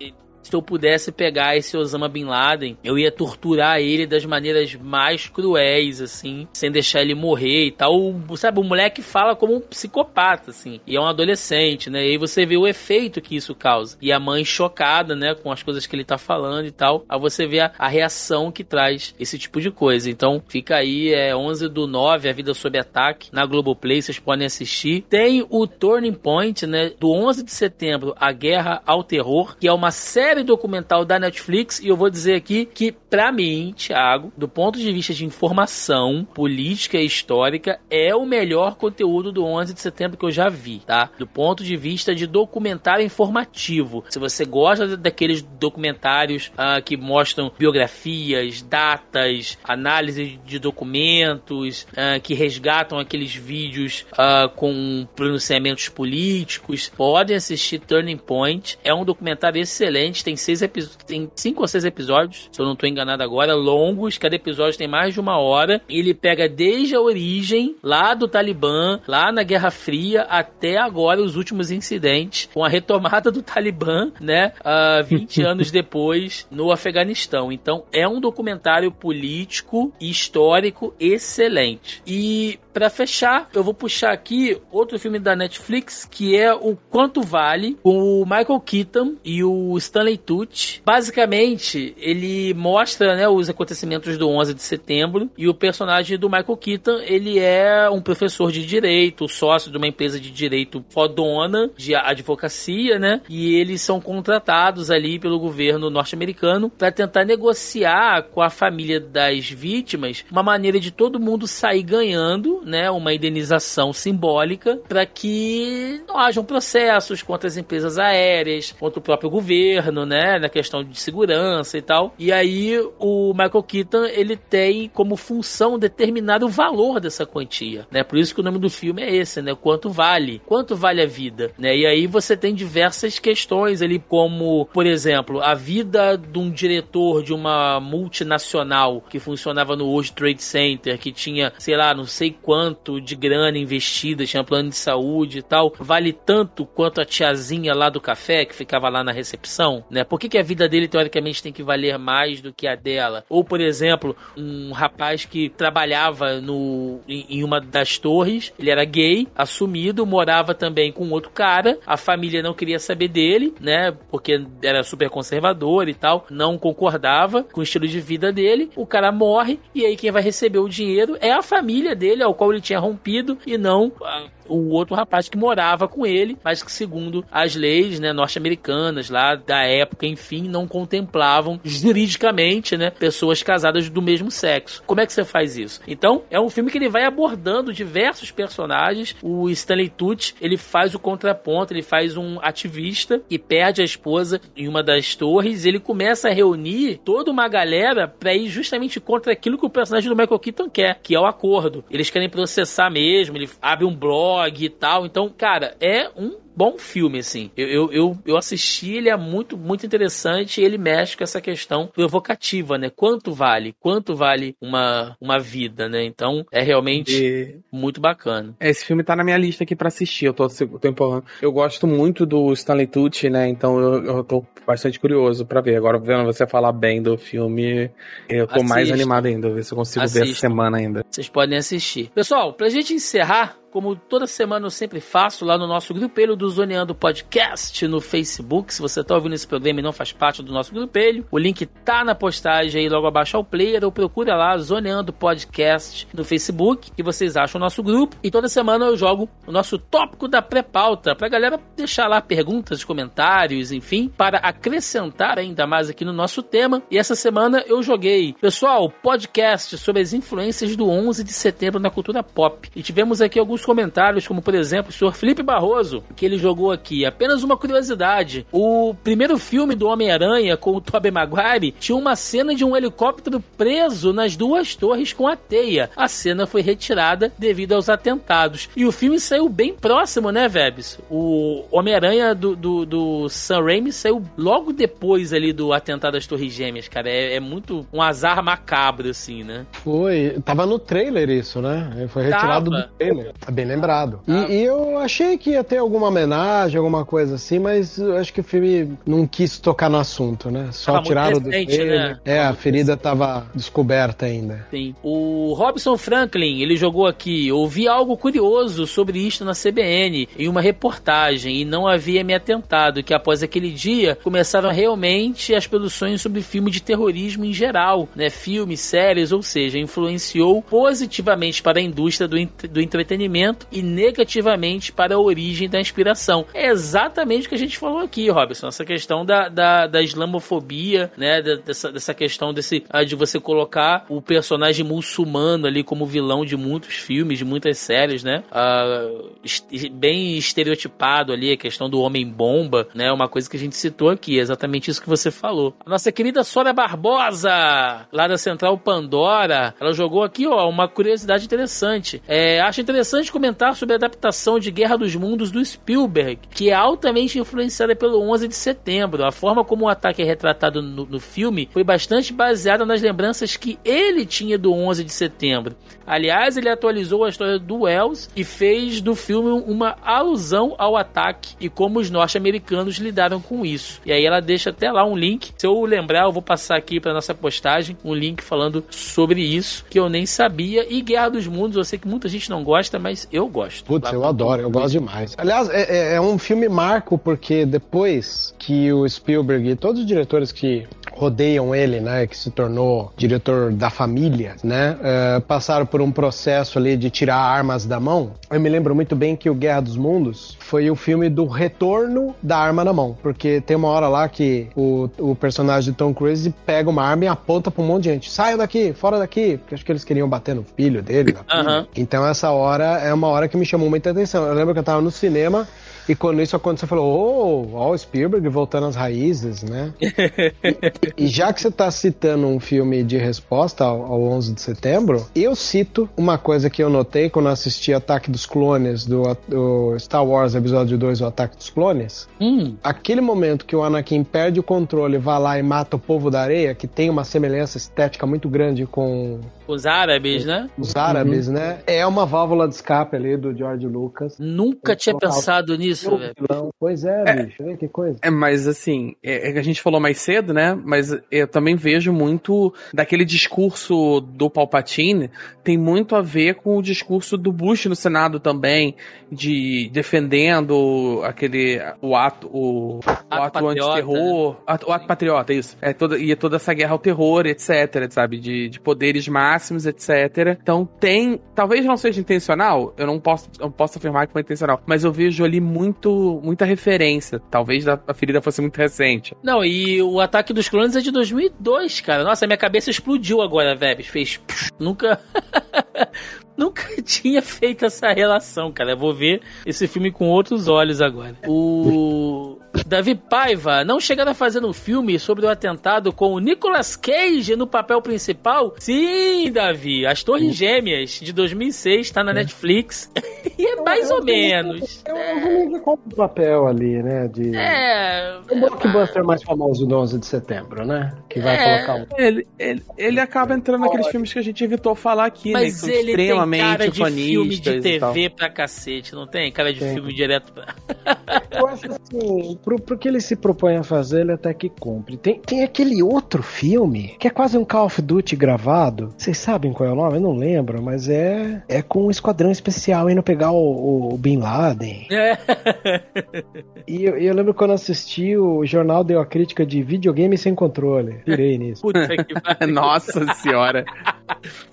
se eu pudesse pegar esse Osama Bin Laden, eu ia torturar ele das maneiras mais cruéis, assim, sem deixar ele morrer e tal. Sabe, o moleque fala como um psicopata, assim, e é um adolescente, né? E aí você vê o efeito que isso causa. E a mãe chocada, né, com as coisas que ele tá falando e tal. Aí você vê a, a reação que traz esse tipo de coisa. Então, fica aí, é 11 do 9, A Vida Sob Ataque, na Globoplay, vocês podem assistir. Tem o Turning Point, né, do 11 de setembro, A Guerra ao Terror, que é uma série série documental da Netflix e eu vou dizer aqui que, para mim, Thiago, do ponto de vista de informação política e histórica, é o melhor conteúdo do 11 de setembro que eu já vi, tá? Do ponto de vista de documentário informativo. Se você gosta daqueles documentários uh, que mostram biografias, datas, análise de documentos, uh, que resgatam aqueles vídeos uh, com pronunciamentos políticos, podem assistir Turning Point. É um documentário excelente tem seis episódios, tem cinco ou seis episódios, se eu não estou enganado agora, longos, cada episódio tem mais de uma hora. E ele pega desde a origem, lá do Talibã, lá na Guerra Fria, até agora os últimos incidentes, com a retomada do Talibã, né, uh, 20 anos depois, no Afeganistão. Então, é um documentário político e histórico excelente. E para fechar, eu vou puxar aqui outro filme da Netflix que é o Quanto Vale, com o Michael Keaton e o Stanley Tucci. Basicamente, ele mostra né, os acontecimentos do 11 de setembro e o personagem do Michael Keaton, ele é um professor de direito, sócio de uma empresa de direito fodona, de advocacia, né? E eles são contratados ali pelo governo norte-americano para tentar negociar com a família das vítimas uma maneira de todo mundo sair ganhando né, uma indenização simbólica para que não hajam processos contra as empresas aéreas, contra o próprio governo, né, na questão de segurança e tal. E aí o Michael Keaton ele tem como função determinar o valor dessa quantia, né? Por isso que o nome do filme é esse, né? Quanto vale? Quanto vale a vida, né? E aí você tem diversas questões ali como, por exemplo, a vida de um diretor de uma multinacional que funcionava no World Trade Center, que tinha, sei lá, não sei quanto quanto de grana investida, tinha plano de saúde e tal, vale tanto quanto a tiazinha lá do café que ficava lá na recepção, né? Por que, que a vida dele teoricamente tem que valer mais do que a dela? Ou, por exemplo, um rapaz que trabalhava no, em, em uma das torres, ele era gay, assumido, morava também com outro cara, a família não queria saber dele, né? Porque era super conservador e tal, não concordava com o estilo de vida dele. O cara morre e aí quem vai receber o dinheiro é a família dele, ao qual qual ele tinha rompido e não o outro rapaz que morava com ele, mas que segundo as leis, né, norte-americanas lá da época, enfim, não contemplavam juridicamente, né, pessoas casadas do mesmo sexo. Como é que você faz isso? Então, é um filme que ele vai abordando diversos personagens. O Stanley Tucci, ele faz o contraponto, ele faz um ativista que perde a esposa em uma das torres, ele começa a reunir toda uma galera para ir justamente contra aquilo que o personagem do Michael Keaton quer, que é o acordo. Eles querem processar mesmo, ele abre um blog blog e tal. Então, cara, é um bom filme, assim. Eu, eu, eu, eu assisti, ele é muito, muito interessante. ele mexe com essa questão provocativa, né? Quanto vale? Quanto vale uma, uma vida, né? Então, é realmente e... muito bacana. Esse filme tá na minha lista aqui para assistir. Eu tô, tô empurrando. Eu gosto muito do Stanley Tucci, né? Então eu, eu tô bastante curioso para ver. Agora, vendo você falar bem do filme, eu tô Assista. mais animado ainda. Ver se eu consigo Assista. ver essa semana ainda. Vocês podem assistir. Pessoal, pra gente encerrar, como toda semana eu sempre faço lá no nosso grupelho do Zoneando Podcast no Facebook. Se você está ouvindo esse programa e não faz parte do nosso grupelho, o link tá na postagem aí logo abaixo ao player ou procura lá Zoneando Podcast no Facebook que vocês acham o nosso grupo. E toda semana eu jogo o nosso tópico da pré-pauta pra galera deixar lá perguntas, comentários, enfim, para acrescentar ainda mais aqui no nosso tema. E essa semana eu joguei, pessoal, podcast sobre as influências do 11 de setembro na cultura pop. E tivemos aqui alguns comentários, como por exemplo o senhor Felipe Barroso, que ele jogou aqui. Apenas uma curiosidade: o primeiro filme do Homem-Aranha com o Tobey Maguire tinha uma cena de um helicóptero preso nas duas torres com a teia. A cena foi retirada devido aos atentados. E o filme saiu bem próximo, né, Vebs? O Homem-Aranha do, do, do Sam Raimi saiu logo depois ali do atentado às Torres Gêmeas, cara. É, é muito um azar macabro, assim, né? Foi. Tava no trailer isso, né? Foi retirado Tava. do trailer bem lembrado. E, ah. eu achei que ia ter alguma homenagem, alguma coisa assim, mas eu acho que o filme não quis tocar no assunto, né? Só tava tiraram do filme. Né? É, a ferida estava descoberta ainda. Sim. O Robson Franklin, ele jogou aqui, ouvi algo curioso sobre isto na CBN em uma reportagem e não havia me atentado que após aquele dia começaram realmente as produções sobre filme de terrorismo em geral, né? Filmes, séries, ou seja, influenciou positivamente para a indústria do, do entretenimento e negativamente para a origem da inspiração. É exatamente o que a gente falou aqui, Robson, essa questão da, da, da islamofobia, né, dessa, dessa questão desse, ah, de você colocar o personagem muçulmano ali como vilão de muitos filmes, de muitas séries, né, uh, bem estereotipado ali, a questão do homem-bomba, né, uma coisa que a gente citou aqui, é exatamente isso que você falou. A nossa querida Sônia Barbosa, lá da Central Pandora, ela jogou aqui, ó, uma curiosidade interessante. É, acho interessante comentar sobre a adaptação de Guerra dos Mundos do Spielberg, que é altamente influenciada pelo 11 de setembro. A forma como o ataque é retratado no, no filme foi bastante baseada nas lembranças que ele tinha do 11 de setembro. Aliás, ele atualizou a história do Wells e fez do filme uma alusão ao ataque e como os norte-americanos lidaram com isso. E aí ela deixa até lá um link. Se eu lembrar, eu vou passar aqui para nossa postagem um link falando sobre isso que eu nem sabia. E Guerra dos Mundos, eu sei que muita gente não gosta, mas eu gosto. Putz, eu adoro, eu gosto demais. Aliás, é, é, é um filme marco porque depois que o Spielberg e todos os diretores que rodeiam ele, né, que se tornou diretor da família, né, uh, passaram por um processo ali de tirar armas da mão. Eu me lembro muito bem que o Guerra dos Mundos foi o filme do retorno da arma na mão, porque tem uma hora lá que o, o personagem de Tom Cruise pega uma arma e aponta pra um monte de gente, saia daqui, fora daqui, porque acho que eles queriam bater no filho dele. Uhum. Então essa hora é uma hora que me chamou muita atenção. Eu lembro que eu tava no cinema e quando isso aconteceu, falou, oh, ó, Spielberg voltando às raízes, né? e, e, já que você está citando um filme de resposta ao, ao 11 de setembro, eu cito uma coisa que eu notei quando assisti Ataque dos Clones, do, do Star Wars Episódio 2, o Ataque dos Clones. Hum. Aquele momento que o Anakin perde o controle, vai lá e mata o povo da areia, que tem uma semelhança estética muito grande com os árabes, né? Os árabes, uhum. né? É uma válvula de escape ali do George Lucas. Nunca tinha pensado nisso, velho. Pois é, é, bicho. Vê que coisa. É, mas assim, é, é, a gente falou mais cedo, né? Mas eu também vejo muito daquele discurso do Palpatine, tem muito a ver com o discurso do Bush no Senado também, de defendendo aquele o ato o, ato, o ato antiterror, né? o ato patriota, isso. É toda e toda essa guerra ao terror, etc, sabe, de, de poderes máximos, etc. Então tem, talvez não seja intencional, eu não posso não posso afirmar que foi intencional, mas eu vejo ali muito muita referência. Talvez a, ferida fosse muito recente. Não, e o ataque dos clones é de 2002, cara. Nossa, minha cabeça explodiu agora, Vebs. Fez nunca Nunca tinha feito essa relação, cara. Eu vou ver esse filme com outros olhos agora. O. Davi Paiva, não chegaram a fazer um filme sobre o atentado com o Nicolas Cage no papel principal? Sim, Davi. As Torres Gêmeas, de 2006, tá na Netflix. e é mais ou menos. Eu, eu vou com o papel ali, né? De... É. O blockbuster mais famoso do 11 de setembro, né? Que vai É. colocar um. Ele, ele, ele acaba entrando naqueles filmes que a gente evitou falar aqui, né? Que Mas são ele tem extremamente cara de filme de. TV pra cacete, não tem? Cara de Tem. filme direto pra... Eu acho assim, pro, pro que ele se propõe a fazer, ele até que cumpre. Tem, tem aquele outro filme que é quase um Call of Duty gravado. Vocês sabem qual é o nome? Eu não lembro, mas é é com um esquadrão especial indo pegar o, o Bin Laden. É. E eu, eu lembro quando assisti, o jornal deu a crítica de videogame sem controle. Pirei nisso. Puta que pariu. Nossa senhora.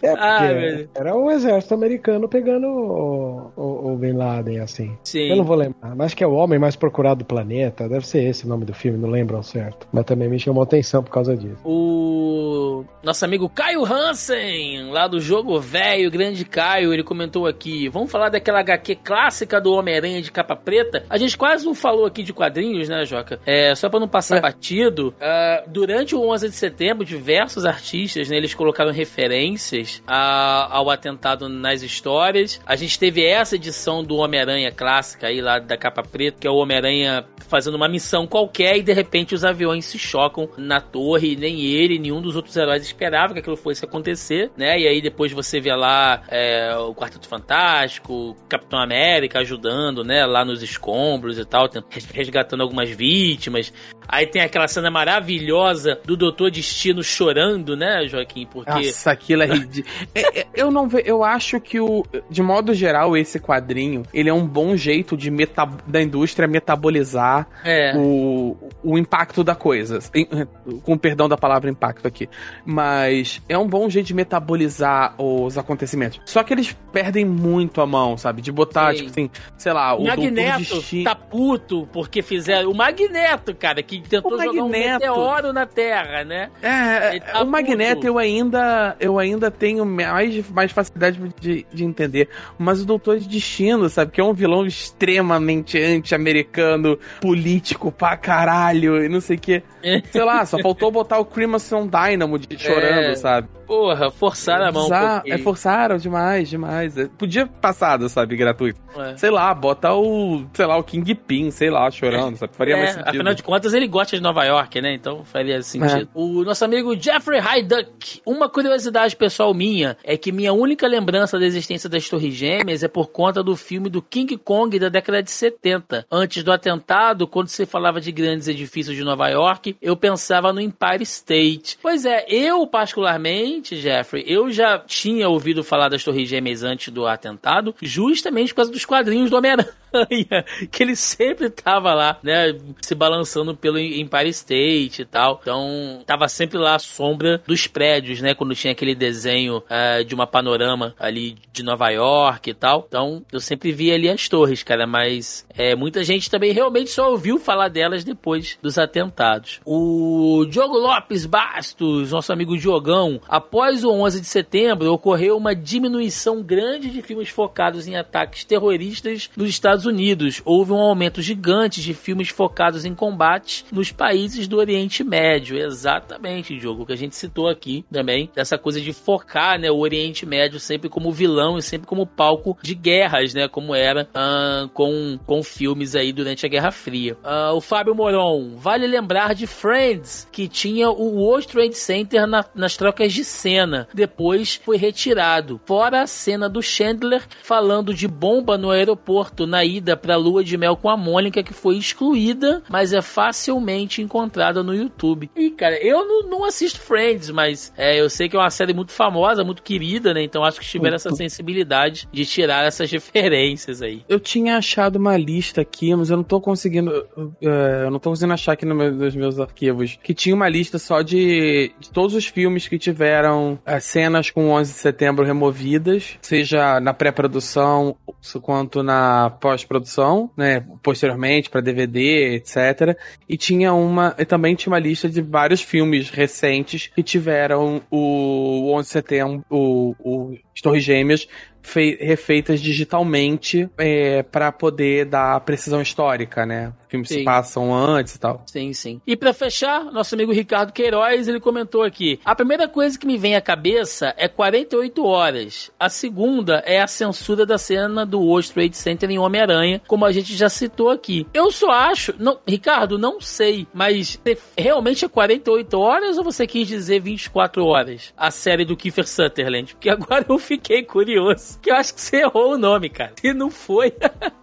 É, porque Ah, era o exército americano pegando o, o, o Bin Laden, assim. Sim. Eu não vou lembrar, mas acho que é o homem mais procurado do planeta. Deve ser esse o nome do filme, não lembro ao certo. Mas também me chamou atenção por causa disso. O nosso amigo Caio Hansen, lá do jogo velho, grande Caio, ele comentou aqui: vamos falar daquela HQ clássica do Homem-Aranha de capa preta. A gente quase não falou aqui de quadrinhos, né, Joca? É, só pra não passar É. batido, ah, durante o 11 de setembro, diversos artistas, né, eles colocaram referências a- ao atentado nas histórias. A gente teve essa edição do Homem-Aranha clássica aí, lá da capa preta, que é o Homem-Aranha fazendo uma missão qualquer e de repente os aviões se chocam na torre e nem ele, nenhum dos outros heróis esperava que aquilo fosse acontecer, né? E aí depois você vê lá é, o Quarteto Fantástico, Capitão América ajudando, né? Lá nos escombros e tal, resgatando algumas vítimas. Aí tem aquela cena maravilhosa do Doutor Destino chorando, né, Joaquim? Porque Nossa, aquilo é ridículo. É, é, eu não ve, eu acho que o de modo geral esse quadrinho, ele é um bom jeito de meta, da indústria metabolizar é, o, o impacto da coisa. Com perdão da palavra impacto aqui. Mas é um bom jeito de metabolizar os acontecimentos. Só que eles perdem muito a mão, sabe? De botar, Sim. tipo assim, sei lá, O Magneto Destino- tá puto porque fizeram. O Magneto, cara, que tentou O jogar um Magneto. meteoro na Terra, né? É, Ele tá o Magneto puto. eu ainda, eu ainda tenho mais, mais facilidade de, de entender. Mas o Doutor de Destino, sabe? Que é um vilão extremamente anti-americano, político pra caralho e não sei o que. Sei lá, só faltou botar o Crimson Dynamo de, chorando, É, sabe? Porra, forçaram a mão. um Bizarro. pouquinho. É, forçaram demais, demais. É, Podia passado, sabe, gratuito. É. Sei lá, bota o, sei lá, o Kingpin, sei lá, chorando, sabe? Faria É, mais sentido. afinal de contas, ele gosta de Nova York, né? Então faria sentido. É. O nosso amigo Jeffrey Hyduck. Uma curiosidade pessoal minha é que minha única lembrança da existência das Torres Gêmeas é por conta do filme do King Kong da década de 70. Antes do atentado, quando se falava de grandes edifícios de Nova York, eu pensava no Empire State. Pois é, eu particularmente, Jeffrey, eu já tinha ouvido falar das Torres Gêmeas antes do atentado, justamente por causa dos quadrinhos do Homem-Aranha. Que ele sempre tava lá, né, se balançando pelo Empire State e tal. Então, tava sempre lá à sombra dos prédios, né, quando tinha aquele desenho eh, de uma panorama ali de Nova York e tal. Então, eu sempre via ali as torres, cara, mas é, muita gente também realmente só ouviu falar delas depois dos atentados. O Diogo Lopes Bastos, nosso amigo Diogão, após o 11 de setembro, ocorreu uma diminuição grande de filmes focados em ataques terroristas nos Estados Unidos. Houve um aumento gigante de filmes focados em combates nos países do Oriente Médio. Exatamente, Diogo, que a gente citou aqui também, dessa coisa de focar né, o Oriente Médio sempre como vilão e sempre como palco de guerras, né? Como era ah, com, com filmes aí durante a Guerra Fria. Ah, o Fábio Moron, vale lembrar de Friends, que tinha o World Trade Center na- nas trocas de cena. Depois foi retirado. Fora a cena do Chandler falando de bomba no aeroporto na ida pra lua de mel com a Mônica, que foi excluída, mas é facilmente encontrada no YouTube. E, cara, eu não, não assisto Friends, mas é, eu sei que é uma série muito famosa, muito querida, né? Então acho que tiveram essa sensibilidade de tirar essas referências aí. Eu tinha achado uma lista aqui, mas eu não tô conseguindo. eh, eu não tô conseguindo achar aqui no meu- nos meus arquivos. Que tinha uma lista só de, de todos os filmes que tiveram eh, cenas com 11 de setembro removidas, seja na pré-produção quanto na pós-produção, né? Posteriormente, pra DVD, etc. E tinha uma. E também tinha uma lista de vários filmes recentes que tiveram o 11 de setembro, o, o Torres Gêmeas refeitas digitalmente é, para poder dar precisão histórica, né? Filmes sim. se passam antes e tal. Sim, sim. E para fechar, nosso amigo Ricardo Queiroz, ele comentou aqui: a primeira coisa que me vem à cabeça é 48 horas. A segunda é a censura da cena do World Trade Center em Homem-Aranha, como a gente já citou aqui. Eu só acho, não, Ricardo, não sei, mas realmente é 48 horas ou você quis dizer 24 horas? A série do Kiefer Sutherland? Porque agora eu fiquei curioso. Que eu acho que você errou o nome, cara. Se não foi,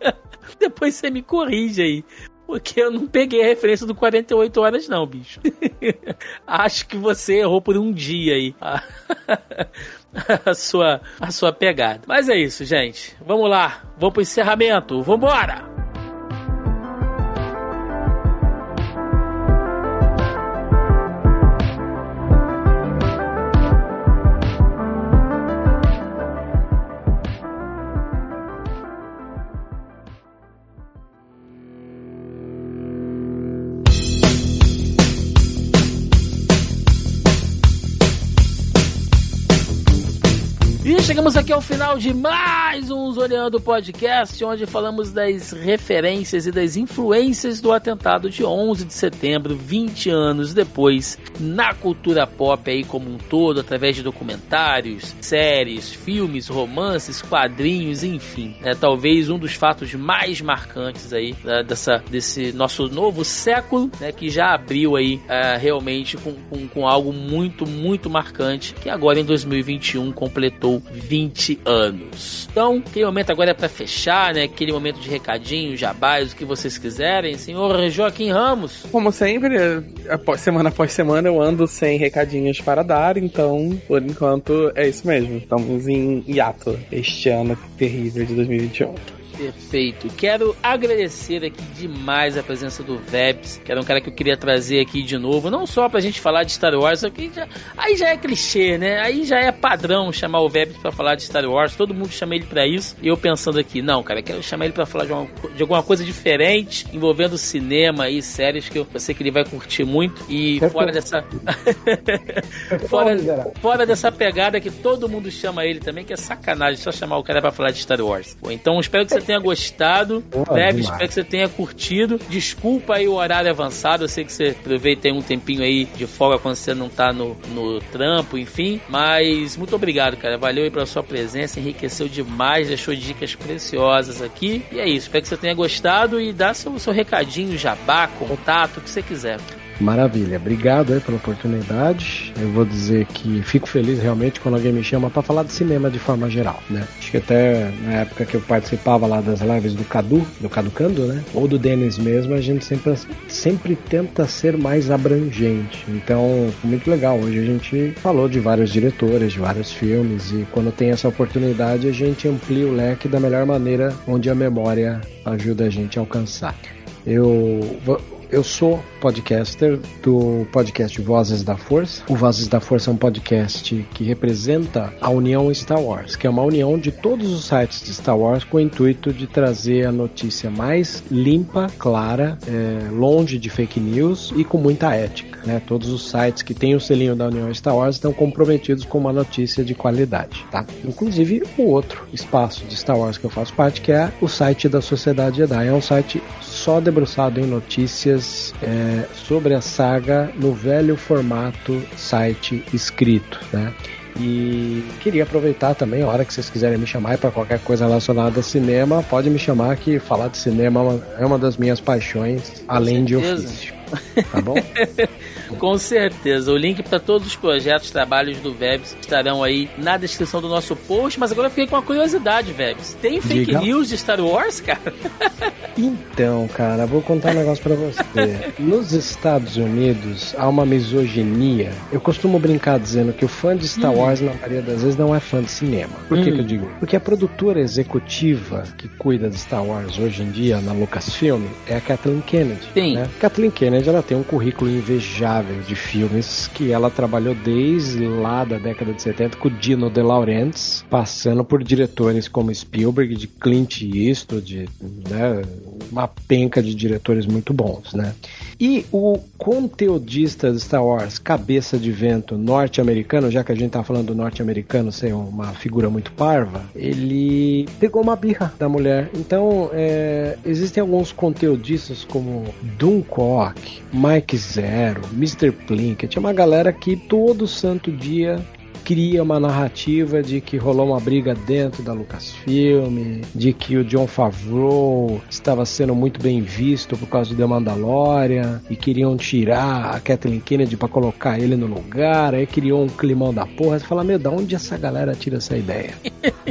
depois você me corrige aí. Porque eu não peguei a referência do 48 horas, não, bicho. Acho que você errou por um dia aí. a sua, a sua pegada. Mas é isso, gente. Vamos lá. Vamos pro encerramento. Vambora! Aqui ao final de mais um Zoneando Podcast, onde falamos das referências e das influências do atentado de 11 de setembro, 20 anos depois, na cultura pop aí como um todo, através de documentários, séries, filmes, romances, quadrinhos, enfim. É talvez um dos fatos mais marcantes aí né, dessa, desse nosso novo século, né, que já abriu aí é, realmente com, com, com algo muito, muito marcante, que agora em 2021 completou 20 anos. Então, aquele momento agora é para fechar, né? Aquele momento de recadinho, jabás, o que vocês quiserem. Senhor Joaquim Ramos. Como sempre, após, semana após semana eu ando sem recadinhos para dar, então, por enquanto, é isso mesmo. Estamos em hiato este ano terrível de 2021. Perfeito. Quero agradecer aqui demais a presença do Vebs, que era um cara que eu queria trazer aqui de novo, não só pra gente falar de Star Wars, aqui já, aí já é clichê, né? Aí já é padrão chamar o Vebs para falar de Star Wars, todo mundo chama ele para isso, e eu pensando aqui, não, cara, quero chamar ele para falar de, uma, de, alguma coisa diferente, envolvendo cinema e séries que eu, eu sei que ele vai curtir muito, e fora dessa fora, fora dessa pegada que todo mundo chama ele também, que é sacanagem só chamar o cara para falar de Star Wars. Então espero que você tenha gostado. Deve, espero que você tenha curtido. Desculpa aí o horário avançado. Eu sei que você aproveita aí um tempinho aí de folga quando você não tá no, no trampo, enfim. Mas muito obrigado, cara. Valeu aí pela sua presença. Enriqueceu demais, deixou dicas preciosas aqui. E é isso. Espero que você tenha gostado e dá seu, seu recadinho, jabá, contato, o que você quiser. Maravilha, obrigado aí pela oportunidade. Eu vou dizer que fico feliz realmente quando alguém me chama para falar de cinema de forma geral, né? Acho que até na época que eu participava lá das lives do Cadu, do Caducando, né? Ou do Denis mesmo, a gente sempre, sempre tenta ser mais abrangente. Então, muito legal. Hoje a gente falou de vários diretores, de vários filmes, e quando tem essa oportunidade, a gente amplia o leque da melhor maneira onde a memória ajuda a gente a alcançar. Eu vou eu sou podcaster do podcast Vozes da Força. O Vozes da Força é um podcast que representa a União Star Wars, que é uma união de todos os sites de Star Wars com o intuito de trazer a notícia mais limpa, clara, é, longe de fake news e com muita ética. Né? Todos os sites que têm o selinho da União Star Wars estão comprometidos com uma notícia de qualidade. Tá? Inclusive o outro espaço de Star Wars que eu faço parte, que é o site da Sociedade Jedi. É um site só debruçado em notícias é, sobre a saga no velho formato site escrito, né? E queria aproveitar também, a hora que vocês quiserem me chamar para qualquer coisa relacionada a cinema, pode me chamar que falar de cinema é uma das minhas paixões, além de ofício. Tá bom? Com certeza. O link para todos os projetos, trabalhos do Vebs estarão aí na descrição do nosso post. Mas agora eu fiquei com uma curiosidade, Vebs. Tem fake Diga. news de Star Wars, cara? Então, cara, vou contar um negócio para você. Nos Estados Unidos há uma misoginia. Eu costumo brincar dizendo que o fã de Star hum. Wars, na maioria das vezes, não é fã de cinema. Por hum. que, que eu digo? Porque a produtora executiva que cuida de Star Wars hoje em dia na Lucasfilm é a Kathleen Kennedy. Sim. Né? Kathleen Kennedy ela tem um currículo invejável de filmes que ela trabalhou desde lá da década de 70 com Dino De Laurentiis, passando por diretores como Spielberg, de Clint Eastwood, né, uma penca de diretores muito bons, né? E o conteudista de Star Wars, cabeça de vento norte-americano, já que a gente tá falando do norte-americano ser uma figura muito parva, ele pegou uma birra da mulher. Então, é, existem alguns conteudistas como Duncock, Mike Zero, Mr. Plinkett, é uma galera que todo santo dia cria uma narrativa de que rolou uma briga dentro da Lucasfilm, de que o John Favreau estava sendo muito bem visto por causa do The Mandalorian e queriam tirar a Kathleen Kennedy para colocar ele no lugar, aí criou um climão da porra. Você fala, meu, da onde essa galera tira essa ideia?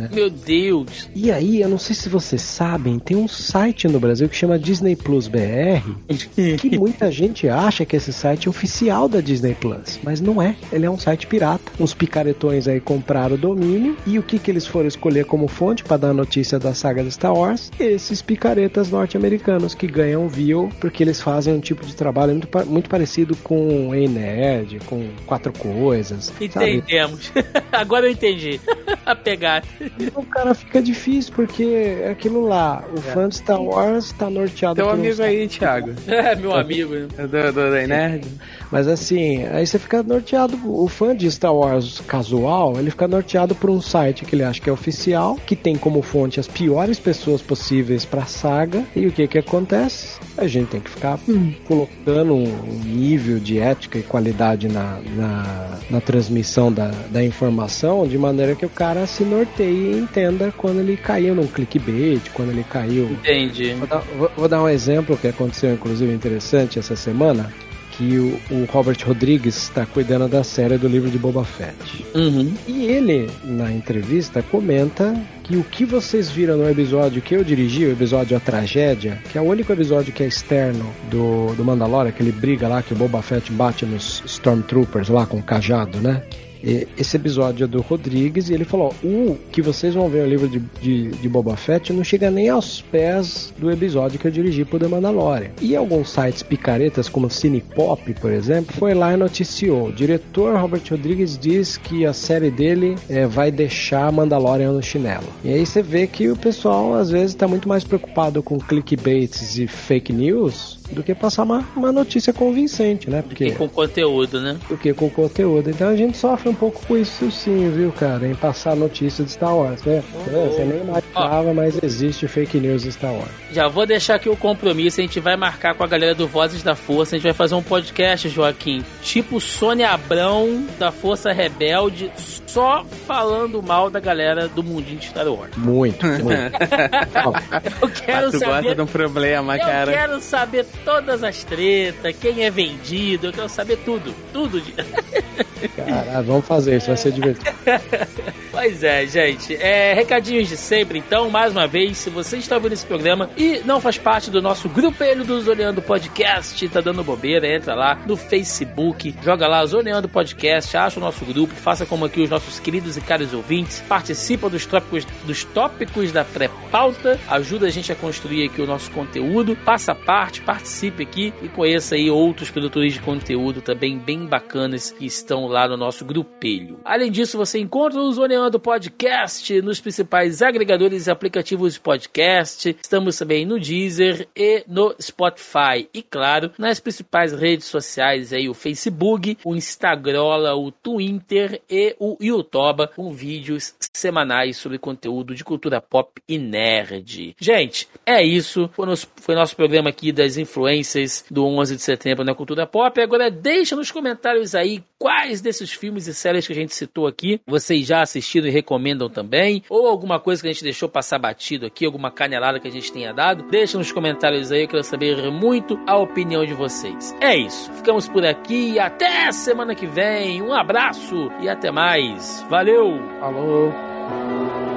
né? Meu Deus! E aí, eu não sei se vocês sabem, tem um site no Brasil que chama Disney Plus BR, que muita gente acha que esse site é oficial da Disney Plus, mas não é. Ele é um site pirata. Uns picaretas caretões aí compraram o domínio e o que, que eles foram escolher como fonte para dar notícia da saga de Star Wars? Esses picaretas norte-americanos que ganham view porque eles fazem um tipo de trabalho muito, muito parecido com a Nerd, com quatro coisas. Entendemos. Agora eu entendi a pegada. Então, cara, fica difícil porque é aquilo lá, o é. fã de Star Wars tá norteado Teu amigo aí, Thiago. É, meu amigo. Né? Do, do, do Nerd. Mas assim, aí você fica norteado, o fã de Star Wars casual, ele fica norteado por um site que ele acha que é oficial, que tem como fonte as piores pessoas possíveis pra saga, e o que que acontece? A gente tem que ficar hum. colocando um nível de ética e qualidade na, na, na transmissão da, da informação, de maneira que o cara se norteie e entenda quando ele caiu num clickbait, quando ele caiu. Entendi. Vou dar, vou, vou dar um exemplo que aconteceu, inclusive, interessante essa semana que o, o Robert Rodrigues está cuidando da série do livro de Boba Fett. Uhum. E ele, na entrevista, comenta que o que vocês viram no episódio que eu dirigi, o episódio A Tragédia, que é o único episódio que é externo do, do Mandalorian, que ele briga lá, que o Boba Fett bate nos Stormtroopers lá com o cajado, né? Esse episódio é do Rodrigues e ele falou: o que vocês vão ver no livro de, de, de, Boba Fett não chega nem aos pés do episódio que eu dirigi pro The Mandalorian. E alguns sites picaretas, como Cine Pop, por exemplo, foi lá e noticiou: o diretor Robert Rodrigues diz que a série dele é, vai deixar Mandalorian no chinelo. E aí você vê que o pessoal às vezes está muito mais preocupado com clickbaits e fake news do que passar uma, uma notícia convincente, né? Porque, com conteúdo, né? Do que com conteúdo. Então a gente sofre um pouco com isso sim, viu, cara? Em passar notícia de Star Wars, né? Oh, Você nem imaginava, oh. mas existe fake news de Star Wars. Já vou deixar aqui o compromisso, a gente vai marcar com a galera do Vozes da Força, a gente vai fazer um podcast, Joaquim, tipo Sônia Abrão da Força Rebelde, só falando mal da galera do mundinho de Star Wars. Muito, muito. eu quero tu saber. Gosta de um problema, eu cara. Eu quero saber todas as tretas, quem é vendido, eu quero saber tudo. Tudo. De... Cara, vamos fazer isso, vai ser divertido. pois é, gente. É, recadinhos de sempre, então, mais uma vez, se você está ouvindo esse programa e não faz parte do nosso grupelho do Zoneando Podcast, tá dando bobeira, entra lá no Facebook, joga lá Zoneando Podcast, acha o nosso grupo, faça como aqui os nossos queridos e caros ouvintes, participa dos tópicos, dos tópicos da pré-pauta, ajuda a gente a construir aqui o nosso conteúdo, passa parte, participe aqui e conheça aí outros produtores de conteúdo também bem bacanas que estão lá no nosso grupelho. Além disso, você encontra o Zoneando Podcast nos principais agregadores e aplicativos de podcast. Estamos também no Deezer e no Spotify. E claro, nas principais redes sociais aí, o Facebook, o Instagram, o Twitter e o YouTube, com vídeos semanais sobre conteúdo de cultura pop e nerd. Gente, é isso. Foi nosso, foi nosso programa aqui das influências do 11 de setembro na cultura pop. Agora deixa nos comentários aí quais desses filmes e séries que a gente citou aqui vocês já assistiram e recomendam também, ou alguma coisa que a gente deixou passar batido aqui, alguma canelada que a gente tenha dado, deixa nos comentários aí, eu quero saber muito a opinião de vocês. É isso, ficamos por aqui, até semana que vem, um abraço e até mais. Valeu! Falou!